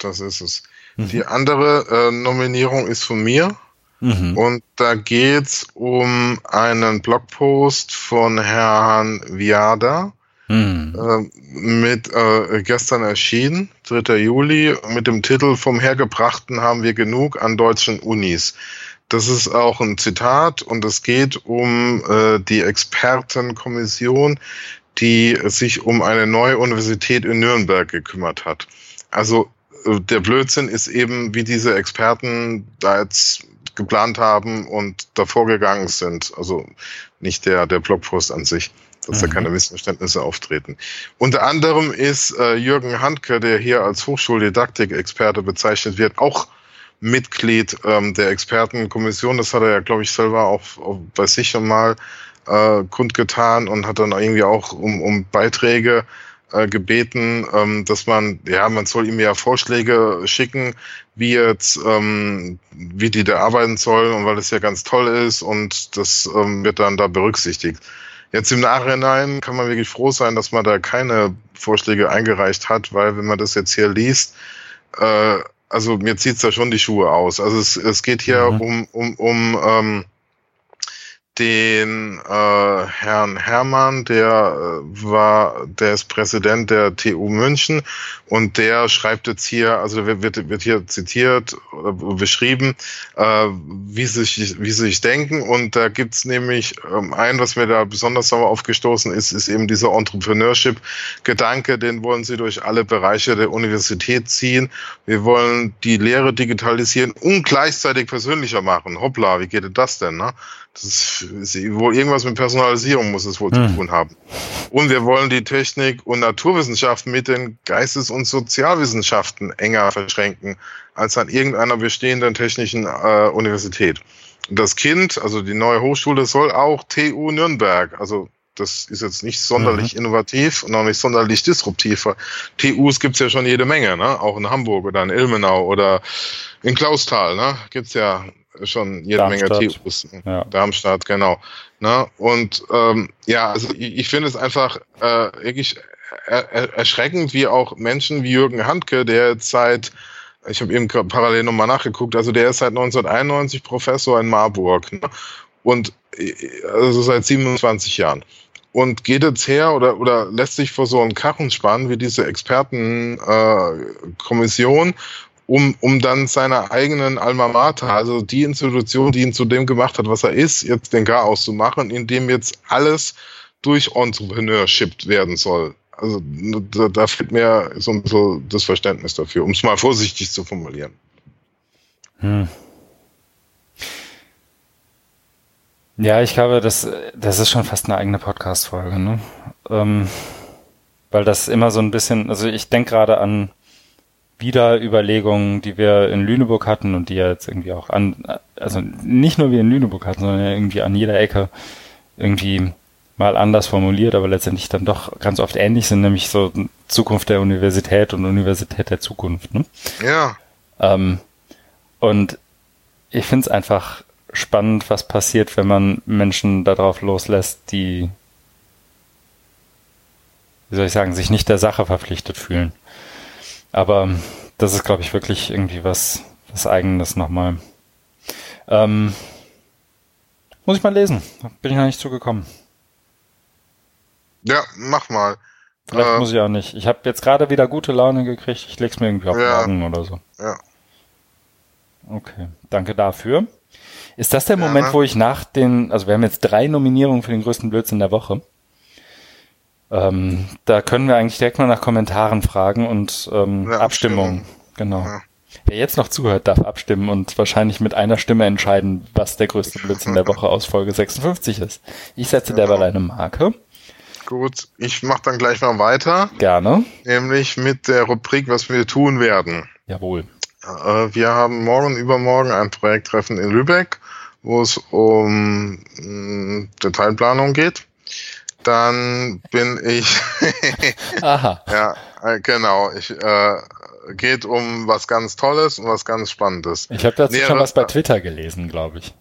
Das ist es. Mhm. Die andere äh, Nominierung ist von mir. Mhm. Und da geht's um einen Blogpost von Herrn Viada. Mhm. Äh, mit äh, gestern erschienen, 3. Juli, mit dem Titel Vom Hergebrachten haben wir genug an deutschen Unis. Das ist auch ein Zitat und es geht um äh, die Expertenkommission, die sich um eine neue Universität in Nürnberg gekümmert hat. Also der Blödsinn ist eben, wie diese Experten da jetzt geplant haben und davor gegangen sind. Also nicht der, der Blogpost an sich, dass mhm. da keine Missverständnisse auftreten. Unter anderem ist äh, Jürgen Handke, der hier als Hochschuldidaktik-Experte bezeichnet wird, auch Mitglied ähm, der Expertenkommission. Das hat er ja, glaube ich, selber auch, auch bei sich schon mal äh, kundgetan und hat dann irgendwie auch um, um Beiträge äh, gebeten, ähm, dass man, ja, man soll ihm ja Vorschläge schicken, wie jetzt, ähm, wie die da arbeiten sollen und weil es ja ganz toll ist und das ähm, wird dann da berücksichtigt. Jetzt im Nachhinein kann man wirklich froh sein, dass man da keine Vorschläge eingereicht hat, weil wenn man das jetzt hier liest, äh, also mir zieht's da schon die Schuhe aus. Also es, es geht hier mhm. um, um, um ähm, den äh, Herrn Hermann, der äh, war, der ist Präsident der TU München und der schreibt jetzt hier, also wird, wird hier zitiert oder beschrieben, äh, wie sie sich, wie sie sich denken und da gibt's nämlich ähm, ein, was mir da besonders sauer aufgestoßen ist, ist eben dieser Entrepreneurship-Gedanke, den wollen sie durch alle Bereiche der Universität ziehen. Wir wollen die Lehre digitalisieren und gleichzeitig persönlicher machen. Hoppla, wie geht das denn? Ne? Das ist wohl irgendwas mit Personalisierung muss es wohl hm. zu tun haben. Und wir wollen die Technik und Naturwissenschaften mit den Geistes- und Sozialwissenschaften enger verschränken als an irgendeiner bestehenden technischen äh, Universität. Und das Kind, also die neue Hochschule, soll auch TU Nürnberg, also das ist jetzt nicht sonderlich mhm. innovativ und auch nicht sonderlich disruptiv. TUs gibt's ja schon jede Menge, ne? auch in Hamburg oder in Ilmenau oder in Klausthal. Ne? Gibt's ja schon jede Darmstadt. Menge TUs. Ja. Darmstadt, genau. Ne? Und ähm, ja, also ich, ich finde es einfach äh, wirklich er, er, erschreckend, wie auch Menschen wie Jürgen Handke, der jetzt seit, ich habe eben parallel nochmal nachgeguckt, also der ist seit 1991 Professor in Marburg ne? und also seit 27 Jahren und geht jetzt her oder, oder lässt sich vor so einen Karren spannen wie diese Expertenkommission äh, um, um dann seiner eigenen Alma Mater, also die Institution, die ihn zu dem gemacht hat, was er ist, jetzt den Chaos zu machen, indem jetzt alles durch Entrepreneurship werden soll. Also da, da fehlt mir so ein bisschen das Verständnis dafür, um es mal vorsichtig zu formulieren. Hm. Ja, ich glaube, das, das ist schon fast eine eigene Podcast-Folge, ne? Ähm, weil das immer so ein bisschen, also ich denke gerade an wieder Überlegungen, die wir in Lüneburg hatten und die ja jetzt irgendwie auch an, also nicht nur wir in Lüneburg hatten, sondern irgendwie an jeder Ecke irgendwie mal anders formuliert, aber letztendlich dann doch ganz oft ähnlich sind, nämlich so Zukunft der Universität und Universität der Zukunft. Ne? Ja. Ähm, und ich finde es einfach spannend, was passiert, wenn man Menschen darauf loslässt, die, wie soll ich sagen, sich nicht der Sache verpflichtet fühlen. Aber das ist, glaube ich, wirklich irgendwie was, was Eigenes nochmal. Ähm, muss ich mal lesen. Bin ich noch nicht zugekommen. Ja, mach mal. Vielleicht äh, muss ich auch nicht. Ich habe jetzt gerade wieder gute Laune gekriegt. Ich leg's mir irgendwie auf ja, morgen oder so. Ja. Okay, danke dafür. Ist das der ja, Moment, ne? wo ich nach den, also wir haben jetzt drei Nominierungen für den größten Blödsinn der Woche. Ähm, da können wir eigentlich direkt mal nach Kommentaren fragen und ähm, ja, Abstimmung. Abstimmung. Genau. Ja. Wer jetzt noch zuhört, darf abstimmen und wahrscheinlich mit einer Stimme entscheiden, was der größte Blödsinn der Woche aus Folge 56 ist. Ich setze genau. derweil eine Marke. Gut, ich mache dann gleich mal weiter. Gerne. Nämlich mit der Rubrik, was wir tun werden. Jawohl. Äh, wir haben morgen, übermorgen ein Projekttreffen in Lübeck, wo es um mm, Detailplanung geht dann bin ich. Aha. Ja, äh, genau. Ich äh, geht um was ganz Tolles und was ganz Spannendes. Ich habe dazu Näheres, schon was bei Twitter gelesen, glaube ich.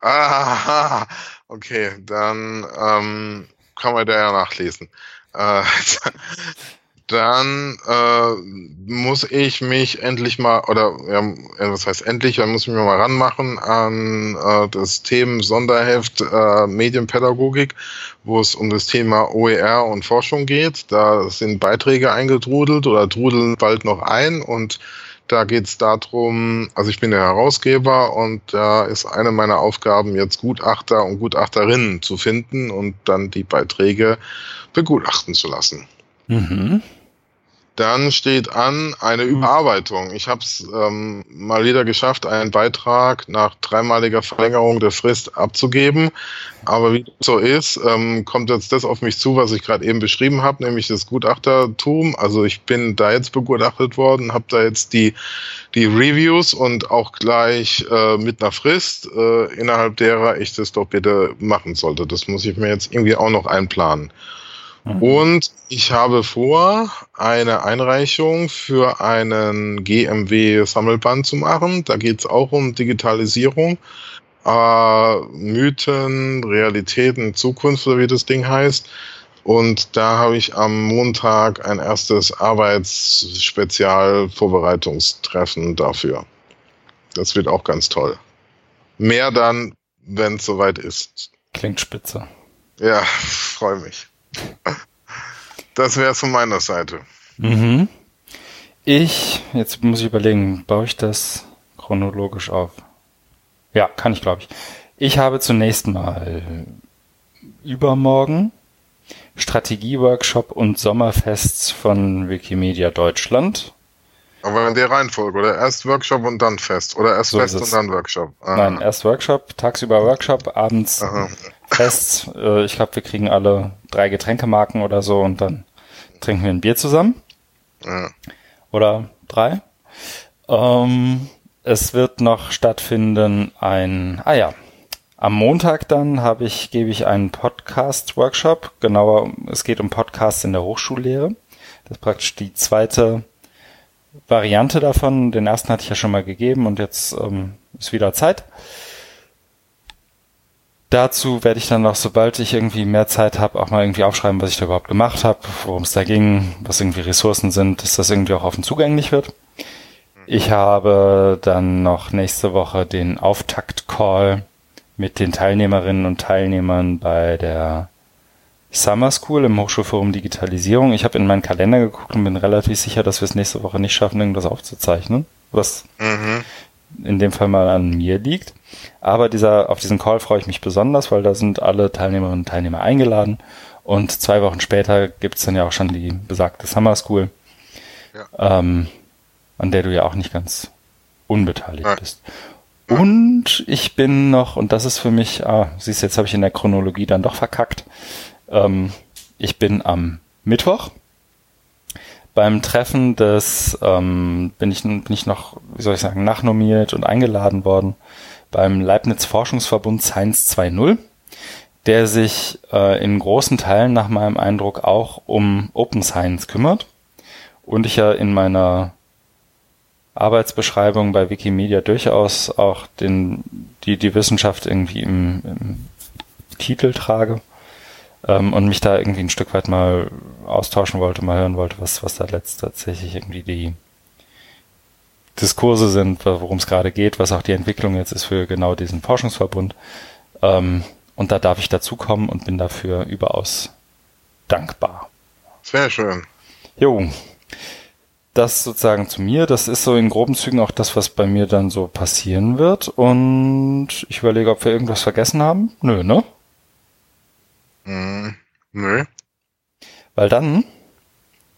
Ah, okay, dann ähm, kann man da ja nachlesen. Äh, dann äh, muss ich mich endlich mal, oder ja, was heißt endlich, dann muss ich mich mal ranmachen an äh, das Themen Sonderheft äh, Medienpädagogik, wo es um das Thema OER und Forschung geht. Da sind Beiträge eingetrudelt oder trudeln bald noch ein und da geht es darum, also ich bin der Herausgeber und da ist eine meiner Aufgaben jetzt Gutachter und Gutachterinnen zu finden und dann die Beiträge begutachten zu lassen. Mhm. Dann steht an eine Überarbeitung. Ich habe es ähm, mal wieder geschafft, einen Beitrag nach dreimaliger Verlängerung der Frist abzugeben. Aber wie so ist, ähm, kommt jetzt das auf mich zu, was ich gerade eben beschrieben habe, nämlich das Gutachtertum. Also ich bin da jetzt begutachtet worden, habe da jetzt die, die Reviews und auch gleich äh, mit einer Frist, äh, innerhalb derer ich das doch bitte machen sollte. Das muss ich mir jetzt irgendwie auch noch einplanen. Mhm. Und ich habe vor, eine Einreichung für einen GMW-Sammelband zu machen. Da geht es auch um Digitalisierung. Äh, Mythen, Realitäten, Zukunft, oder wie das Ding heißt. Und da habe ich am Montag ein erstes Arbeitsspezialvorbereitungstreffen dafür. Das wird auch ganz toll. Mehr dann, wenn es soweit ist. Klingt spitze. Ja, freue mich. Das wäre es von meiner Seite. Mhm. Ich, jetzt muss ich überlegen, baue ich das chronologisch auf? Ja, kann ich, glaube ich. Ich habe zunächst mal übermorgen Strategieworkshop und Sommerfests von Wikimedia Deutschland. Aber in der Reihenfolge, oder? Erst Workshop und dann Fest. Oder erst so Fest und dann Workshop. Aha. Nein, erst Workshop, tagsüber Workshop, abends Aha. Fest. Äh, ich glaube, wir kriegen alle drei Getränkemarken oder so und dann trinken wir ein Bier zusammen. Ja. Oder drei. Ähm, es wird noch stattfinden ein, ah ja, am Montag dann habe ich, gebe ich einen Podcast-Workshop. Genauer, es geht um Podcasts in der Hochschullehre. Das ist praktisch die zweite Variante davon. Den ersten hatte ich ja schon mal gegeben und jetzt ähm, ist wieder Zeit. Dazu werde ich dann noch, sobald ich irgendwie mehr Zeit habe, auch mal irgendwie aufschreiben, was ich da überhaupt gemacht habe, worum es da ging, was irgendwie Ressourcen sind, dass das irgendwie auch offen zugänglich wird. Ich habe dann noch nächste Woche den Auftakt-Call mit den Teilnehmerinnen und Teilnehmern bei der Summer School im Hochschulforum Digitalisierung. Ich habe in meinen Kalender geguckt und bin relativ sicher, dass wir es nächste Woche nicht schaffen, irgendwas aufzuzeichnen, was mhm. In dem Fall mal an mir liegt. Aber dieser, auf diesen Call freue ich mich besonders, weil da sind alle Teilnehmerinnen und Teilnehmer eingeladen. Und zwei Wochen später gibt's dann ja auch schon die besagte Summer School, ja. ähm, an der du ja auch nicht ganz unbeteiligt ja. bist. Und ich bin noch, und das ist für mich, ah, siehst du, jetzt habe ich in der Chronologie dann doch verkackt. Ähm, ich bin am Mittwoch beim Treffen des, ähm, bin, ich, bin ich noch, wie soll ich sagen, nachnominiert und eingeladen worden beim Leibniz Forschungsverbund Science 2.0, der sich äh, in großen Teilen nach meinem Eindruck auch um Open Science kümmert. Und ich ja in meiner Arbeitsbeschreibung bei Wikimedia durchaus auch den, die, die Wissenschaft irgendwie im, im Titel trage ähm, und mich da irgendwie ein Stück weit mal austauschen wollte, mal hören wollte, was, was da letzt tatsächlich irgendwie die Diskurse sind, worum es gerade geht, was auch die Entwicklung jetzt ist für genau diesen Forschungsverbund. Ähm, und da darf ich dazukommen und bin dafür überaus dankbar. Sehr schön. Jo, das sozusagen zu mir. Das ist so in groben Zügen auch das, was bei mir dann so passieren wird. Und ich überlege, ob wir irgendwas vergessen haben. Nö, ne? Mm, nö. Weil dann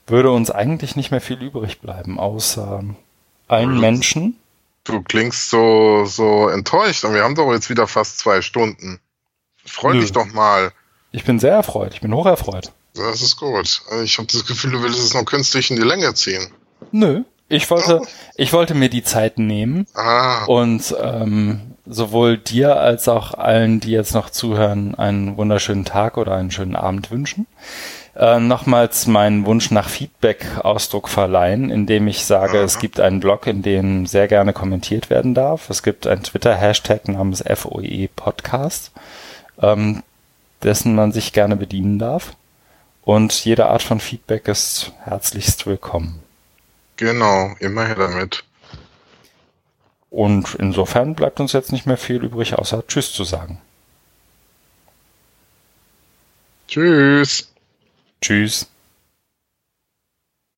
würde uns eigentlich nicht mehr viel übrig bleiben, außer allen Menschen. Du klingst so, so enttäuscht und wir haben doch jetzt wieder fast zwei Stunden. Freu Nö. dich doch mal. Ich bin sehr erfreut. Ich bin hoch erfreut. Das ist gut. Ich habe das Gefühl, du willst es noch künstlich in die Länge ziehen. Nö. Ich wollte, ich wollte mir die Zeit nehmen ah. und ähm, sowohl dir als auch allen, die jetzt noch zuhören, einen wunderschönen Tag oder einen schönen Abend wünschen. Äh, nochmals meinen Wunsch nach Feedback Ausdruck verleihen, indem ich sage, Aha. es gibt einen Blog, in dem sehr gerne kommentiert werden darf. Es gibt einen Twitter-Hashtag namens FOE Podcast, ähm, dessen man sich gerne bedienen darf. Und jede Art von Feedback ist herzlichst willkommen. Genau, immer her damit. Und insofern bleibt uns jetzt nicht mehr viel übrig, außer Tschüss zu sagen. Tschüss. Tschüss.